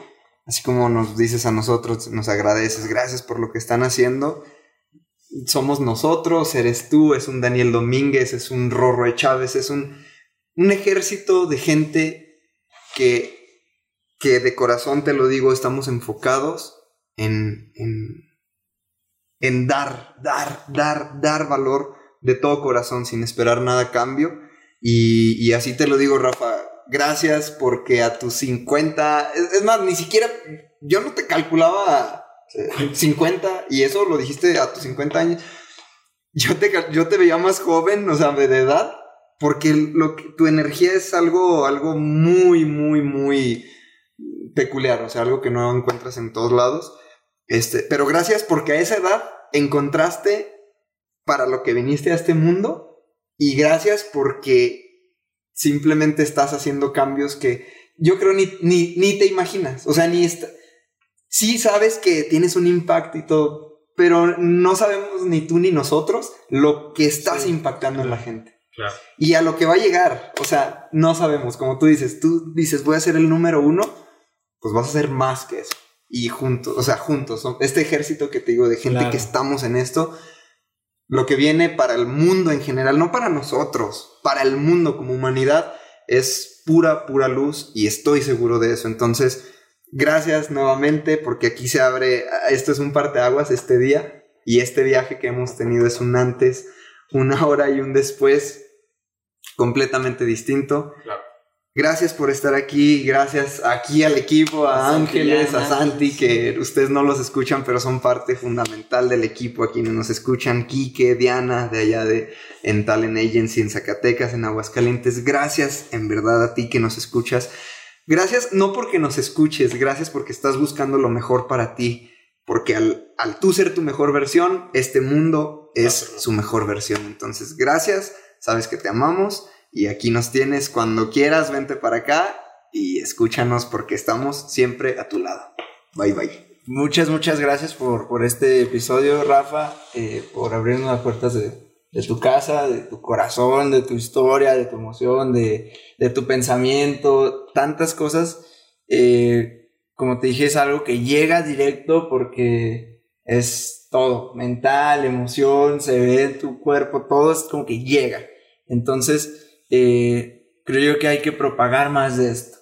así como nos dices a nosotros, nos agradeces, gracias por lo que están haciendo. Somos nosotros, eres tú, es un Daniel Domínguez, es un Rorro de Chávez, es un, un ejército de gente que, que de corazón te lo digo, estamos enfocados en, en, en dar, dar, dar, dar valor de todo corazón sin esperar nada a cambio. Y, y así te lo digo, Rafa, gracias porque a tus 50, es, es, más, ni siquiera, yo no te calculaba 50 y eso lo dijiste a tus 50 años. Yo te, yo te veía más joven, o sea, de edad, porque lo que, tu energía es algo, algo muy, muy, muy peculiar, o sea, algo que no encuentras en todos lados. Este, pero gracias porque a esa edad encontraste para lo que viniste a este mundo y gracias porque simplemente estás haciendo cambios que yo creo ni, ni, ni te imaginas. O sea, ni está, sí sabes que tienes un impacto y todo, pero no sabemos ni tú ni nosotros lo que estás impactando en la gente. Claro. Y a lo que va a llegar, o sea, no sabemos, como tú dices, tú dices, voy a ser el número uno, pues vas a ser más que eso. Y juntos, o sea, juntos, ¿no? este ejército que te digo de gente Claro. que estamos en esto, lo que viene para el mundo en general, no para nosotros, para el mundo como humanidad, es pura, pura luz y estoy seguro de eso. Entonces, gracias nuevamente porque aquí se abre, esto es un parteaguas este día y este viaje que hemos tenido es un antes, una hora y un después completamente distinto. Claro. Gracias por estar aquí, gracias aquí al equipo, a A Ángeles, a. Santi, que ustedes no los escuchan, pero son parte fundamental del equipo, a quienes nos escuchan, Quique, Diana, de allá de en Talent Agency, en Zacatecas, en Aguascalientes. Gracias en verdad a ti que nos escuchas. Gracias no porque nos escuches, gracias porque estás buscando lo mejor para ti, porque al, al tú ser tu mejor versión, este mundo es su mejor versión. Entonces, gracias, sabes que te amamos y aquí nos tienes cuando quieras, vente para acá y escúchanos porque estamos siempre a tu lado. Bye bye. Muchas, muchas gracias por, por este episodio, Rafa, eh, por abrirnos las puertas de, de tu casa, de tu corazón, de tu historia, de tu emoción, de, de tu pensamiento, tantas cosas. Eh, como te dije, es algo que llega directo porque es todo, mental, emoción, se ve en tu cuerpo, todo es como que llega. Entonces, eh, creo yo que hay que propagar más de esto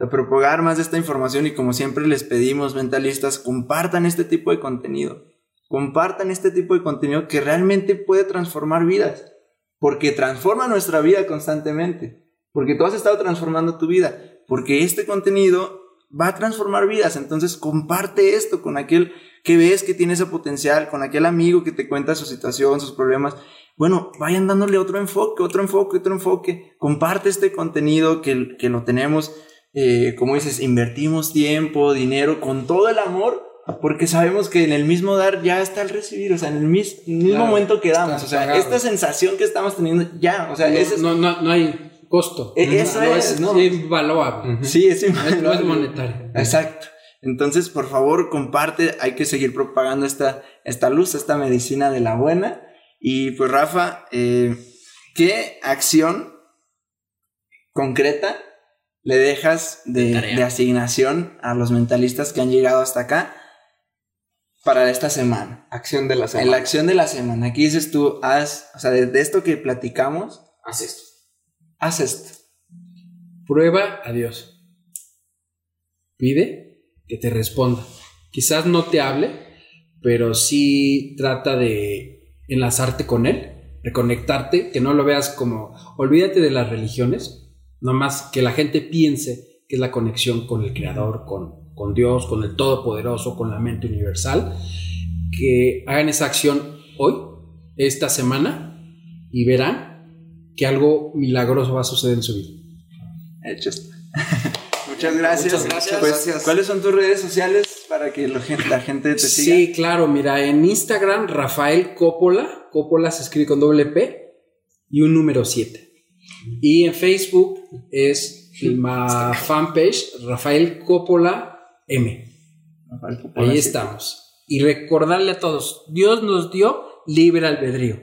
de propagar más de esta información y como siempre les pedimos mentalistas, compartan este tipo de contenido. Compartan este tipo de contenido que realmente puede transformar vidas. Porque transforma nuestra vida constantemente. Porque tú has estado transformando tu vida. Porque este contenido va a transformar vidas. Entonces comparte esto con aquel que ves que tiene ese potencial, con aquel amigo que te cuenta su situación, sus problemas. Bueno, vayan dándole otro enfoque, otro enfoque, otro enfoque. Comparte este contenido que, que lo tenemos eh, como dices, invertimos tiempo, dinero, con todo el amor, porque sabemos que en el mismo dar ya está el recibir, o sea, en el mis- mismo Claro, momento que damos, o sea, pagado. esta sensación que estamos teniendo ya, o sea, no, ese es- no, no, no hay costo. E- eso no es, ¿no? invaluable. sí, es, No es- no es invaluable. monetario. Exacto. Entonces, por favor, comparte, hay que seguir propagando esta, esta luz, esta medicina de la buena. Y pues, Rafa, eh, ¿qué acción concreta le dejas de, asignación a los mentalistas que han llegado hasta acá para esta semana? Acción de la En semana. la acción de la semana. Aquí dices tú, haz, o sea, de, de esto que platicamos, Haz esto. haz esto. Prueba a Dios. Pide que te responda. Quizás no te hable, pero sí trata de enlazarte con Él, reconectarte, que no lo veas como, olvídate de las religiones, nomás que la gente piense que es la conexión con el Creador, con, con Dios, con el Todopoderoso, con la mente universal, que hagan esa acción hoy, esta semana, y verán que algo milagroso va a suceder en su vida. Hecho. Muchas gracias. Muchas gracias. Pues, Gracias. ¿Cuáles son tus redes sociales para que la gente, la gente te siga? Sí, claro, mira, en Instagram, Rafael Coppola, Coppola se escribe con doble P y un número 7. Y en Facebook es la fanpage Rafael Coppola M. Ahí estamos. Y recordarle a todos, Dios nos dio libre albedrío.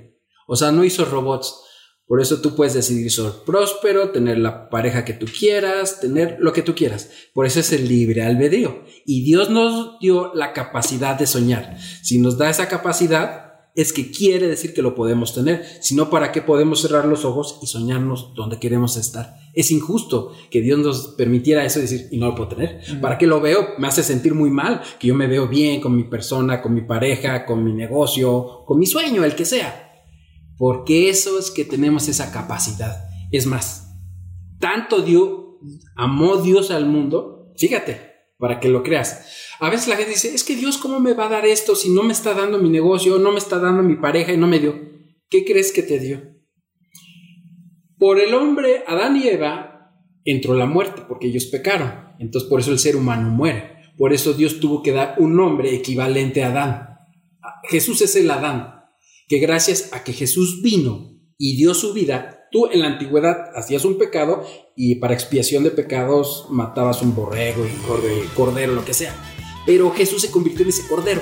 O sea, no hizo robots. Por eso tú puedes decidir ser próspero, tener la pareja que tú quieras, tener lo que tú quieras. Por eso es el libre albedrío. Y Dios nos dio la capacidad de soñar. Si nos da esa capacidad, es que quiere decir que lo podemos tener. Si no, ¿para qué podemos cerrar los ojos y soñarnos donde queremos estar? Es injusto que Dios nos permitiera eso y decir, y no lo puedo tener. ¿Para qué lo veo? Me hace sentir muy mal, que yo me veo bien con mi persona, con mi pareja, con mi negocio, con mi sueño, el que sea. Porque eso es que tenemos esa capacidad. Es más, tanto dio, amó Dios al mundo, fíjate, para que lo creas. A veces la gente dice, es que Dios, ¿cómo me va a dar esto si no me está dando mi negocio, no me está dando mi pareja y no me dio? ¿Qué crees que te dio? Por el hombre, Adán y Eva, entró la muerte porque ellos pecaron. Entonces por eso el ser humano muere. Por eso Dios tuvo que dar un nombre equivalente a Adán. Jesús es el Adán, que gracias a que Jesús vino y dio su vida, tú en la antigüedad hacías un pecado y para expiación de pecados matabas un borrego y corde- cordero, lo que sea. pero Jesús se convirtió en ese cordero.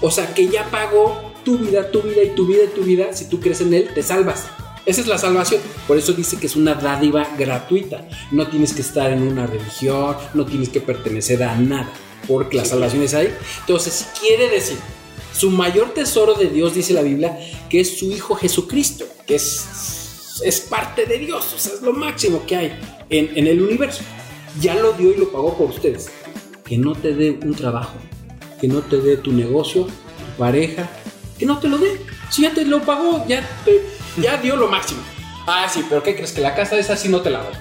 O sea, que ya pagó tu vida, tu vida y tu vida y tu vida. Si tú crees en Él, te salvas. Esa es la salvación. Por eso dice que es una dádiva gratuita. No tienes que estar en una religión, no tienes que pertenecer a nada, porque la salvación es ahí. Entonces, quiere decir, su mayor tesoro de Dios, dice la Biblia, que es su Hijo Jesucristo, que es, es parte de Dios, o es lo máximo que hay en, en el universo. Ya lo dio y lo pagó por ustedes. Que no te dé un trabajo, que no te dé tu negocio, tu pareja, que no te lo dé. Si ya te lo pagó, ya, te- ya dio lo máximo. Ah, sí, pero ¿qué crees? Que la casa esa sí no te la doy.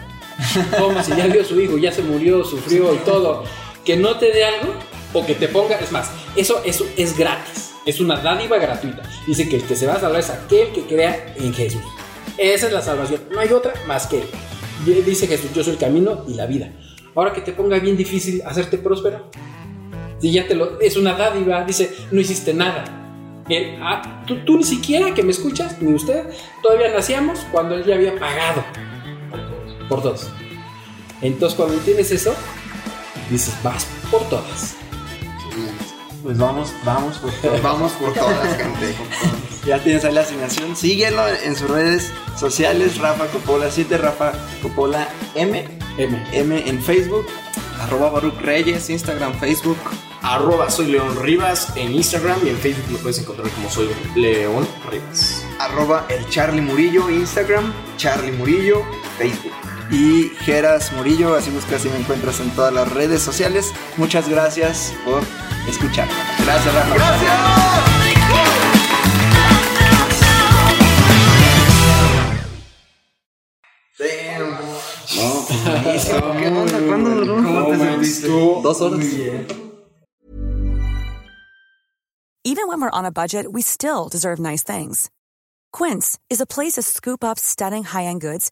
¿Cómo? Si ya dio su hijo, ya se murió, sufrió y todo. Que no te dé algo o que te ponga. Es más, eso, eso es gratis. Es una dádiva gratuita. Dice que el que se va a salvar es aquel que crea en Jesús. Esa es la salvación. No hay otra más que él. Dice Jesús, yo soy el camino y la vida. Ahora que te ponga bien difícil hacerte próspero. Si ya te lo. Es una dádiva. Dice, no hiciste nada. Él, ah, tú, ni siquiera que me escuchas, ni usted, todavía nacíamos cuando él ya había pagado por todos. Entonces, cuando tienes eso, dices, vas por todas. Pues vamos, vamos por todas. Vamos por todas, gente. Ya tienes ahí la asignación. Síguelo en sus redes sociales, Rafa Coppola 7, Rafa Coppola M, M. M en Facebook. Arroba Baruch Reyes, Instagram, Facebook. Arroba soy León Rivas en Instagram y en Facebook me puedes encontrar como soy León Rivas. Arroba el Charlie Murillo, Instagram, Charlie Murillo, Facebook. Y Geras Murillo, así buscas y me encuentras en todas las redes sociales. Muchas gracias por escuchar. Gracias, Rafa. Horas. Even when we're on a budget, we still deserve nice things. Quince is a place to scoop up stunning high-end goods